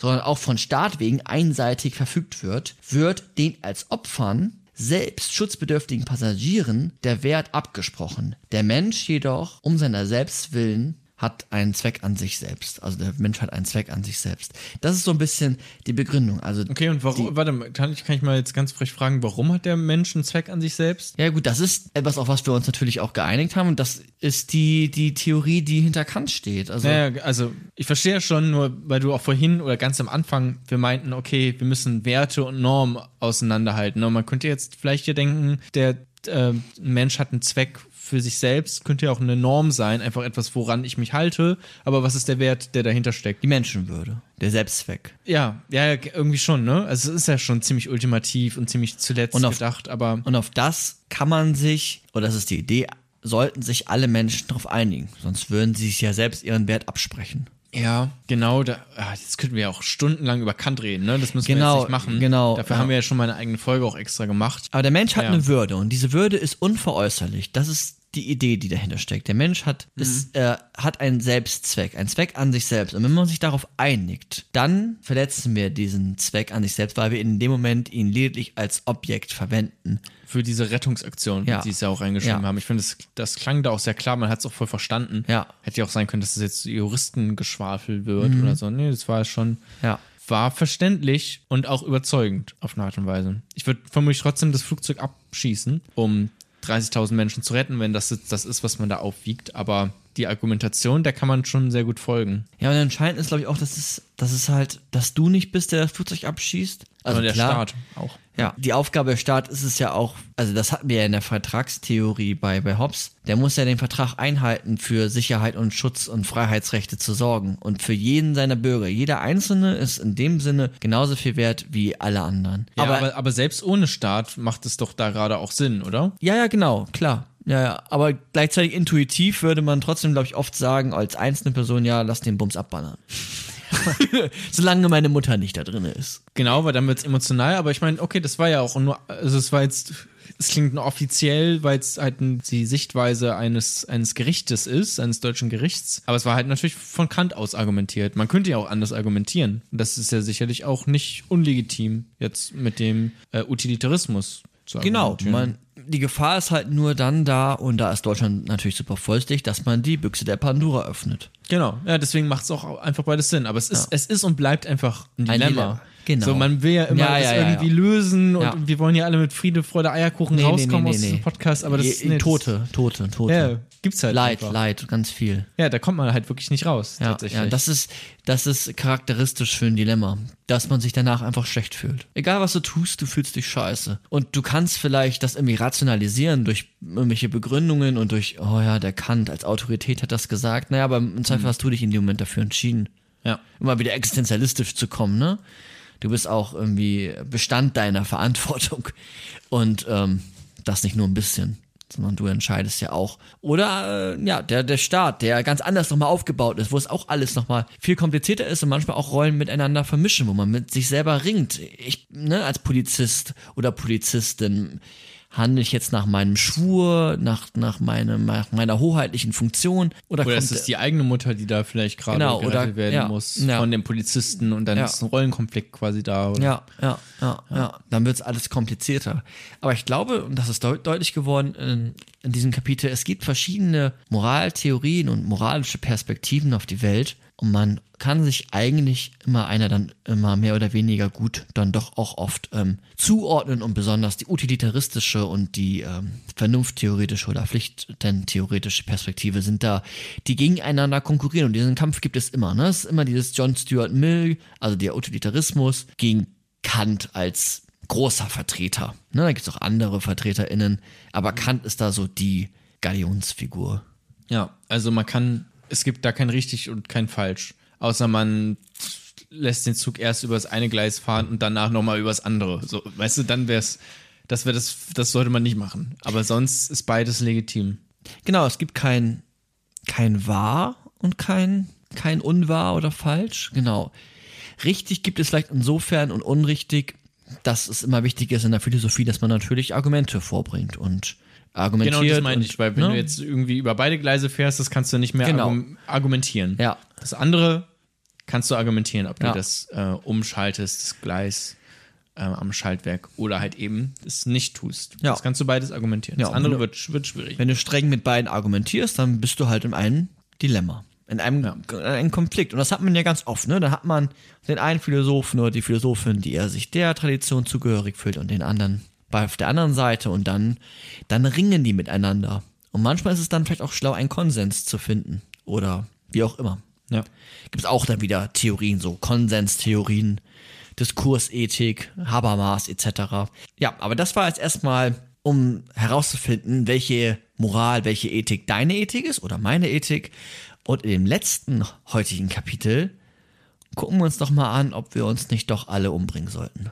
Speaker 3: sondern auch von Staat wegen einseitig verfügt wird, wird den als Opfern selbst schutzbedürftigen Passagieren der Wert abgesprochen. Der Mensch jedoch um seiner selbst willen hat einen Zweck an sich selbst. Also der Mensch hat einen Zweck an sich selbst. Das ist so ein bisschen die Begründung. Also
Speaker 2: Okay, und warum, warte mal, kann ich, kann ich mal jetzt ganz frech fragen, warum hat der Mensch einen Zweck an sich selbst?
Speaker 3: Ja gut, das ist etwas, auf was wir uns natürlich auch geeinigt haben und das ist die, die Theorie, die hinter Kant steht. Also
Speaker 2: Naja, also ich verstehe ja schon, nur weil du auch vorhin oder ganz am Anfang, wir meinten, okay, wir müssen Werte und Normen auseinanderhalten. Und man könnte jetzt vielleicht hier denken, der äh, Mensch hat einen Zweck für sich selbst, könnte ja auch eine Norm sein, einfach etwas, woran ich mich halte. Aber was ist der Wert, der dahinter steckt?
Speaker 3: die Menschenwürde, der Selbstzweck.
Speaker 2: Ja, ja, irgendwie schon, ne? Also es ist ja schon ziemlich ultimativ und ziemlich zuletzt
Speaker 3: Und auf-
Speaker 2: gedacht, aber
Speaker 3: Und auf das kann man sich, oder das ist die Idee, sollten sich alle Menschen darauf einigen. Sonst würden sie sich ja selbst ihren Wert absprechen.
Speaker 2: Ja, genau. Da, ah, jetzt könnten wir ja auch stundenlang über Kant reden, ne? Das müssen wir
Speaker 3: Genau,
Speaker 2: jetzt nicht machen.
Speaker 3: genau,
Speaker 2: Dafür
Speaker 3: ja.
Speaker 2: haben wir ja schon mal eine eigene Folge auch extra gemacht.
Speaker 3: Aber der Mensch hat
Speaker 2: Ja.
Speaker 3: eine Würde und diese Würde ist unveräußerlich. Das ist die Idee, die dahinter steckt. Der Mensch hat,
Speaker 2: Mhm.
Speaker 3: ist, äh, hat einen Selbstzweck, einen Zweck an sich selbst. Und wenn man sich darauf einigt, dann verletzen wir diesen Zweck an sich selbst, weil wir in dem Moment ihn lediglich als Objekt verwenden.
Speaker 2: Für diese Rettungsaktion,
Speaker 3: Ja.
Speaker 2: die sie ja auch reingeschrieben
Speaker 3: Ja.
Speaker 2: haben. Ich finde, das, das klang da auch sehr klar, man hat es auch voll verstanden.
Speaker 3: Ja.
Speaker 2: Hätte ja auch sein können, dass es jetzt Juristengeschwafel wird oder so. Nee, das war schon.
Speaker 3: Mhm. Ja.
Speaker 2: War verständlich und auch überzeugend auf eine Art und Weise. Ich würde vermutlich trotzdem das Flugzeug abschießen, um 30.000 Menschen zu retten, wenn das das ist, was man da aufwiegt. Aber die Argumentation, der kann man schon sehr gut folgen.
Speaker 3: Ja, und entscheidend ist, glaube ich, auch, dass es, dass es halt, dass du nicht bist, der das Flugzeug abschießt. Also
Speaker 2: Aber der
Speaker 3: klar,
Speaker 2: Staat auch.
Speaker 3: Ja, die Aufgabe der Staat ist es ja auch, also das hatten wir ja in der Vertragstheorie bei, bei Hobbes, der muss ja den Vertrag einhalten, für Sicherheit und Schutz und Freiheitsrechte zu sorgen. Und für jeden seiner Bürger. Jeder Einzelne ist in dem Sinne genauso viel wert wie alle anderen.
Speaker 2: Ja,
Speaker 3: aber,
Speaker 2: aber, aber, selbst ohne Staat macht es doch da gerade auch Sinn, oder?
Speaker 3: ja, ja, genau, klar. Ja, aber gleichzeitig intuitiv würde man trotzdem, glaube ich, oft sagen, als einzelne Person, ja, lass den Bums abballern. Solange meine Mutter nicht da drin ist.
Speaker 2: Genau, weil dann wird es emotional, aber ich meine, okay, das war ja auch nur, also es war jetzt, es klingt nur offiziell, weil es halt die Sichtweise eines, eines Gerichtes ist, eines deutschen Gerichts, aber es war halt natürlich von Kant aus argumentiert. Man könnte ja auch anders argumentieren. Das ist ja sicherlich auch nicht unlegitim, jetzt mit dem äh, Utilitarismus
Speaker 3: Genau, man, die Gefahr ist halt nur dann da, und da ist Deutschland natürlich super vorsichtig, dass man die Büchse der Pandora öffnet.
Speaker 2: Genau, ja, deswegen macht es auch einfach beides Sinn. Aber es ist,
Speaker 3: Ja.
Speaker 2: es ist und bleibt einfach ein
Speaker 3: Ein
Speaker 2: Dilemma.
Speaker 3: Genau.
Speaker 2: So, man will ja immer
Speaker 3: Ja,
Speaker 2: das
Speaker 3: ja,
Speaker 2: irgendwie
Speaker 3: ja.
Speaker 2: lösen und wir wollen ja alle mit Friede, Freude, Eierkuchen rauskommen aus diesem Podcast, aber das ist nee,
Speaker 3: Tote, Tote, Tote.
Speaker 2: Ja, gibt's halt
Speaker 3: Leid,
Speaker 2: einfach.
Speaker 3: Leid, ganz viel.
Speaker 2: Ja, da kommt man halt wirklich nicht raus,
Speaker 3: Ja,
Speaker 2: tatsächlich.
Speaker 3: ja, das ist, das ist charakteristisch für ein Dilemma, dass man sich danach einfach schlecht fühlt. Egal was du tust, du fühlst dich scheiße. Und du kannst vielleicht das irgendwie rationalisieren durch irgendwelche Begründungen und durch, oh ja, der Kant als Autorität hat das gesagt. Naja, aber im Zweifel hast du dich in dem Moment dafür entschieden.
Speaker 2: ja.
Speaker 3: Immer wieder existenzialistisch zu kommen, ne? Du bist auch irgendwie Bestand deiner Verantwortung. Und ähm, das nicht nur ein bisschen, sondern du entscheidest ja auch. Oder äh, ja, der, der Staat, der ganz anders nochmal aufgebaut ist, wo es auch alles nochmal viel komplizierter ist und manchmal auch Rollen miteinander vermischen, wo man mit sich selber ringt. Ich, ne, als Polizist oder Polizistin handle ich jetzt nach meinem Schwur, nach, nach, meinem, nach meiner hoheitlichen Funktion oder,
Speaker 2: Oder
Speaker 3: kommt
Speaker 2: ist es die eigene Mutter, die da vielleicht gerade
Speaker 3: Genau, oder-
Speaker 2: werden
Speaker 3: ja,
Speaker 2: muss
Speaker 3: ja.
Speaker 2: von dem Polizisten und dann
Speaker 3: Ja.
Speaker 2: ist ein Rollenkonflikt quasi da. Oder?
Speaker 3: Ja, ja, ja, ja. Dann wird's alles komplizierter. Aber ich glaube, und das ist deut deutlich geworden, in, diesem Kapitel, es gibt verschiedene Moraltheorien und moralische Perspektiven auf die Welt und man kann sich eigentlich immer einer dann immer mehr oder weniger gut dann doch auch oft ähm, zuordnen und besonders die utilitaristische und die ähm, vernunfttheoretische oder pflichtentheoretische Perspektive sind da, die gegeneinander konkurrieren und diesen Kampf gibt es immer. Ne? Es ist immer dieses John Stuart Mill, also der Utilitarismus gegen Kant als großer Vertreter. Ne? Da gibt es auch andere VertreterInnen, aber Kant ist da so die Galionsfigur.
Speaker 2: Ja, also man kann, es gibt da kein richtig und kein falsch. Außer man lässt den Zug erst übers eine Gleis fahren und danach nochmal übers andere. So, weißt du, dann wär's, das wäre das, das sollte man nicht machen. Aber sonst ist beides legitim.
Speaker 3: Genau, es gibt kein, kein wahr und kein, kein unwahr oder falsch. Genau. Richtig gibt es vielleicht insofern und unrichtig, dass es immer wichtig ist in der Philosophie, dass man natürlich Argumente vorbringt und argumentiert.
Speaker 2: Genau, das meine
Speaker 3: und,
Speaker 2: ich, weil wenn
Speaker 3: ne?
Speaker 2: du jetzt irgendwie über beide Gleise fährst, das kannst du nicht mehr
Speaker 3: Genau.
Speaker 2: argum argumentieren.
Speaker 3: Ja.
Speaker 2: Das andere kannst du argumentieren, ob
Speaker 3: Ja.
Speaker 2: du das äh, umschaltest, das Gleis äh, am Schaltwerk oder halt eben es nicht tust.
Speaker 3: Ja.
Speaker 2: Das kannst du beides argumentieren.
Speaker 3: Ja,
Speaker 2: das andere
Speaker 3: du-
Speaker 2: wird, wird schwierig.
Speaker 3: Wenn du streng mit beiden argumentierst, dann bist du halt in einem Dilemma. In einem, in einem Konflikt. Und das hat man ja ganz oft, ne? Da hat man den einen Philosophen oder die Philosophin, die er sich der Tradition zugehörig fühlt und den anderen bei auf der anderen Seite und dann, dann ringen die miteinander. Und manchmal ist es dann vielleicht auch schlau, einen Konsens zu finden. Oder wie auch immer.
Speaker 2: Ja.
Speaker 3: Gibt es auch dann wieder Theorien, so Konsenstheorien, Diskursethik, Habermas etc. Ja, aber das war jetzt erstmal, um herauszufinden, welche Moral, welche Ethik deine Ethik ist oder meine Ethik. Und in dem letzten heutigen Kapitel gucken wir uns doch mal an, ob wir uns nicht doch alle umbringen sollten.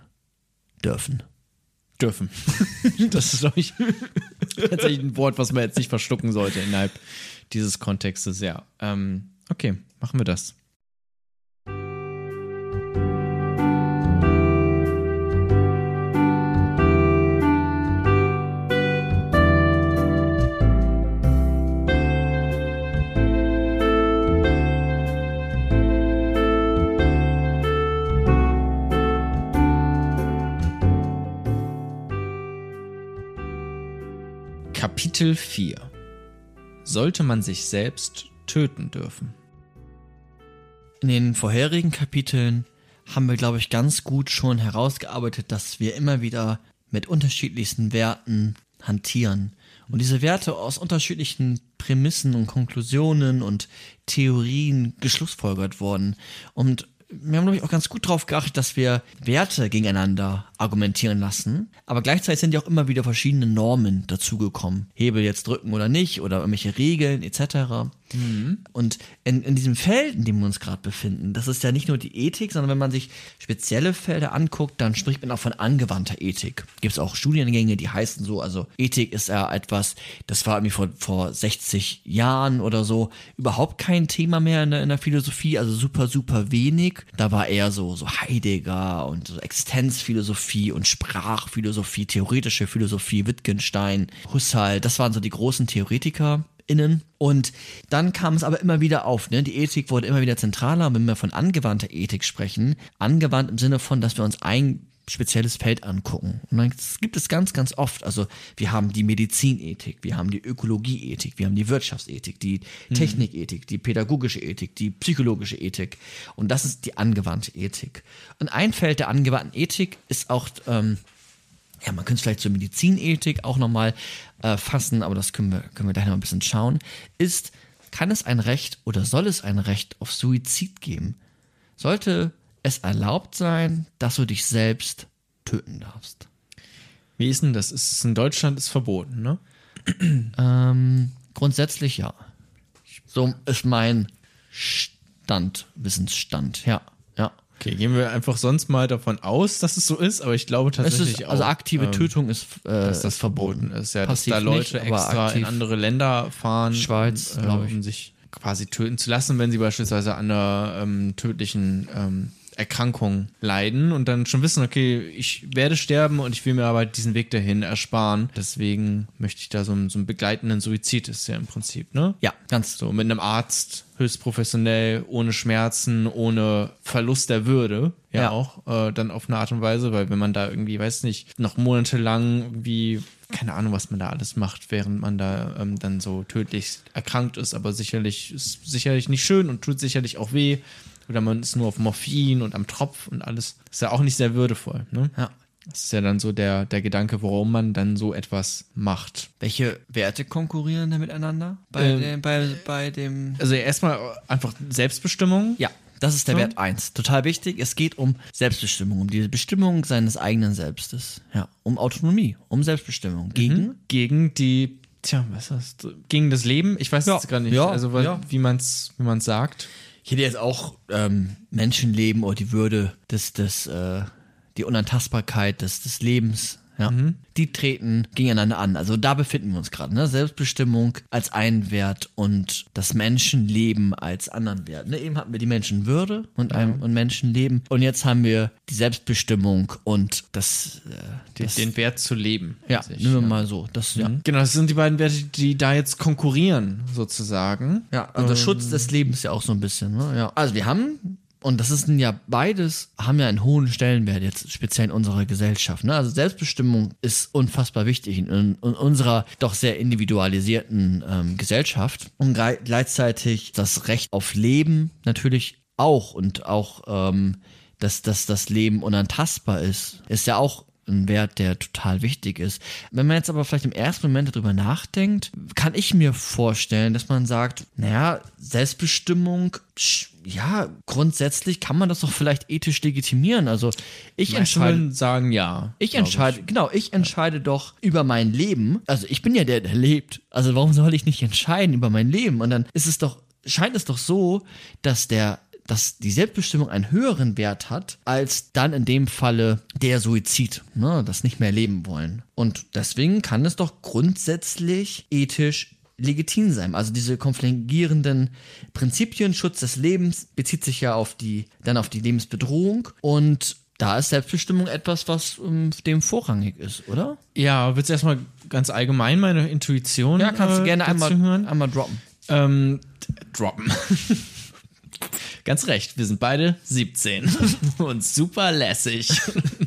Speaker 3: Dürfen.
Speaker 2: Dürfen. das ist, glaube ich, tatsächlich ein Wort, was man jetzt nicht verschlucken sollte innerhalb dieses Kontextes. Ja. Ähm, okay, machen wir das. Kapitel 4 Sollte man sich selbst töten dürfen?
Speaker 3: In den vorherigen Kapiteln haben wir, glaube ich, ganz gut schon herausgearbeitet, dass wir immer wieder mit unterschiedlichsten Werten hantieren. Und diese Werte aus unterschiedlichen Prämissen und Konklusionen und Theorien geschlussfolgert worden. Und wir haben, glaube ich, auch ganz gut darauf geachtet, dass wir Werte gegeneinander argumentieren lassen. Aber gleichzeitig sind ja auch immer wieder verschiedene Normen dazugekommen. Hebel jetzt drücken oder nicht oder irgendwelche Regeln etc. Und in, in diesem Feld, in dem wir uns gerade befinden, das ist ja nicht nur die Ethik, sondern wenn man sich spezielle Felder anguckt, dann spricht man auch von angewandter Ethik. Gibt es auch Studiengänge, die heißen so, also Ethik ist ja etwas, das war irgendwie vor, vor 60 Jahren oder so überhaupt kein Thema mehr in der, in der Philosophie, also super, super wenig. Da war eher so, so Heidegger und so Existenzphilosophie und Sprachphilosophie, theoretische Philosophie, Wittgenstein, Husserl, das waren so die großen Theoretiker innen. Und dann kam es aber immer wieder auf, ne? Die Ethik wurde immer wieder zentraler, und wenn wir von angewandter Ethik sprechen, angewandt im Sinne von, dass wir uns ein spezielles Feld angucken. Und dann gibt es ganz, ganz oft, also wir haben die Medizinethik, wir haben die Ökologieethik, wir haben die Wirtschaftsethik, die Technikethik, die pädagogische Ethik, die psychologische Ethik. Und das ist die angewandte Ethik. Und ein Feld der angewandten Ethik ist auch ähm, ja, man könnte es vielleicht zur Medizinethik auch nochmal äh, fassen, aber das können wir, können wir gleich noch ein bisschen schauen, ist, kann es ein Recht oder soll es ein Recht auf Suizid geben? Sollte es erlaubt sein, dass du dich selbst töten darfst?
Speaker 2: Wie ist denn das? Ist es in Deutschland ist verboten, ne?
Speaker 3: Ähm, grundsätzlich ja. So ist mein Stand, Wissensstand, ja, ja.
Speaker 2: Okay, gehen wir einfach sonst mal davon aus, dass es so ist, aber ich glaube tatsächlich
Speaker 3: ist, also
Speaker 2: auch,
Speaker 3: aktive
Speaker 2: ähm,
Speaker 3: Tötung ist, äh,
Speaker 2: dass das
Speaker 3: ist
Speaker 2: verboten ist. Ja, dass da Leute
Speaker 3: nicht,
Speaker 2: extra in andere Länder fahren,
Speaker 3: Schweiz,
Speaker 2: äh, um sich quasi töten zu lassen, wenn sie beispielsweise an einer ähm, tödlichen ähm, Erkrankung leiden und dann schon wissen, okay, ich werde sterben und ich will mir aber diesen Weg dahin ersparen. Deswegen möchte ich da so, einen- so einen begleitenden Suizid ist ja im Prinzip, ne?
Speaker 3: Ja, ganz
Speaker 2: So mit einem Arzt, höchst professionell, ohne Schmerzen, ohne Verlust der Würde. Ja,
Speaker 3: Ja.
Speaker 2: auch äh, dann auf eine Art und Weise, weil wenn man da irgendwie, weiß nicht, noch monatelang irgendwie, keine Ahnung, was man da alles macht, während man da ähm, dann so tödlich erkrankt ist, aber sicherlich ist sicherlich nicht schön und tut sicherlich auch weh. Oder man ist nur auf Morphin und am Tropf und alles. Ist ja auch nicht sehr würdevoll, ne?
Speaker 3: Ja.
Speaker 2: Das ist ja dann so der, der Gedanke, warum man dann so etwas macht.
Speaker 3: Welche Werte konkurrieren da miteinander bei,
Speaker 2: Ähm,
Speaker 3: dem, bei, bei dem
Speaker 2: Also erstmal einfach Selbstbestimmung.
Speaker 3: Ja, das ist der
Speaker 2: Ja.
Speaker 3: Wert 1. Total wichtig. Es geht um Selbstbestimmung, um die Bestimmung seines eigenen Selbstes. Ja, um Autonomie, um Selbstbestimmung. Gegen?
Speaker 2: gegen die, tja, was ist das? Gegen das Leben? Ich weiß
Speaker 3: Ja,
Speaker 2: jetzt gar nicht,
Speaker 3: ja,
Speaker 2: also weil,
Speaker 3: ja.
Speaker 2: wie man es wie man's sagt.
Speaker 3: Ich hätte jetzt auch ähm, Menschenleben oder die Würde des, des, äh, die Unantastbarkeit des, des Lebens. Ja. Die treten gegeneinander an. Also da befinden wir uns gerade. Ne? Selbstbestimmung als einen Wert und das Menschenleben als anderen Wert. Ne? Eben hatten wir die Menschenwürde und, ein, und Menschenleben. Und jetzt haben wir die Selbstbestimmung und das, äh,
Speaker 2: Den,
Speaker 3: das
Speaker 2: den Wert zu leben.
Speaker 3: Ja,
Speaker 2: sich,
Speaker 3: nehmen wir
Speaker 2: ja.
Speaker 3: mal so. Das, ja.
Speaker 2: Genau, das sind die beiden Werte, die da jetzt konkurrieren, sozusagen.
Speaker 3: Ja, also Schutz des Lebens ja auch so ein bisschen. Ne? Ja. Also wir haben, und das ist ja beides, haben ja einen hohen Stellenwert jetzt speziell in unserer Gesellschaft. Ne? Also Selbstbestimmung ist unfassbar wichtig in, in unserer doch sehr individualisierten ähm, Gesellschaft. Und gleich- gleichzeitig das Recht auf Leben natürlich auch und auch, ähm, dass, dass das Leben unantastbar ist, ist ja auch ein Wert, der total wichtig ist. Wenn man jetzt aber vielleicht im ersten Moment darüber nachdenkt, kann ich mir vorstellen, dass man sagt, naja, Selbstbestimmung, ja, grundsätzlich kann man das doch vielleicht ethisch legitimieren. Also ich entscheide,
Speaker 2: sagen ja.
Speaker 3: ich entscheide, genau, ich entscheide doch über mein Leben. Also ich bin ja der, der lebt. Also warum soll ich nicht entscheiden über mein Leben? Und dann ist es doch, scheint es doch so, dass der, dass die Selbstbestimmung einen höheren Wert hat, als dann in dem Falle der Suizid, ne, das nicht mehr leben wollen. Und deswegen kann es doch grundsätzlich ethisch legitim sein. Also diese konfligierenden Prinzipien, Schutz des Lebens bezieht sich ja auf die, dann auf die Lebensbedrohung und da ist Selbstbestimmung etwas, was ähm, dem vorrangig ist, oder?
Speaker 2: Ja, willst du erstmal ganz allgemein meine Intuition
Speaker 3: Ja, kannst du
Speaker 2: äh,
Speaker 3: gerne
Speaker 2: dazu
Speaker 3: einmal,
Speaker 2: hören?
Speaker 3: einmal droppen.
Speaker 2: Ähm, droppen. Ganz recht, wir sind beide 17 und super lässig.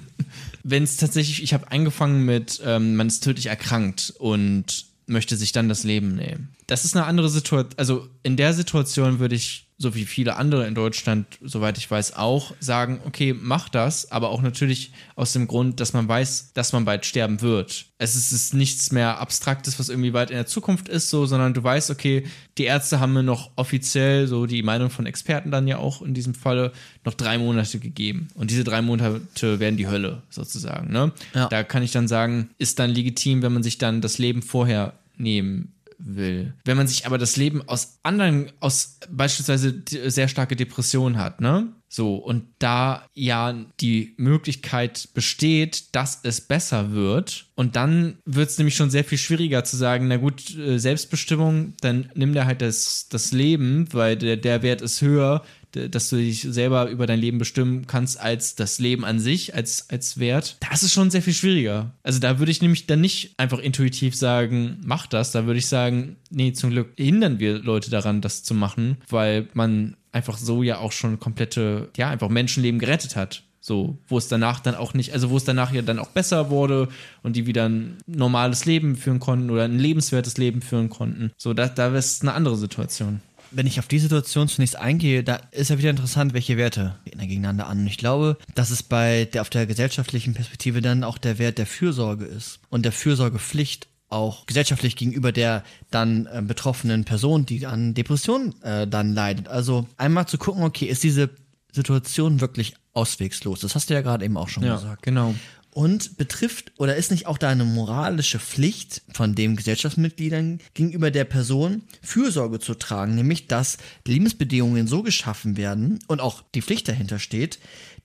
Speaker 2: Wenn es tatsächlich, ich habe angefangen mit, ähm, man ist tödlich erkrankt und möchte sich dann das Leben nehmen. Das ist eine andere Situation. Also in der Situation würde ich, so wie viele andere in Deutschland, soweit ich weiß, auch sagen, okay, mach das, aber auch natürlich aus dem Grund, dass man weiß, dass man bald sterben wird. Es ist, es ist nichts mehr Abstraktes, was irgendwie weit in der Zukunft ist, so, sondern du weißt, okay, die Ärzte haben mir noch offiziell, so die Meinung von Experten dann ja auch in diesem Falle, noch drei Monate gegeben. Und diese drei Monate werden die Hölle, sozusagen. Ne?
Speaker 3: Ja.
Speaker 2: Da kann ich dann sagen, ist dann legitim, wenn man sich dann das Leben vorher nehmen will. Wenn man sich aber das Leben aus anderen, aus beispielsweise sehr starke Depressionen hat, ne? So, und da ja die Möglichkeit besteht, dass es besser wird, und dann wird es nämlich schon sehr viel schwieriger zu sagen, na gut, äh, Selbstbestimmung, dann nimm dir halt das, das Leben, weil der, der Wert ist höher, dass du dich selber über dein Leben bestimmen kannst, als das Leben an sich, als, als Wert. Das ist schon sehr viel schwieriger. Also da würde ich nämlich dann nicht einfach intuitiv sagen, mach das. Da würde ich sagen, nee, zum Glück hindern wir Leute daran, das zu machen, weil man einfach so ja auch schon komplette, ja, einfach Menschenleben gerettet hat. So, wo es danach dann auch nicht, also wo es danach ja dann auch besser wurde und die wieder ein normales Leben führen konnten oder ein lebenswertes Leben führen konnten. So, da, da ist eine andere Situation.
Speaker 3: Wenn ich auf die Situation zunächst eingehe, da ist ja wieder interessant, welche Werte gehen da gegeneinander an. Und ich glaube, dass es bei der auf der gesellschaftlichen Perspektive dann auch der Wert der Fürsorge ist und der Fürsorgepflicht auch gesellschaftlich gegenüber der dann äh, betroffenen Person, die an Depressionen äh, dann leidet. Also einmal zu gucken, okay, ist diese Situation wirklich auswegslos? Das hast du ja gerade eben auch schon gesagt.
Speaker 2: genau.
Speaker 3: Und betrifft oder ist nicht auch da eine moralische Pflicht von den Gesellschaftsmitgliedern gegenüber der Person Fürsorge zu tragen, nämlich dass Lebensbedingungen so geschaffen werden und auch die Pflicht dahinter steht,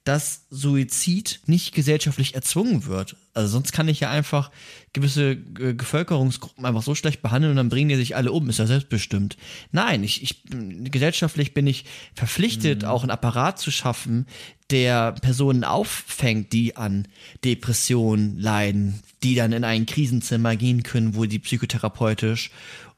Speaker 3: dass Suizid nicht gesellschaftlich erzwungen wird. Also sonst kann ich ja einfach gewisse äh, Bevölkerungsgruppen einfach so schlecht behandeln und dann bringen die sich alle um, ist ja selbstbestimmt. Nein, ich, ich gesellschaftlich bin ich verpflichtet, auch einen Apparat zu schaffen, der Personen auffängt, die an Depressionen leiden, die dann in ein Krisenzimmer gehen können, wo die psychotherapeutisch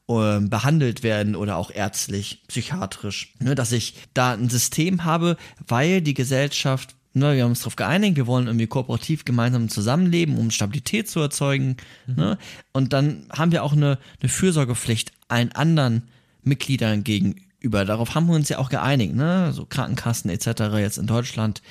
Speaker 3: ähm, behandelt werden oder auch ärztlich, psychiatrisch. Ne, dass ich da ein System habe, weil die Gesellschaft Ne, wir haben uns darauf geeinigt, wir wollen irgendwie kooperativ gemeinsam zusammenleben, um Stabilität zu erzeugen.
Speaker 2: Mhm.
Speaker 3: Ne? Und dann haben wir auch eine, eine Fürsorgepflicht allen anderen Mitgliedern gegenüber. Darauf haben wir uns ja auch geeinigt, ne? So Krankenkassen etc. jetzt in Deutschland.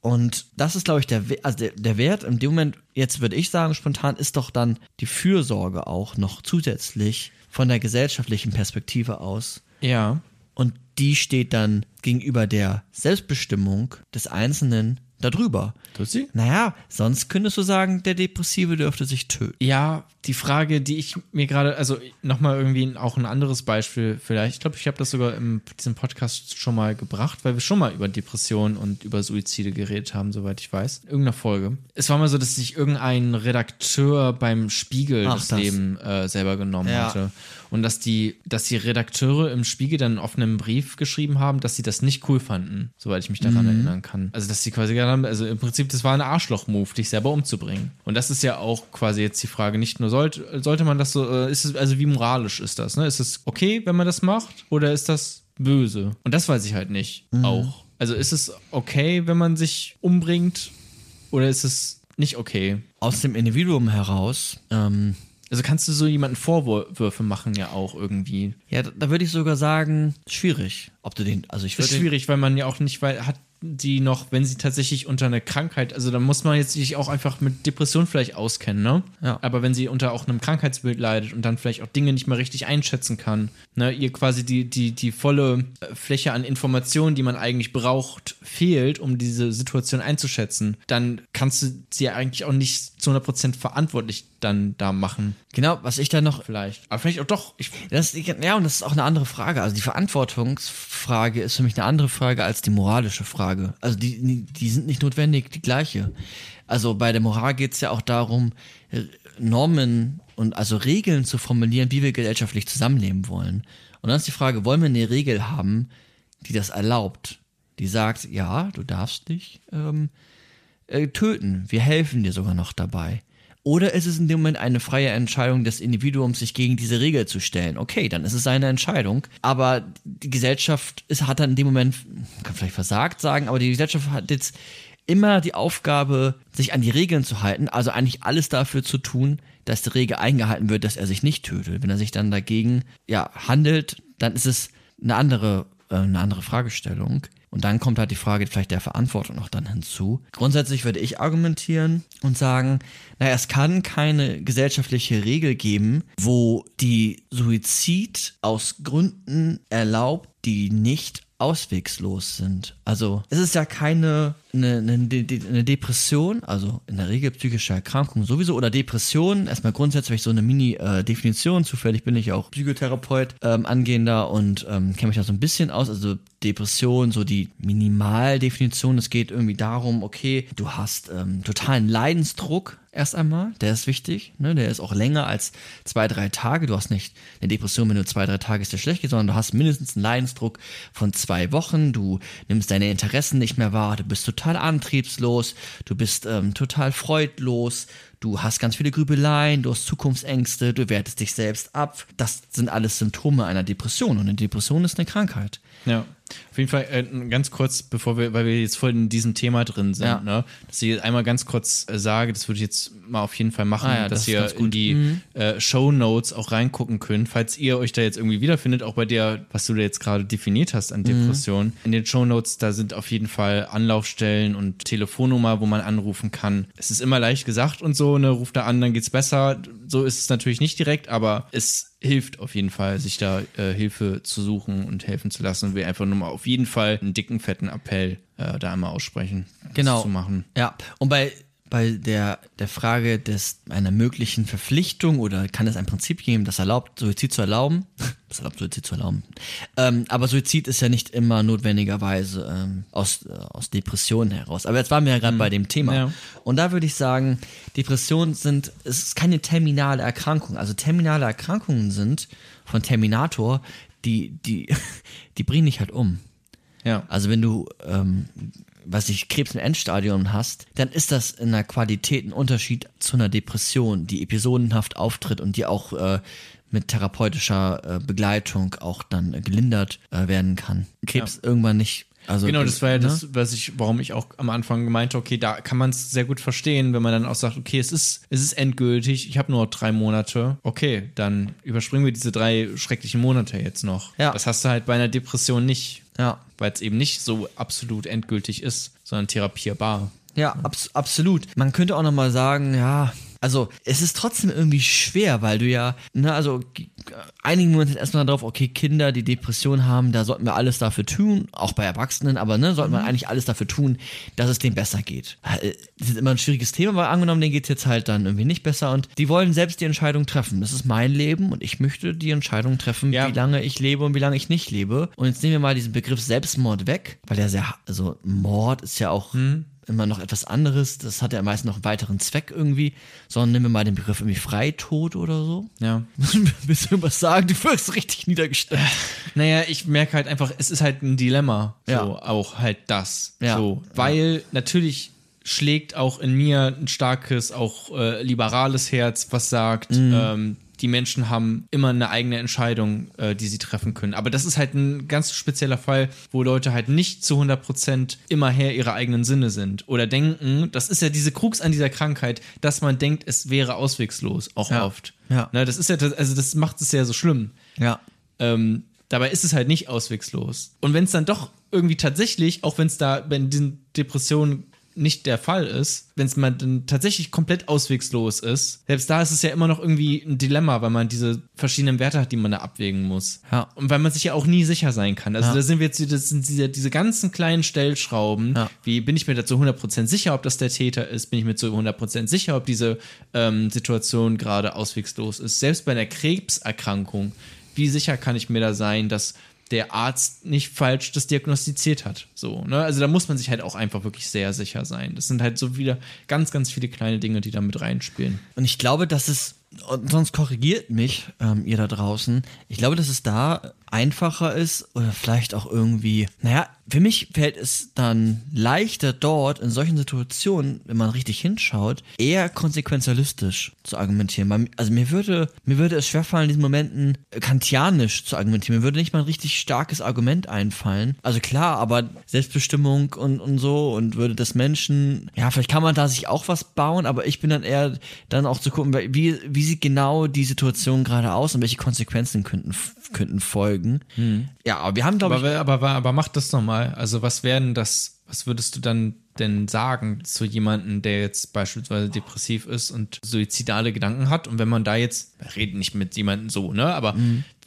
Speaker 3: Und das ist, glaube ich, der, also der, der Wert in dem Moment, jetzt würde ich sagen, spontan, ist doch dann die Fürsorge auch noch zusätzlich von der gesellschaftlichen Perspektive aus.
Speaker 2: Ja.
Speaker 3: Und die steht dann gegenüber der Selbstbestimmung des Einzelnen darüber.
Speaker 2: Tut sie?
Speaker 3: Naja, sonst könntest du sagen, der Depressive dürfte sich töten.
Speaker 2: Ja, die Frage, die ich mir gerade, also nochmal irgendwie auch ein anderes Beispiel vielleicht. Ich glaube, ich habe das sogar in diesem Podcast schon mal gebracht, weil wir schon mal über Depressionen und über Suizide geredet haben, soweit ich weiß. In irgendeiner Folge. Es war mal so, dass sich irgendein Redakteur beim Spiegel
Speaker 3: Ach,
Speaker 2: das,
Speaker 3: das.
Speaker 2: Leben äh, selber genommen
Speaker 3: Ja.
Speaker 2: hatte. Und dass die, dass die Redakteure im Spiegel dann auf einem Brief geschrieben haben, dass sie das nicht cool fanden, soweit ich mich daran erinnern kann. Also, dass sie quasi gesagt haben, also im Prinzip, das war ein Arschloch-Move, dich selber umzubringen. Und das ist ja auch quasi jetzt die Frage, nicht nur sollte, sollte man das so, äh, ist es, also wie moralisch ist das, ne? Ist es okay, wenn man das macht, oder ist das böse? Und das weiß ich halt nicht auch. Also ist es okay, wenn man sich umbringt, oder ist es nicht okay?
Speaker 3: Aus dem Individuum heraus, ähm,
Speaker 2: Also kannst du so jemanden Vorwürfe machen ja auch irgendwie.
Speaker 3: ja, da, da würde ich sogar sagen, schwierig. Ob du den, also ich würde
Speaker 2: ist schwierig, weil man ja auch nicht, weil hat die noch, wenn sie tatsächlich unter einer Krankheit, also da muss man jetzt sich auch einfach mit Depression vielleicht auskennen, ne?
Speaker 3: Ja.
Speaker 2: Aber wenn sie unter auch einem Krankheitsbild leidet und dann vielleicht auch Dinge nicht mehr richtig einschätzen kann, ne, ihr quasi die, die, die volle äh, Fläche an Informationen, die man eigentlich braucht, fehlt, um diese Situation einzuschätzen, dann kannst du sie ja eigentlich auch nicht zu 100% verantwortlich dann da machen,
Speaker 3: Genau, was ich da noch
Speaker 2: vielleicht. Aber vielleicht auch doch. Ich,
Speaker 3: Das, ja, und das ist auch eine andere Frage. Also die Verantwortungsfrage ist für mich eine andere Frage als die moralische Frage. Also die, die sind nicht notwendig die gleiche. Also bei der Moral geht es ja auch darum, Normen und also Regeln zu formulieren, wie wir gesellschaftlich zusammenleben wollen. Und dann ist die Frage, wollen wir eine Regel haben, die das erlaubt? Die sagt, ja, du darfst dich ähm, äh, töten. Wir helfen dir sogar noch dabei. Oder ist es in dem Moment eine freie Entscheidung des Individuums, sich gegen diese Regel zu stellen? Okay, dann ist es seine Entscheidung. Aber die Gesellschaft ist, hat dann in dem Moment, kann vielleicht versagt sagen, aber die Gesellschaft hat jetzt immer die Aufgabe, sich an die Regeln zu halten, also eigentlich alles dafür zu tun, dass die Regel eingehalten wird, dass er sich nicht tötet. Wenn er sich dann dagegen ja, handelt, dann ist es eine andere, äh, eine andere Fragestellung. Und dann kommt halt die Frage vielleicht der Verantwortung noch dann hinzu. Grundsätzlich würde ich argumentieren und sagen, naja, es kann keine gesellschaftliche Regel geben, wo die Suizid aus Gründen erlaubt, die nicht auswegslos sind. Also es ist ja keine eine, eine, De- eine Depression, also in der Regel psychische Erkrankung sowieso oder Depression, erstmal grundsätzlich so eine Mini-Definition, zufällig bin ich auch Psychotherapeut ähm, angehender und ähm, kenne mich da so ein bisschen aus, also Depression, so die Minimaldefinition, es geht irgendwie darum, okay, du hast ähm, totalen Leidensdruck erst einmal, der ist wichtig, ne? der ist auch länger als zwei, drei Tage, du hast nicht eine Depression, wenn du zwei, drei Tage ist dir schlecht geht, sondern du hast mindestens einen Leidensdruck von zwei Wochen, du nimmst deine Interessen nicht mehr wahr, du bist total antriebslos, du bist ähm, total freudlos, du hast ganz viele Grübeleien, du hast Zukunftsängste, du wertest dich selbst ab. Das sind alles Symptome einer Depression. Und eine Depression ist eine Krankheit.
Speaker 2: Ja. Auf jeden Fall äh, ganz kurz, bevor wir, weil wir jetzt voll in diesem Thema drin sind,
Speaker 3: Ja.
Speaker 2: ne, dass ich einmal ganz kurz äh, sage, das würde ich jetzt mal auf jeden Fall machen,
Speaker 3: Ah ja, das
Speaker 2: dass
Speaker 3: ist
Speaker 2: ihr in die
Speaker 3: Mhm.
Speaker 2: äh, Show Notes auch reingucken könnt, falls ihr euch da jetzt irgendwie wiederfindet, auch bei der, was du da jetzt gerade definiert hast an
Speaker 3: Mhm.
Speaker 2: Depression. In den Show Notes, da sind auf jeden Fall Anlaufstellen und Telefonnummer, wo man anrufen kann. Es ist immer leicht gesagt und so, ne, ruft da an, dann geht's besser. So ist es natürlich nicht direkt, aber es hilft auf jeden Fall, sich da äh, Hilfe zu suchen und helfen zu lassen. Und wir einfach nur mal auf jeden Fall einen dicken, fetten Appell äh, da einmal aussprechen,
Speaker 3: Genau.
Speaker 2: zu machen.
Speaker 3: Ja, und bei, bei der, der Frage des, einer möglichen Verpflichtung oder kann es ein Prinzip geben, das erlaubt, Suizid zu erlauben. Das erlaubt, Suizid zu erlauben. Ähm, aber Suizid ist ja nicht immer notwendigerweise ähm, aus, äh, aus Depressionen heraus. Aber jetzt waren wir ja gerade bei dem Thema.
Speaker 2: Ja.
Speaker 3: Und da würde ich sagen, Depressionen sind, es ist keine terminale Erkrankung. Also terminale Erkrankungen sind von Terminator, die, die, die bringen dich halt um.
Speaker 2: Ja.
Speaker 3: Also wenn du, ähm, was ich Krebs im Endstadium hast, dann ist das in der Qualität ein Unterschied zu einer Depression, die episodenhaft auftritt und die auch äh, mit therapeutischer äh, Begleitung auch dann äh, gelindert werden kann. Krebs irgendwann nicht. Also
Speaker 2: Genau, das war ja
Speaker 3: ne?
Speaker 2: das, was ich, warum ich auch am Anfang meinte, okay, da kann man es sehr gut verstehen, wenn man dann auch sagt, okay, es ist, es ist endgültig, ich habe nur drei Monate, okay, dann überspringen wir diese drei schrecklichen Monate jetzt noch.
Speaker 3: Ja.
Speaker 2: Das hast du halt bei einer Depression nicht,
Speaker 3: Ja.
Speaker 2: weil es eben nicht so absolut endgültig ist, sondern therapierbar.
Speaker 3: Ja, abs absolut. Man könnte auch noch mal sagen, ja, also es ist trotzdem irgendwie schwer, weil du ja, ne, also einigen wir uns jetzt erstmal darauf, okay, Kinder, die Depression haben, da sollten wir alles dafür tun, auch bei Erwachsenen, aber ne, sollten wir eigentlich alles dafür tun, dass es denen besser geht. Äh, Das ist immer ein schwieriges Thema, weil angenommen, denen geht's jetzt halt dann irgendwie nicht besser und die wollen selbst die Entscheidung treffen. Das ist mein Leben und ich möchte die Entscheidung treffen,
Speaker 2: Ja.
Speaker 3: wie lange ich lebe und wie lange ich nicht lebe. Und jetzt nehmen wir mal diesen Begriff Selbstmord weg, weil der sehr, also Mord ist ja auch immer noch etwas anderes. Das hat ja meist noch einen weiteren Zweck irgendwie. Sondern nehmen wir mal den Begriff irgendwie Freitod oder so.
Speaker 2: Ja.
Speaker 3: Willst du irgendwas sagen? Du wirkst richtig niedergestellt.
Speaker 2: Naja, ich merke halt einfach, es ist halt ein Dilemma. So,
Speaker 3: Ja.
Speaker 2: auch halt das.
Speaker 3: Ja.
Speaker 2: So, weil natürlich schlägt auch in mir ein starkes, auch äh, liberales Herz, was sagt, ähm, die Menschen haben immer eine eigene Entscheidung, äh, die sie treffen können. Aber das ist halt ein ganz spezieller Fall, wo Leute halt nicht zu 100% immer Herr ihrer eigenen Sinne sind. Oder denken, das ist ja diese Krux an dieser Krankheit, dass man denkt, es wäre auswegslos, auch
Speaker 3: Ja.
Speaker 2: oft.
Speaker 3: Ja.
Speaker 2: Ne, das ist ja, also das macht es ja so schlimm.
Speaker 3: Ja.
Speaker 2: Ähm, dabei ist es halt nicht auswegslos. Und wenn es dann doch irgendwie tatsächlich, auch wenn es da bei diesen Depressionen nicht der Fall ist, wenn es mal dann tatsächlich komplett auswegslos ist, selbst da ist es ja immer noch irgendwie ein Dilemma, weil man diese verschiedenen Werte hat, die man da abwägen muss.
Speaker 3: Ja.
Speaker 2: Und weil man sich ja auch nie sicher sein kann. Also
Speaker 3: Ja.
Speaker 2: da sind wir jetzt, das sind diese, diese ganzen kleinen Stellschrauben.
Speaker 3: Ja.
Speaker 2: Wie bin ich mir dazu 100% sicher, ob das der Täter ist? Bin ich mir zu 100% sicher, ob diese ähm, Situation gerade auswegslos ist? Selbst bei einer Krebserkrankung, wie sicher kann ich mir da sein, dass der Arzt nicht falsch das diagnostiziert hat? So, ne? Also da muss man sich halt auch einfach wirklich sehr sicher sein. Das sind halt so wieder ganz, ganz viele kleine Dinge, die da mit reinspielen.
Speaker 3: Und ich glaube, dass es, und sonst korrigiert mich, ähm, ihr da draußen, ich glaube, dass es da einfacher ist oder vielleicht auch irgendwie, naja, für mich fällt es dann leichter dort in solchen Situationen, wenn man richtig hinschaut, eher konsequenzialistisch zu argumentieren. Also mir würde, mir würde es schwerfallen, in diesen Momenten kantianisch zu argumentieren. Mir würde nicht mal ein richtig starkes Argument einfallen. Also klar, aber Selbstbestimmung und, und so und würde das Menschen, ja, vielleicht kann man da sich auch was bauen, aber ich bin dann eher dann auch zu gucken, wie, wie sieht genau die Situation gerade aus und welche Konsequenzen könnten, könnten folgen. Ja, aber wir haben, glaube ich,
Speaker 2: Aber, aber, aber, mach das nochmal. Also, was werden das, was würdest du dann denn sagen zu jemandem, der jetzt beispielsweise depressiv ist und suizidale Gedanken hat? Und wenn man da jetzt, wir reden nicht mit jemandem so, ne? Aber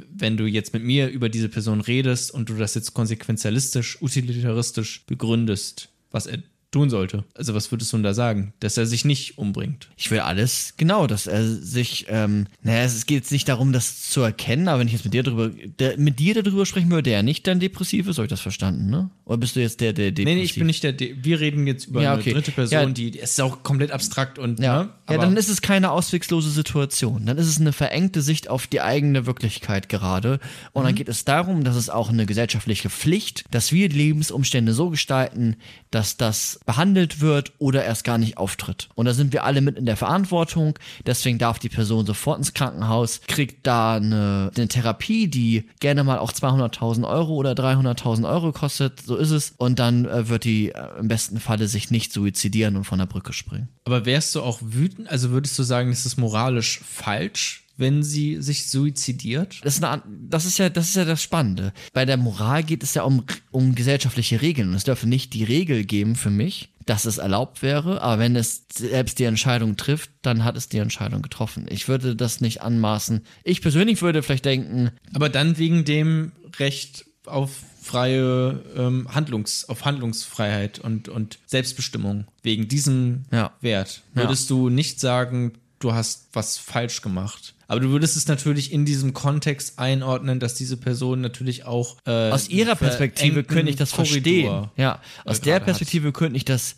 Speaker 2: wenn du jetzt mit mir über diese Person redest und du das jetzt konsequenzialistisch, utilitaristisch begründest, was er tun sollte. Also was würdest du denn da sagen? Dass er sich nicht umbringt.
Speaker 3: Ich will alles, genau, dass er sich, ähm, naja, es geht jetzt nicht darum, das zu erkennen, aber wenn ich jetzt mit dir darüber, der, mit dir darüber sprechen würde, der nicht dann depressiv ist, habe ich das verstanden, ne? Oder bist du jetzt der, der depressiv
Speaker 2: Nee, nee, ich bin nicht der, De wir reden jetzt über
Speaker 3: Ja,
Speaker 2: eine
Speaker 3: okay.
Speaker 2: dritte Person,
Speaker 3: Ja.
Speaker 2: die, die ist auch komplett abstrakt und,
Speaker 3: Ja,
Speaker 2: ne?
Speaker 3: Ja, dann ist es keine auswegslose Situation. Dann ist es eine verengte Sicht auf die eigene Wirklichkeit gerade. Und dann geht es darum, dass es auch eine gesellschaftliche Pflicht, dass wir die Lebensumstände so gestalten, dass das behandelt wird oder erst gar nicht auftritt. Und da sind wir alle mit in der Verantwortung. Deswegen darf die Person sofort ins Krankenhaus, kriegt da eine, eine Therapie, die gerne mal auch 200.000 Euro oder 300.000 Euro kostet. So ist es. Und dann äh, wird die äh, im besten Falle sich nicht suizidieren und von der Brücke springen.
Speaker 2: Aber wärst du auch wütend? Also würdest du sagen, das ist moralisch falsch, wenn sie sich suizidiert?
Speaker 3: Das ist, eine, das ist ja, das ist ja das Spannende. Bei der Moral geht es ja um, um gesellschaftliche Regeln. Und es dürfe nicht die Regel geben für mich, dass es erlaubt wäre. Aber wenn es selbst die Entscheidung trifft, dann hat es die Entscheidung getroffen. Ich würde das nicht anmaßen. Ich persönlich würde vielleicht denken,
Speaker 2: Aber dann wegen dem Recht auf freie ähm, Handlungs, auf Handlungsfreiheit und, und Selbstbestimmung wegen diesem
Speaker 3: Ja.
Speaker 2: Wert.
Speaker 3: Ja.
Speaker 2: Würdest du nicht sagen, du hast was falsch gemacht. Aber du würdest es natürlich in diesem Kontext einordnen, dass diese Person natürlich auch äh,
Speaker 3: Aus ihrer Perspektive könnte ich das verstehen.
Speaker 2: Korridor,
Speaker 3: Ja, aus
Speaker 2: äh,
Speaker 3: der Perspektive könnte ich das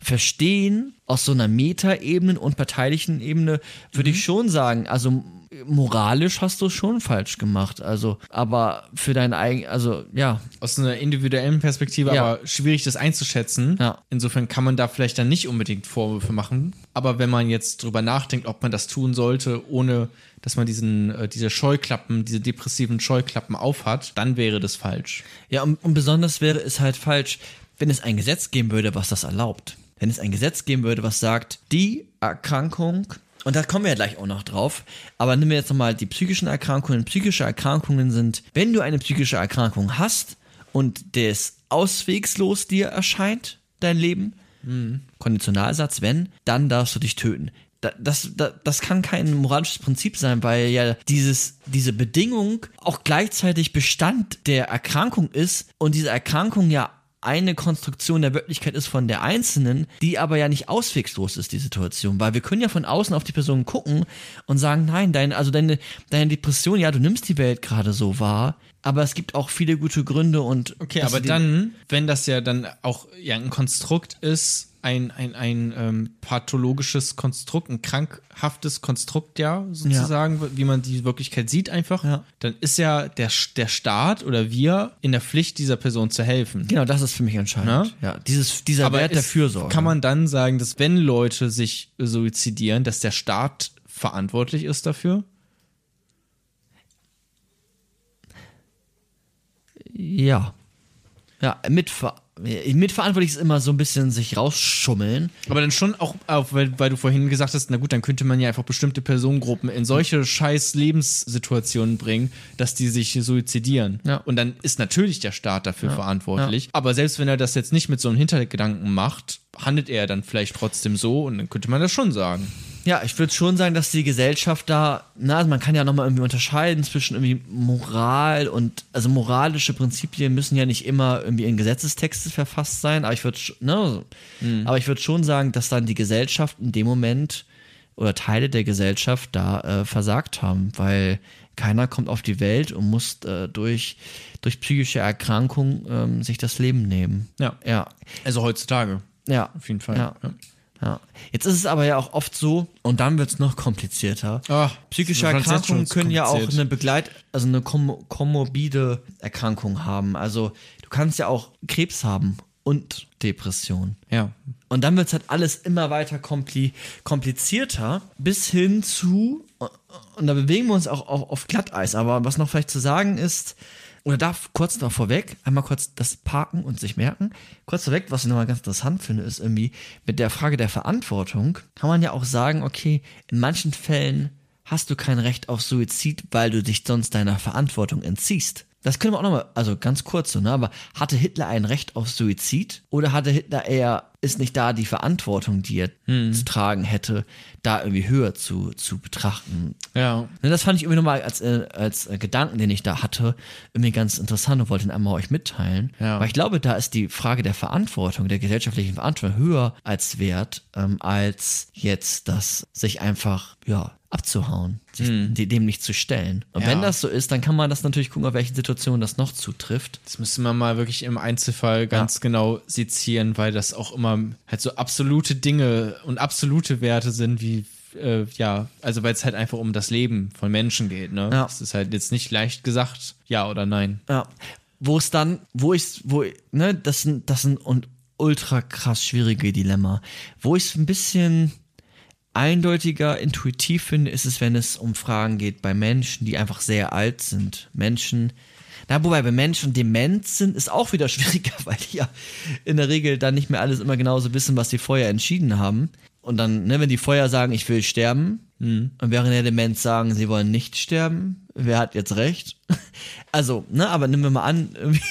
Speaker 3: verstehen. Aus so einer Metaebene und parteilichen Ebene würde
Speaker 2: Mhm.
Speaker 3: ich schon sagen, also moralisch hast du es schon falsch gemacht. Also, aber für dein eigen, also ja,
Speaker 2: aus einer individuellen Perspektive
Speaker 3: Ja.
Speaker 2: aber schwierig, das einzuschätzen.
Speaker 3: Ja.
Speaker 2: Insofern kann man da vielleicht dann nicht unbedingt Vorwürfe machen. Aber wenn man jetzt drüber nachdenkt, ob man das tun sollte, ohne dass man diesen, äh, diese Scheuklappen, diese depressiven Scheuklappen aufhat, dann wäre das falsch.
Speaker 3: Ja, und, und besonders wäre es halt falsch, wenn es ein Gesetz geben würde, was das erlaubt. Wenn es ein Gesetz geben würde, was sagt, die Erkrankung, und da kommen wir ja gleich auch noch drauf, aber nehmen wir jetzt nochmal die psychischen Erkrankungen. Psychische Erkrankungen sind, wenn du eine psychische Erkrankung hast und des auswegslos dir erscheint, dein Leben, Konditionalsatz, wenn, dann darfst du dich töten. Da- Das, das, das kann kein moralisches Prinzip sein, weil ja dieses, diese Bedingung auch gleichzeitig Bestand der Erkrankung ist und diese Erkrankung ja eine Konstruktion der Wirklichkeit ist von der Einzelnen, die aber ja nicht auswegslos ist, die Situation. Weil wir können ja von außen auf die Person gucken und sagen, nein, dein, also deine, deine Depression, ja, du nimmst die Welt gerade so wahr, aber es gibt auch viele gute Gründe und
Speaker 2: Okay, aber dann, wenn das ja dann auch ja, ein Konstrukt ist, ein, ein, ein ähm, pathologisches Konstrukt, ein krankhaftes Konstrukt, ja, sozusagen, wie man die Wirklichkeit sieht einfach,
Speaker 3: Ja.
Speaker 2: dann ist ja der, der Staat oder wir in der Pflicht, dieser Person zu helfen.
Speaker 3: Genau, das ist für mich entscheidend. Ja, dieses, dieser Wert der
Speaker 2: ist-
Speaker 3: Fürsorge.
Speaker 2: Kann man dann sagen, dass wenn Leute sich suizidieren, dass der Staat verantwortlich ist dafür?
Speaker 3: Ja. Ja, mitver mitverantwortlich ist immer so ein bisschen sich rausschummeln.
Speaker 2: Aber dann schon auch, auch weil, weil du vorhin gesagt hast, na gut, dann könnte man ja einfach bestimmte Personengruppen in solche scheiß Lebenssituationen bringen, dass die sich suizidieren.
Speaker 3: Ja.
Speaker 2: Und dann ist natürlich der Staat dafür verantwortlich. Aber selbst wenn er das jetzt nicht mit so einem Hintergedanken macht, handelt er dann vielleicht trotzdem so und dann könnte man das schon sagen.
Speaker 3: Ja, ich würde schon sagen, dass die Gesellschaft da, na, also man kann ja nochmal irgendwie unterscheiden zwischen irgendwie Moral und, also moralische Prinzipien müssen ja nicht immer irgendwie in Gesetzestexte verfasst sein, aber ich würde, ne, aber ich würde schon sagen, dass dann die Gesellschaft in dem Moment oder Teile der Gesellschaft da äh, versagt haben, weil keiner kommt auf die Welt und muss äh, durch, durch psychische Erkrankung ähm, sich das Leben nehmen.
Speaker 2: Ja.
Speaker 3: Ja.
Speaker 2: Also heutzutage,
Speaker 3: Ja.
Speaker 2: auf jeden Fall.
Speaker 3: Ja. Ja. Jetzt ist es aber ja auch oft so, und dann wird es noch komplizierter.
Speaker 2: Ah,
Speaker 3: Psychische Erkrankungen können ja auch eine Begleit-, also eine kom komorbide Erkrankung haben. Also du kannst ja auch Krebs haben und Depression.
Speaker 2: Ja.
Speaker 3: Und dann wird es halt alles immer weiter kompli komplizierter, bis hin zu, und da bewegen wir uns auch auf, auf Glatteis, aber was noch vielleicht zu sagen ist, oder darf kurz noch vorweg, einmal kurz das parken und sich merken. Kurz vorweg, was ich nochmal ganz interessant finde, ist irgendwie mit der Frage der Verantwortung, kann man ja auch sagen, okay, in manchen Fällen hast du kein Recht auf Suizid, weil du dich sonst deiner Verantwortung entziehst. Das können wir auch nochmal, also ganz kurz so, ne? Aber hatte Hitler ein Recht auf Suizid? Oder hatte Hitler eher, ist nicht da die Verantwortung, die er zu tragen hätte, da irgendwie höher zu, zu betrachten?
Speaker 2: Ja.
Speaker 3: Ne, das fand ich irgendwie nochmal als, äh, als äh, Gedanken, den ich da hatte, irgendwie ganz interessant und wollte ihn einmal euch mitteilen.
Speaker 2: Ja.
Speaker 3: Weil ich glaube, da ist die Frage der Verantwortung, der gesellschaftlichen Verantwortung höher als wert, ähm, als jetzt das sich einfach, ja, abzuhauen, sich de- dem nicht zu stellen. Und.
Speaker 2: Ja.
Speaker 3: wenn das so ist, dann kann man das natürlich gucken, auf welche Situation das noch zutrifft.
Speaker 2: Das müsste man mal wirklich im Einzelfall ganz genau sezieren, weil das auch immer halt so absolute Dinge und absolute Werte sind, wie äh, ja, also weil es halt einfach um das Leben von Menschen geht, ne?
Speaker 3: Ja.
Speaker 2: Das ist halt jetzt nicht leicht gesagt, ja oder nein.
Speaker 3: Ja. Wo es dann, wo ich, wo, ne, das sind, das sind und ultra krass schwierige Dilemma. Wo ich es ein bisschen eindeutiger, intuitiv finde, ist es, wenn es um Fragen geht bei Menschen, die einfach sehr alt sind. Menschen, na, wobei bei Menschen dement sind, ist auch wieder schwieriger, weil die ja in der Regel dann nicht mehr alles immer genauso wissen, was sie vorher entschieden haben. Und dann, ne, wenn die vorher sagen, ich will sterben, und während der Demenz sagen, sie wollen nicht sterben, wer hat jetzt recht? Also, ne, aber nehmen wir mal an, irgendwie,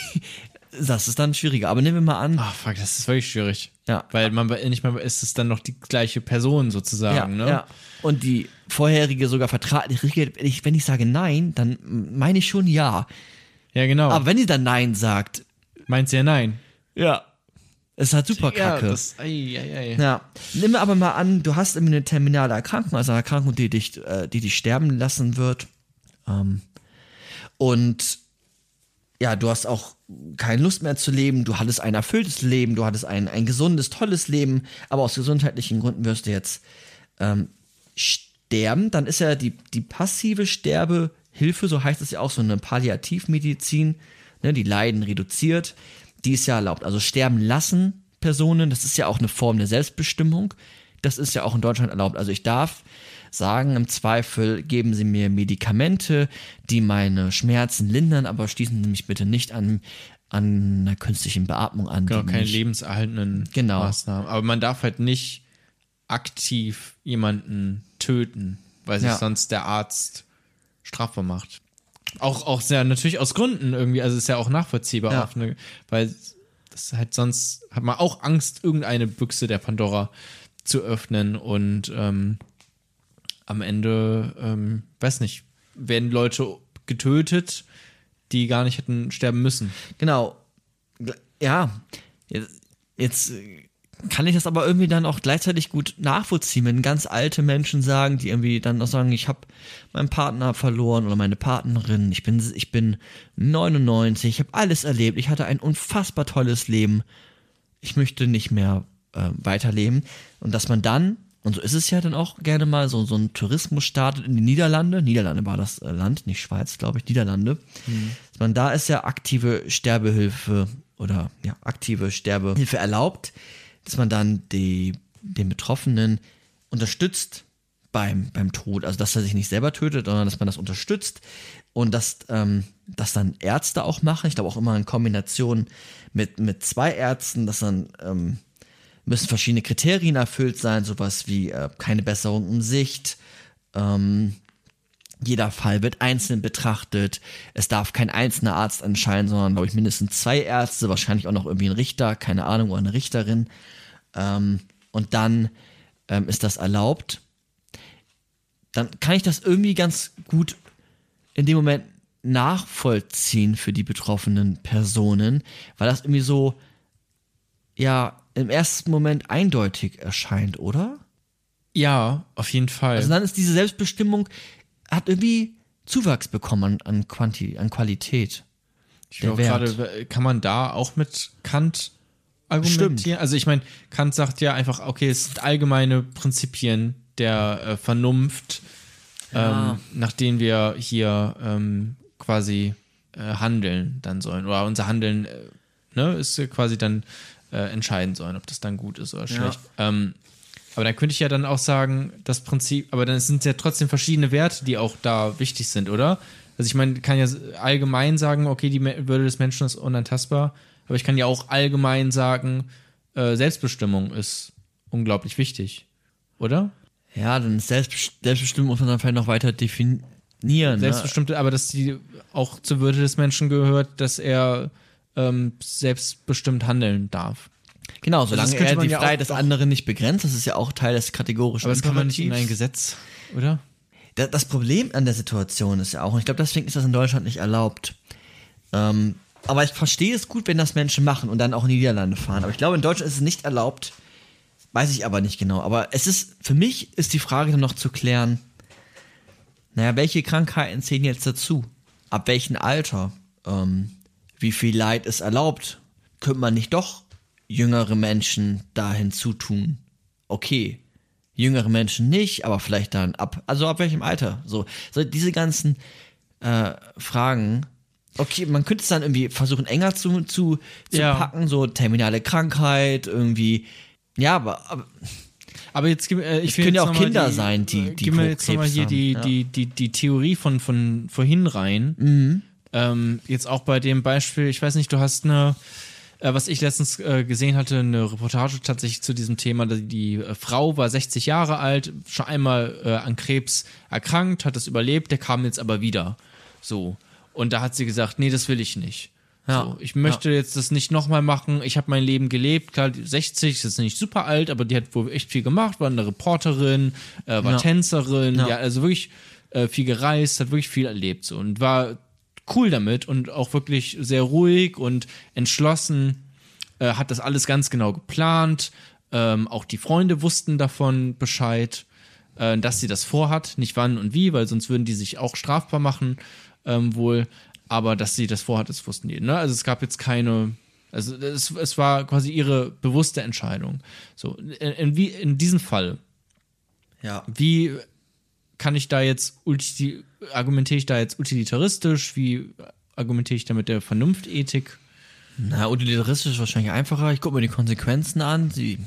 Speaker 3: das ist dann schwieriger. Aber nehmen wir mal an,
Speaker 2: Ah, fuck, das ist wirklich schwierig.
Speaker 3: Ja.
Speaker 2: Weil man nicht mal ist es dann noch die gleiche Person sozusagen,
Speaker 3: ja,
Speaker 2: ne?
Speaker 3: ja. Und die vorherige sogar vertraglich, wenn ich, wenn ich sage nein, dann meine ich schon ja.
Speaker 2: Ja, genau.
Speaker 3: Aber wenn sie dann Nein sagt,
Speaker 2: Meint sie ja nein.
Speaker 3: ja, ist halt super
Speaker 2: Ja,
Speaker 3: kacke.
Speaker 2: das, ei, ei, ei.
Speaker 3: Ja, nimm aber mal an, du hast irgendwie eine terminale Erkrankung, also eine Erkrankung, die dich, äh, die dich sterben lassen wird. Ähm, und ja, du hast auch keine Lust mehr zu leben, du hattest ein erfülltes Leben, du hattest ein, ein gesundes, tolles Leben, aber aus gesundheitlichen Gründen wirst du jetzt ähm, sterben. Dann ist ja die, die passive Sterbehilfe, so heißt es ja auch, so eine Palliativmedizin, ne, die Leiden reduziert, die ist ja erlaubt. Also sterben lassen Personen, das ist ja auch eine Form der Selbstbestimmung. Das ist ja auch in Deutschland erlaubt. Also ich darf sagen, im Zweifel geben Sie mir Medikamente, die meine Schmerzen lindern, aber schließen Sie mich bitte nicht an, an einer künstlichen Beatmung an.
Speaker 2: Genau, keine lebenserhaltenden
Speaker 3: Genau.
Speaker 2: Maßnahmen. Aber man darf halt nicht aktiv jemanden töten, weil sich
Speaker 3: Ja.
Speaker 2: sonst der Arzt strafbar macht. Auch, auch sehr natürlich aus Gründen irgendwie, also ist ja auch nachvollziehbar,
Speaker 3: Ja.
Speaker 2: auf eine, weil das halt sonst hat man auch Angst, irgendeine Büchse der Pandora zu öffnen und ähm, am Ende, ähm, weiß nicht, werden Leute getötet, die gar nicht hätten sterben müssen.
Speaker 3: Genau. Ja. Jetzt, kann ich das aber irgendwie dann auch gleichzeitig gut nachvollziehen, wenn ganz alte Menschen sagen, die irgendwie dann auch sagen, ich habe meinen Partner verloren oder meine Partnerin, ich bin ich bin 99, ich habe alles erlebt, ich hatte ein unfassbar tolles Leben. Ich möchte nicht mehr äh, weiterleben und dass man dann und so ist es ja dann auch gerne mal so so ein Tourismus startet in die Niederlande. Niederlande war das äh, Land, nicht Schweiz, glaube ich, Niederlande. Dass man da ist ja aktive Sterbehilfe oder ja, aktive Sterbehilfe erlaubt, dass man dann die, den Betroffenen unterstützt beim, beim Tod. Also, dass er sich nicht selber tötet, sondern dass man das unterstützt und dass ähm, das dann Ärzte auch machen. Ich glaube auch immer in Kombination mit, mit zwei Ärzten, dass dann ähm, müssen verschiedene Kriterien erfüllt sein, sowas wie äh, keine Besserung in Sicht, ähm, jeder Fall wird einzeln betrachtet. Es darf kein einzelner Arzt entscheiden, sondern, glaube ich, mindestens zwei Ärzte, wahrscheinlich auch noch irgendwie ein Richter, keine Ahnung, oder eine Richterin. Ähm, und dann ähm, ist das erlaubt. Dann kann ich das irgendwie ganz gut in dem Moment nachvollziehen für die betroffenen Personen, weil das irgendwie so, ja, im ersten Moment eindeutig erscheint, oder?
Speaker 2: Ja, auf jeden Fall.
Speaker 3: Also dann ist diese Selbstbestimmung, hat irgendwie Zuwachs bekommen an, an, Quanti, an Qualität.
Speaker 2: Ich glaube gerade, kann man da auch mit Kant argumentieren? Also ich meine, Kant sagt ja einfach, okay, es sind allgemeine Prinzipien der äh, Vernunft, ähm, nach denen wir hier ähm, quasi äh, handeln dann sollen. Oder unser Handeln äh, ne, ist ja quasi dann äh, entscheiden sollen, ob das dann gut ist oder schlecht. Ähm, aber dann könnte ich ja dann auch sagen, das Prinzip, aber dann sind es ja trotzdem verschiedene Werte, die auch da wichtig sind, oder? Also ich meine, kann ja allgemein sagen, okay, die Würde des Menschen ist unantastbar, aber ich kann ja auch allgemein sagen, äh, Selbstbestimmung ist unglaublich wichtig, oder?
Speaker 3: Ja, dann Selbstbest Selbstbestimmung muss man dann vielleicht noch weiter definieren. Ne?
Speaker 2: Selbstbestimmte, aber dass die auch zur Würde des Menschen gehört, dass er ähm, selbstbestimmt handeln darf.
Speaker 3: Genau, solange
Speaker 2: könnte
Speaker 3: er die
Speaker 2: ja
Speaker 3: Freiheit des anderen nicht begrenzt, das ist ja auch Teil des kategorischen
Speaker 2: Aber das kann man nicht in ein. Gesetz, oder?
Speaker 3: Da- Das Problem an der Situation ist ja auch, und ich glaube, deswegen ist das in Deutschland nicht erlaubt. Ähm, aber ich verstehe es gut, wenn das Menschen machen und dann auch in die Niederlande fahren. Aber ich glaube, in Deutschland ist es nicht erlaubt. Weiß ich aber nicht genau. Aber es ist, für mich ist die Frage dann noch zu klären, naja, welche Krankheiten zählen jetzt dazu? Ab welchem Alter? Ähm, wie viel Leid ist erlaubt? Könnte man nicht doch jüngere Menschen da hinzutun? Okay, jüngere Menschen nicht, aber vielleicht dann ab, also ab welchem Alter? So, so diese ganzen äh, Fragen. Okay, man könnte es dann irgendwie versuchen, enger zu, zu, zu
Speaker 2: Ja.
Speaker 3: packen, so terminale Krankheit, irgendwie. Ja, aber, aber
Speaker 2: Aber jetzt äh, ich
Speaker 3: Es können ja auch Kinder
Speaker 2: die,
Speaker 3: sein, die- die
Speaker 2: Gib mir jetzt nochmal hier die,
Speaker 3: ja.
Speaker 2: die, die, die Theorie von, von vorhin rein.
Speaker 3: Mhm.
Speaker 2: Ähm, jetzt auch bei dem Beispiel, ich weiß nicht, du hast eine, äh, was ich letztens äh, gesehen hatte, eine Reportage tatsächlich zu diesem Thema. Die, die äh, Frau war 60 Jahre alt, schon einmal äh, an Krebs erkrankt, hat es überlebt, der kam jetzt aber wieder. So. Und da hat sie gesagt, nee, das will ich nicht.
Speaker 3: Ja.
Speaker 2: So, ich möchte jetzt das nicht nochmal machen. Ich habe mein Leben gelebt. Klar, die 60 ist jetzt nicht super alt, aber die hat wohl echt viel gemacht. War eine Reporterin, äh, war
Speaker 3: Ja.
Speaker 2: Tänzerin,
Speaker 3: Ja.
Speaker 2: ja. also wirklich äh, viel gereist, hat wirklich viel erlebt so und war cool damit und auch wirklich sehr ruhig und entschlossen, äh, hat das alles ganz genau geplant. Ähm, auch die Freunde wussten davon Bescheid, äh, dass sie das vorhat, nicht wann und wie, weil sonst würden die sich auch strafbar machen, ähm, wohl. Aber dass sie das vorhat, das wussten die. Ne? Also es gab jetzt keine, also es, es war quasi ihre bewusste Entscheidung. So, in, in, wie, in diesem Fall,
Speaker 3: Ja.
Speaker 2: wie kann ich da jetzt, argumentiere ich da jetzt utilitaristisch? Wie argumentiere ich da mit der Vernunftethik?
Speaker 3: Na, utilitaristisch ist wahrscheinlich einfacher. Ich gucke mir die Konsequenzen an. Sie,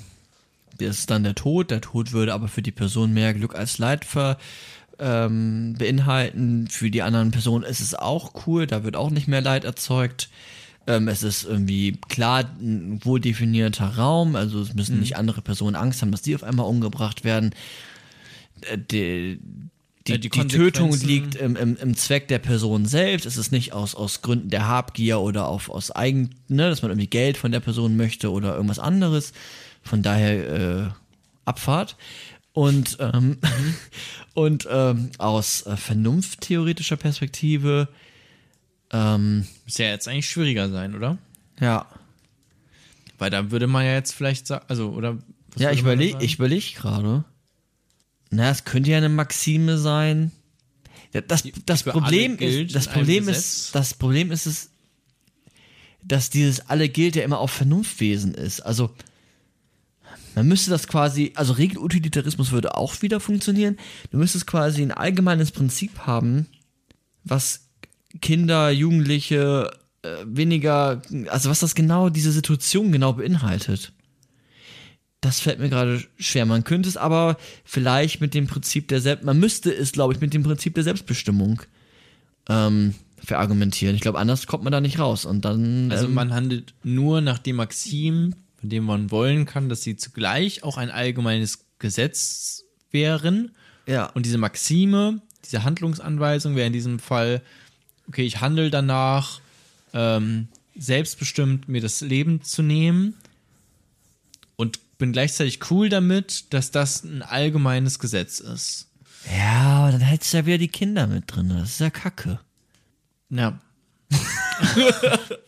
Speaker 3: das ist dann der Tod. Der Tod würde aber für die Person mehr Glück als Leid ver, ähm, beinhalten. Für die anderen Personen ist es auch cool. Da wird auch nicht mehr Leid erzeugt. Ähm, es ist irgendwie klar ein wohl definierter Raum. Also es müssen nicht andere Personen Angst haben, dass die auf einmal umgebracht werden. Äh, Die, die,
Speaker 2: Ja,
Speaker 3: die,
Speaker 2: die
Speaker 3: Tötung liegt im, im, im Zweck der Person selbst. Es ist nicht aus, aus Gründen der Habgier oder auf, aus eigen, ne, dass man irgendwie Geld von der Person möchte oder irgendwas anderes. Von daher äh, Abfahrt. Und, ähm, und ähm, aus äh, vernunfttheoretischer Perspektive, ähm,
Speaker 2: Muss ja jetzt eigentlich schwieriger sein, oder?
Speaker 3: ja,
Speaker 2: Weil da würde man ja jetzt vielleicht sagen, also, oder?
Speaker 3: ja, ich überlege ich überleg gerade. Na, es könnte ja eine Maxime sein. Das, das Problem ist, das Problem ist, das Problem ist es, dass dieses alle gilt ja immer auf Vernunftwesen ist. Also, man müsste das quasi, also Regelutilitarismus würde auch wieder funktionieren. Du müsstest quasi ein allgemeines Prinzip haben, was Kinder, Jugendliche äh, weniger, also was das genau, diese Situation genau beinhaltet. Das fällt mir gerade schwer. Man könnte es aber vielleicht mit dem Prinzip der Selbst, man müsste es, glaube ich, mit dem Prinzip der Selbstbestimmung ähm, verargumentieren. Ich glaube, anders kommt man da nicht raus. Und dann,
Speaker 2: Also
Speaker 3: ähm,
Speaker 2: man handelt nur nach dem Maxim, von dem man wollen kann, dass sie zugleich auch ein allgemeines Gesetz wären.
Speaker 3: ja,
Speaker 2: Und diese Maxime, diese Handlungsanweisung wäre in diesem Fall, okay, ich handle danach, ähm, selbstbestimmt mir das Leben zu nehmen bin gleichzeitig cool damit, dass das ein allgemeines Gesetz ist.
Speaker 3: ja, aber dann hättest du ja wieder die Kinder mit drin. Das ist ja kacke.
Speaker 2: Ja,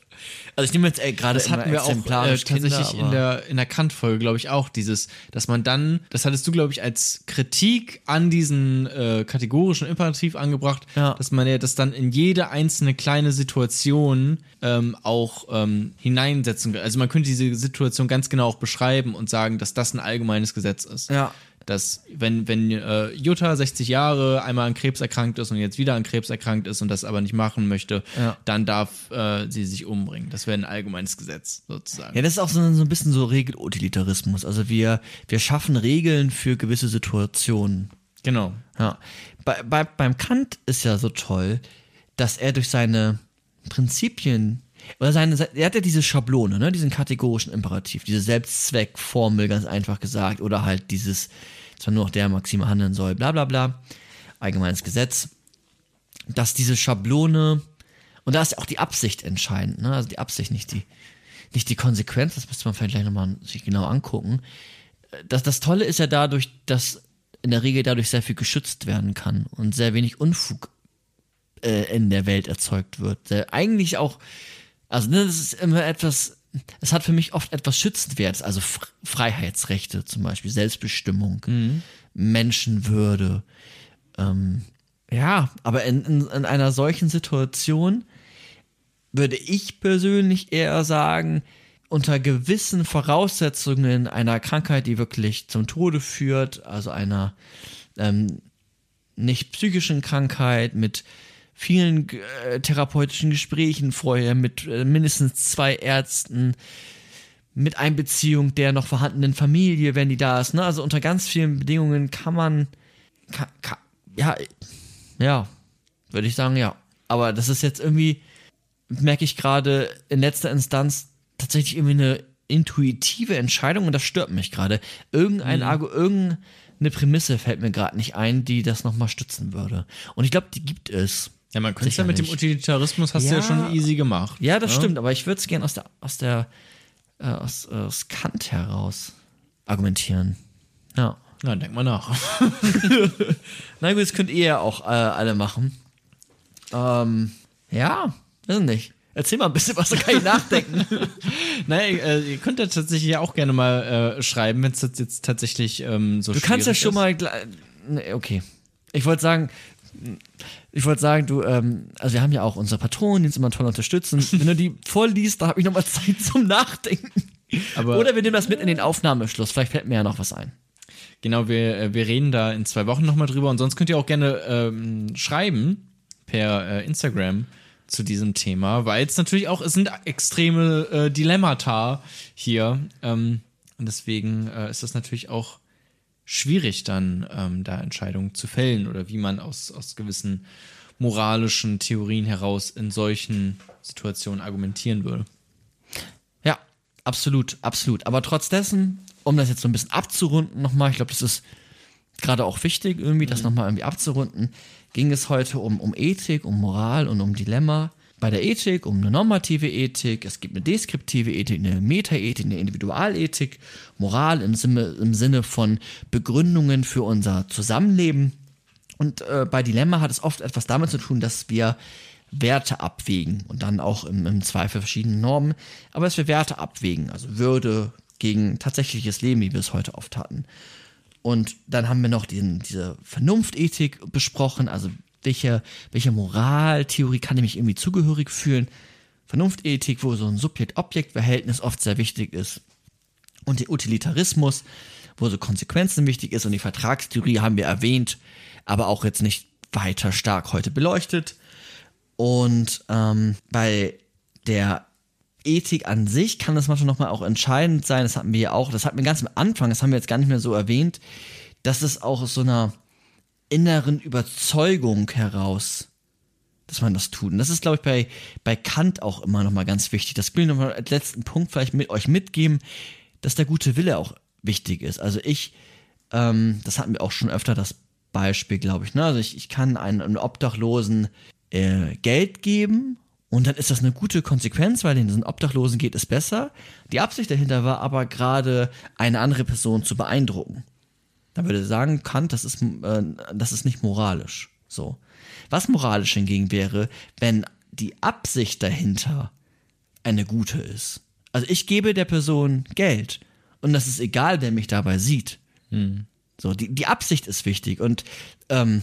Speaker 3: Also ich nehme jetzt äh, gerade
Speaker 2: das hatten wir auch äh, tatsächlich in der, in der Kant-Folge, glaube ich, auch dieses, dass man dann, das hattest du, glaube ich, als Kritik an diesen äh, kategorischen Imperativ angebracht,
Speaker 3: Ja.
Speaker 2: dass man ja das dann in jede einzelne kleine Situation ähm, auch ähm, hineinsetzen kann. Also man könnte diese Situation ganz genau auch beschreiben und sagen, dass das ein allgemeines Gesetz ist.
Speaker 3: Ja.
Speaker 2: Dass, wenn, wenn äh, Jutta 60 Jahre einmal an Krebs erkrankt ist und jetzt wieder an Krebs erkrankt ist und das aber nicht machen möchte,
Speaker 3: Ja.
Speaker 2: dann darf äh, sie sich umbringen. Das wäre ein allgemeines Gesetz, sozusagen.
Speaker 3: Ja, das ist auch so, so ein bisschen so Regelutilitarismus. Also wir, wir schaffen Regeln für gewisse Situationen.
Speaker 2: Genau.
Speaker 3: Ja. Bei, bei, beim Kant ist ja so toll, dass er durch seine Prinzipien oder seine, er hat ja diese Schablone, ne, diesen kategorischen Imperativ, diese Selbstzweckformel, ganz einfach gesagt, oder halt dieses, man nur noch der Maxime handeln soll, bla bla bla, allgemeines Gesetz, dass diese Schablone, und da ist ja auch die Absicht entscheidend, ne, also die Absicht, nicht die, nicht die Konsequenz, das müsste man vielleicht gleich nochmal sich genau angucken. Das, das Tolle ist ja dadurch, dass in der Regel dadurch sehr viel geschützt werden kann und sehr wenig Unfug äh, in der Welt erzeugt wird. Sehr, eigentlich auch, also ne, das ist immer etwas, es hat für mich oft etwas Schützenswertes, also Freiheitsrechte zum Beispiel, Selbstbestimmung, Menschenwürde. Ähm, ja, aber in, in, in einer solchen Situation würde ich persönlich eher sagen, unter gewissen Voraussetzungen einer Krankheit, die wirklich zum Tode führt, also einer ähm, nicht psychischen Krankheit mit vielen äh, therapeutischen Gesprächen vorher, mit äh, mindestens zwei Ärzten, mit Einbeziehung der noch vorhandenen Familie, wenn die da ist. Ne? Also unter ganz vielen Bedingungen kann man, kann, kann, ja, ja, würde ich sagen, ja. Aber das ist jetzt irgendwie, merke ich gerade in letzter Instanz tatsächlich irgendwie eine intuitive Entscheidung und das stört mich gerade. Irgendein Argu irgendeine Prämisse fällt mir gerade nicht ein, die das nochmal stützen würde. Und ich glaube, die gibt es.
Speaker 2: Ja, man könnte ja mit dem. Utilitarismus hast du ja
Speaker 3: Ja.
Speaker 2: schon easy gemacht.
Speaker 3: Ja, das
Speaker 2: ne?
Speaker 3: stimmt, aber ich würde es gerne aus der, aus der, äh, aus, äh, aus Kant heraus argumentieren. Ja.
Speaker 2: Na, denk mal nach.
Speaker 3: Na gut, das könnt ihr ja auch äh, alle machen. Ähm, Ja, weiß nicht. Erzähl mal ein bisschen was, da kann ich nachdenken.
Speaker 2: Naja, äh, ihr könnt ja tatsächlich ja auch gerne mal äh, schreiben, wenn es jetzt tatsächlich ähm, so
Speaker 3: Du kannst ja
Speaker 2: schwierig
Speaker 3: schon
Speaker 2: ist.
Speaker 3: mal. Nee, okay. Ich wollte sagen, ich wollte sagen, du, ähm, also wir haben ja auch unsere Patronen, die uns immer toll unterstützen. Wenn du die vorliest, da habe ich nochmal Zeit zum Nachdenken.
Speaker 2: Aber
Speaker 3: Oder wir nehmen das mit in den Aufnahmeschluss. Vielleicht fällt mir ja noch was ein.
Speaker 2: genau, wir, äh, wir reden da in zwei Wochen nochmal drüber und sonst könnt ihr auch gerne ähm, schreiben per äh, Instagram zu diesem Thema, weil es natürlich auch, es sind extreme äh, Dilemmata hier ähm, und deswegen äh, ist das natürlich auch schwierig dann ähm, da Entscheidungen zu fällen oder wie man aus, aus gewissen moralischen Theorien heraus in solchen Situationen argumentieren würde.
Speaker 3: Ja, absolut, absolut. Aber trotz dessen, um das jetzt so ein bisschen abzurunden nochmal, ich glaube, das ist gerade auch wichtig, irgendwie, das nochmal irgendwie abzurunden, ging es heute um, um Ethik, um Moral und um Dilemma. Bei der Ethik um eine normative Ethik, es gibt eine deskriptive Ethik, eine Metaethik, eine Individualethik, Moral im Sinne, im Sinne von Begründungen für unser Zusammenleben. Und äh, bei Dilemma hat es oft etwas damit zu tun, dass wir Werte abwägen und dann auch im, im Zweifel verschiedene Normen, aber dass wir Werte abwägen, also Würde gegen tatsächliches Leben, wie wir es heute oft hatten. Und dann haben wir noch diesen, diese Vernunftethik besprochen, also welche, welche Moraltheorie kann ich mich irgendwie zugehörig fühlen. Vernunftethik, wo so ein Subjekt-Objekt-Verhältnis oft sehr wichtig ist. Und der Utilitarismus, wo so Konsequenzen wichtig ist. Und die Vertragstheorie haben wir erwähnt, aber auch jetzt nicht weiter stark heute beleuchtet. Und ähm, bei der Ethik an sich kann das manchmal nochmal auch entscheidend sein. Das hatten wir ja auch, das hatten wir ganz am Anfang, das haben wir jetzt gar nicht mehr so erwähnt, dass es auch so einer inneren Überzeugung heraus, dass man das tut. Und das ist, glaube ich, bei, bei Kant auch immer nochmal ganz wichtig. Das will ich nochmal als letzten Punkt vielleicht mit euch mitgeben, dass der gute Wille auch wichtig ist. Also ich, ähm, das hatten wir auch schon öfter, das Beispiel, glaube ich. Ne? Also ich, ich kann einem, einem Obdachlosen äh, Geld geben und dann ist das eine gute Konsequenz, weil diesen Obdachlosen geht es besser. Die Absicht dahinter war aber gerade, eine andere Person zu beeindrucken. Da würde ich sagen, Kant, das ist, äh, das ist nicht moralisch. So. Was moralisch hingegen wäre, wenn die Absicht dahinter eine gute ist. Also ich gebe der Person Geld und das ist egal, wer mich dabei sieht. So, die, die Absicht ist wichtig und ähm,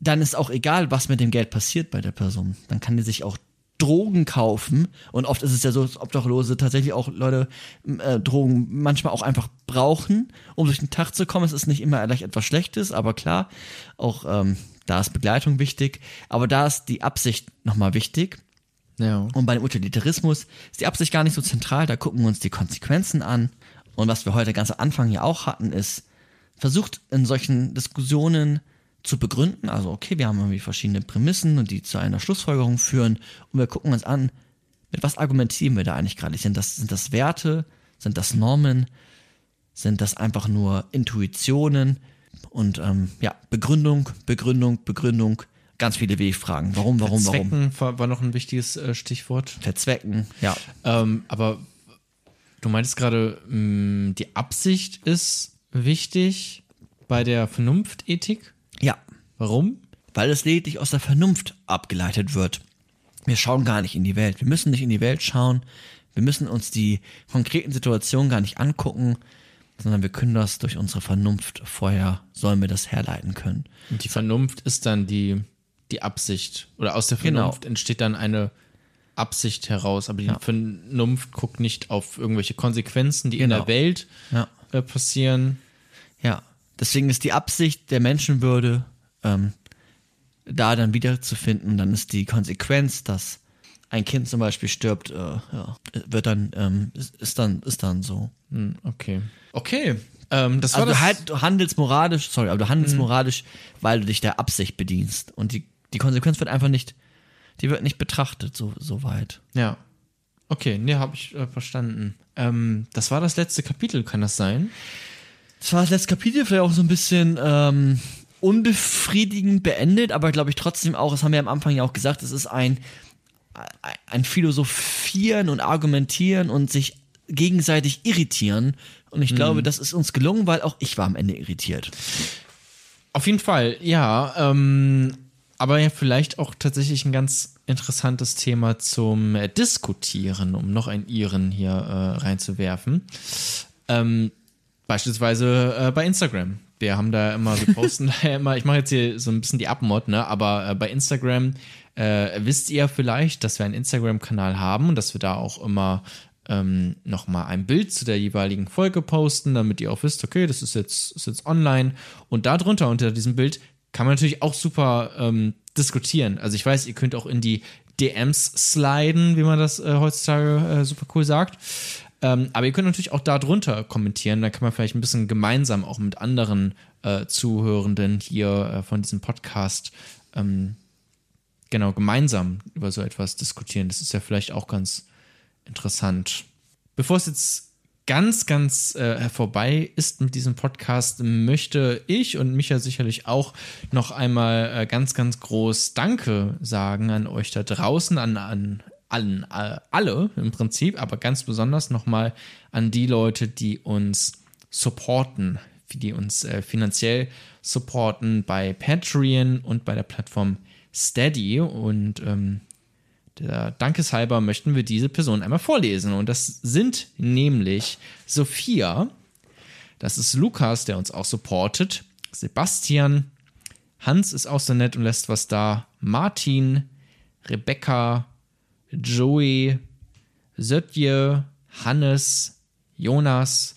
Speaker 3: dann ist auch egal, was mit dem Geld passiert bei der Person. Dann kann die sich auch Drogen kaufen und oft ist es ja so, dass Obdachlose tatsächlich auch Leute äh, Drogen manchmal auch einfach brauchen, um durch den Tag zu kommen. Es ist nicht immer gleich etwas Schlechtes, aber klar, auch ähm, da ist Begleitung wichtig, aber da ist die Absicht nochmal wichtig.
Speaker 2: Ja.
Speaker 3: Und bei dem Utilitarismus ist die Absicht gar nicht so zentral, da gucken wir uns die Konsequenzen an. Und was wir heute ganz am Anfang ja auch hatten, ist, versucht in solchen Diskussionen zu begründen, also okay, wir haben irgendwie verschiedene Prämissen und die zu einer Schlussfolgerung führen und wir gucken uns an, mit was argumentieren wir da eigentlich gerade? Sind das, sind das Werte? Sind das Normen? Sind das einfach nur Intuitionen? Und ähm, ja, Begründung, Begründung, Begründung, ganz viele W-Fragen. Warum, warum, warum?
Speaker 2: Zwecken war, noch ein wichtiges äh, Stichwort.
Speaker 3: Verzwecken, ja.
Speaker 2: Ähm, aber du meintest gerade, mh, die Absicht ist wichtig bei der Vernunftethik.
Speaker 3: Ja,
Speaker 2: Warum?
Speaker 3: weil es lediglich aus der Vernunft abgeleitet wird. Wir schauen gar nicht in die Welt. Wir müssen nicht in die Welt schauen. Wir müssen uns die konkreten Situationen gar nicht angucken, sondern wir können das durch unsere Vernunft vorher, sollen wir das herleiten können.
Speaker 2: Und die Vernunft ist dann die, die Absicht. Oder aus der
Speaker 3: Genau.
Speaker 2: Vernunft entsteht dann eine Absicht heraus. Aber die Vernunft guckt nicht auf irgendwelche Konsequenzen, die in
Speaker 3: Genau.
Speaker 2: der Welt
Speaker 3: Ja.
Speaker 2: äh, passieren.
Speaker 3: Ja, deswegen ist die Absicht der Menschenwürde ähm, da dann wiederzufinden. Dann ist die Konsequenz, dass ein Kind zum Beispiel stirbt, äh, ja, wird dann ähm, ist, ist dann ist dann so.
Speaker 2: Hm, okay. Okay. Ähm, das war
Speaker 3: Also
Speaker 2: das.
Speaker 3: du, halt, du handelst moralisch, sorry, aber du handelst moralisch, weil du dich der Absicht bedienst und die die Konsequenz wird einfach nicht, die wird nicht betrachtet so so weit.
Speaker 2: Ja. Okay, nee, habe ich äh, verstanden. Ähm, das war das letzte Kapitel, kann das sein?
Speaker 3: Das war das letzte Kapitel, vielleicht auch so ein bisschen ähm, unbefriedigend beendet, aber glaube ich trotzdem auch, das haben wir am Anfang ja auch gesagt, es ist ein, ein Philosophieren und Argumentieren und sich gegenseitig irritieren. Und ich glaube, das ist uns gelungen, weil auch ich war am Ende irritiert.
Speaker 2: Auf jeden Fall, ja. Ähm, aber ja vielleicht auch tatsächlich ein ganz interessantes Thema zum äh, Diskutieren, um noch ein Iren hier äh, reinzuwerfen. Ähm, beispielsweise äh, bei Instagram. Wir haben da immer, wir posten da immer, ich mache jetzt hier so ein bisschen die Abmod, ne? aber äh, bei Instagram äh, wisst ihr vielleicht, dass wir einen Instagram-Kanal haben und dass wir da auch immer ähm, nochmal ein Bild zu der jeweiligen Folge posten, damit ihr auch wisst, okay, das ist jetzt, ist jetzt online. Und darunter, unter diesem Bild, kann man natürlich auch super ähm, diskutieren. Also ich weiß, ihr könnt auch in die DMs sliden, wie man das äh, heutzutage äh, super cool sagt. Ähm, aber ihr könnt natürlich auch darunter kommentieren. Da kann man vielleicht ein bisschen gemeinsam auch mit anderen äh, Zuhörenden hier äh, von diesem Podcast ähm, genau gemeinsam über so etwas diskutieren. Das ist ja vielleicht auch ganz interessant. Bevor es jetzt ganz, ganz äh, vorbei ist mit diesem Podcast, möchte ich und Micha sicherlich auch noch einmal äh, ganz, ganz groß Danke sagen an euch da draußen, an, an allen, äh, alle im Prinzip, aber ganz besonders nochmal an die Leute, die uns supporten, die uns äh, finanziell supporten bei Patreon und bei der Plattform Steady. Und ähm, der Dankeshalber möchten wir diese Person einmal vorlesen. Und das sind nämlich Sophia, das ist Lukas, der uns auch supportet, Sebastian, Hans ist auch so nett und lässt was da, Martin, Rebecca, Joey, Sötje, Hannes, Jonas,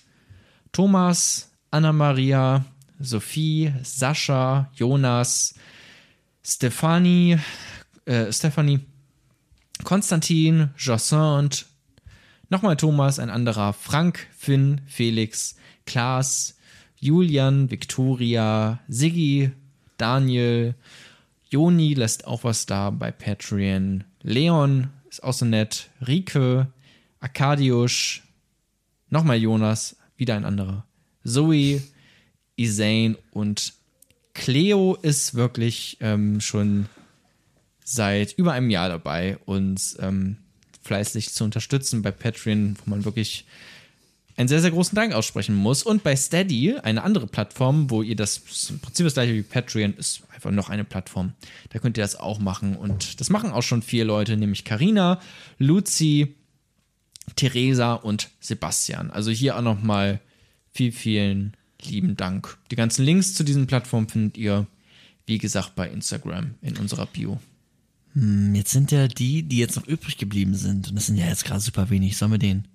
Speaker 2: Thomas, Anna-Maria, Sophie, Sascha, Jonas, Stefanie, äh, Stefanie, Konstantin, Jossin nochmal Thomas, ein anderer, Frank, Finn, Felix, Klaas, Julian, Victoria, Siggi, Daniel, Joni lässt auch was da bei Patreon, Leon ist auch so nett, Rike, Arkadiusz, nochmal Jonas, wieder ein anderer, Zoe, Isane und Cleo ist wirklich ähm, schon seit über einem Jahr dabei, uns ähm, fleißig zu unterstützen bei Patreon, wo man wirklich einen sehr, sehr großen Dank aussprechen muss. Und bei Steady, eine andere Plattform, wo ihr das im Prinzip das gleiche wie Patreon ist, einfach noch eine Plattform. Da könnt ihr das auch machen. Und das machen auch schon vier Leute, nämlich Karina, Luzi, Theresa und Sebastian. Also hier auch nochmal viel, vielen lieben Dank. Die ganzen Links zu diesen Plattformen findet ihr, wie gesagt, bei Instagram in unserer Bio.
Speaker 3: Hm, jetzt sind ja die, die jetzt noch übrig geblieben sind, und das sind ja jetzt gerade super wenig. Sollen wir den,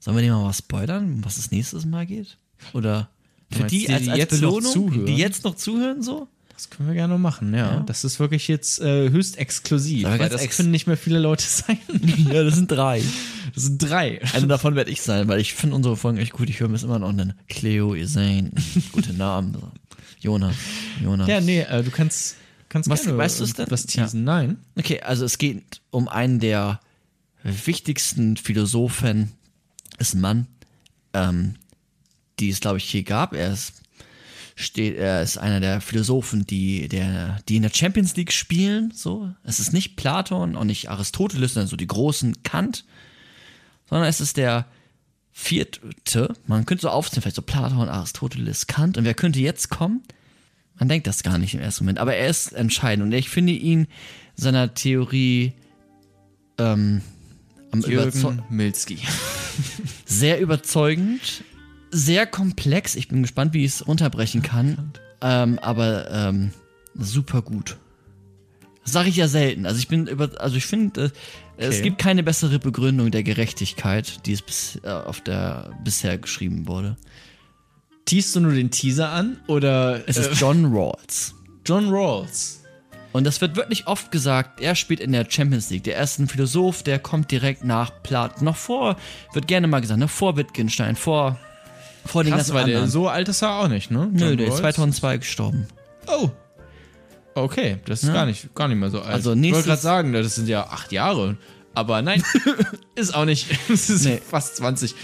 Speaker 3: sollen wir den mal was spoilern, was das nächstes Mal geht? Oder für die,
Speaker 2: die,
Speaker 3: als,
Speaker 2: die
Speaker 3: als
Speaker 2: jetzt noch
Speaker 3: Belohnung,
Speaker 2: zuhören?
Speaker 3: die jetzt noch zuhören, so?
Speaker 2: Das können wir gerne machen, ja.
Speaker 3: Ja.
Speaker 2: Das ist wirklich jetzt äh, höchst exklusiv, weil das
Speaker 3: ex-
Speaker 2: können nicht mehr viele Leute sein.
Speaker 3: ja, das sind drei.
Speaker 2: Das sind drei.
Speaker 3: Einer davon werde ich sein, weil ich finde unsere Folgen echt gut. Ich höre mir es immer noch nennen. Cleo, Isane, gute Namen. Jonas, Jonas.
Speaker 2: Ja, nee, äh, du kannst, kannst
Speaker 3: Was-
Speaker 2: gerne
Speaker 3: weißt denn?
Speaker 2: was teasen. Nein.
Speaker 3: Okay, also es geht um einen der wichtigsten Philosophen, ist ein Mann, ähm, die es, glaube ich, je gab. Er ist, steht, er ist einer der Philosophen, die, der, die in der Champions League spielen. So. Es ist nicht Platon und nicht Aristoteles, sondern so die großen Kant, sondern es ist der vierte, man könnte so aufzählen, vielleicht so Platon, Aristoteles, Kant. Und wer könnte jetzt kommen? Man denkt das gar nicht im ersten Moment, aber er ist entscheidend und ich finde ihn seiner Theorie ähm, am
Speaker 2: Jürgen Milski.
Speaker 3: sehr überzeugend, sehr komplex. Ich bin gespannt, wie ich es runterbrechen kann, ähm, aber ähm, super gut. Das sage ich ja selten. Also ich bin über, also ich finde, äh, es
Speaker 2: Okay.
Speaker 3: gibt keine bessere Begründung der Gerechtigkeit, die es bis, äh, auf der bisher geschrieben wurde.
Speaker 2: Teast du nur den Teaser an oder
Speaker 3: Es
Speaker 2: äh,
Speaker 3: ist John Rawls.
Speaker 2: John Rawls?
Speaker 3: Und das wird wirklich oft gesagt, er spielt in der Champions League. Der ist ein Philosoph, der kommt direkt nach Platon. Noch vor, wird gerne mal gesagt, ne, vor Wittgenstein, vor, vor den
Speaker 2: Krass,
Speaker 3: ganzen
Speaker 2: weil der
Speaker 3: anderen.
Speaker 2: so alt ist er auch nicht, ne?
Speaker 3: Nö,
Speaker 2: John
Speaker 3: der ist
Speaker 2: Rawls?
Speaker 3: 2002 gestorben.
Speaker 2: Oh. Okay, das ist
Speaker 3: Ja.
Speaker 2: gar, nicht, gar nicht mehr so alt.
Speaker 3: Also
Speaker 2: ich wollte gerade sagen, das sind ja acht Jahre. Aber nein, ist auch nicht. Es ist
Speaker 3: Nee.
Speaker 2: fast 20.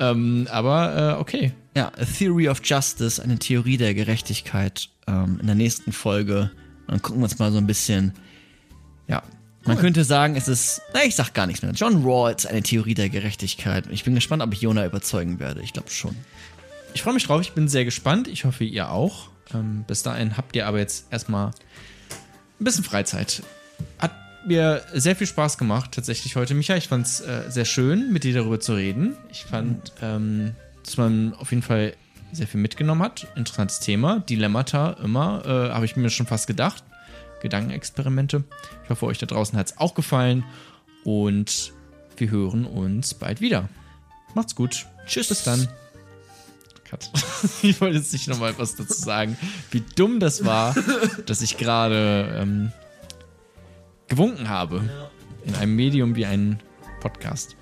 Speaker 2: Ähm, aber äh, okay.
Speaker 3: Ja, A Theory of Justice, eine Theorie der Gerechtigkeit. Ähm, in der nächsten Folge. Dann gucken wir uns mal so ein bisschen. Ja, man könnte sagen, es ist. Na, ich sag gar nichts mehr. John Rawls, eine Theorie der Gerechtigkeit. Ich bin gespannt, ob ich Jona überzeugen werde. Ich glaube schon.
Speaker 2: Ich freue mich drauf, ich bin sehr gespannt. Ich hoffe, ihr auch. Ähm, bis dahin habt ihr aber jetzt erstmal ein bisschen Freizeit. Hat mir sehr viel Spaß gemacht, tatsächlich heute. Micha, ich fand es äh, sehr schön, mit dir darüber zu reden. Ich fand, ähm, dass man auf jeden Fall sehr viel mitgenommen hat. Interessantes Thema. Dilemmata immer, äh, habe ich mir schon fast gedacht. Gedankenexperimente. Ich hoffe, euch da draußen hat es auch gefallen. Und wir hören uns bald wieder. Macht's gut. Tschüss. Bis dann. Cut. Ich wollte jetzt nicht nochmal was dazu sagen, wie dumm das war, dass ich gerade ähm, gewunken habe. In einem Medium wie ein Podcast.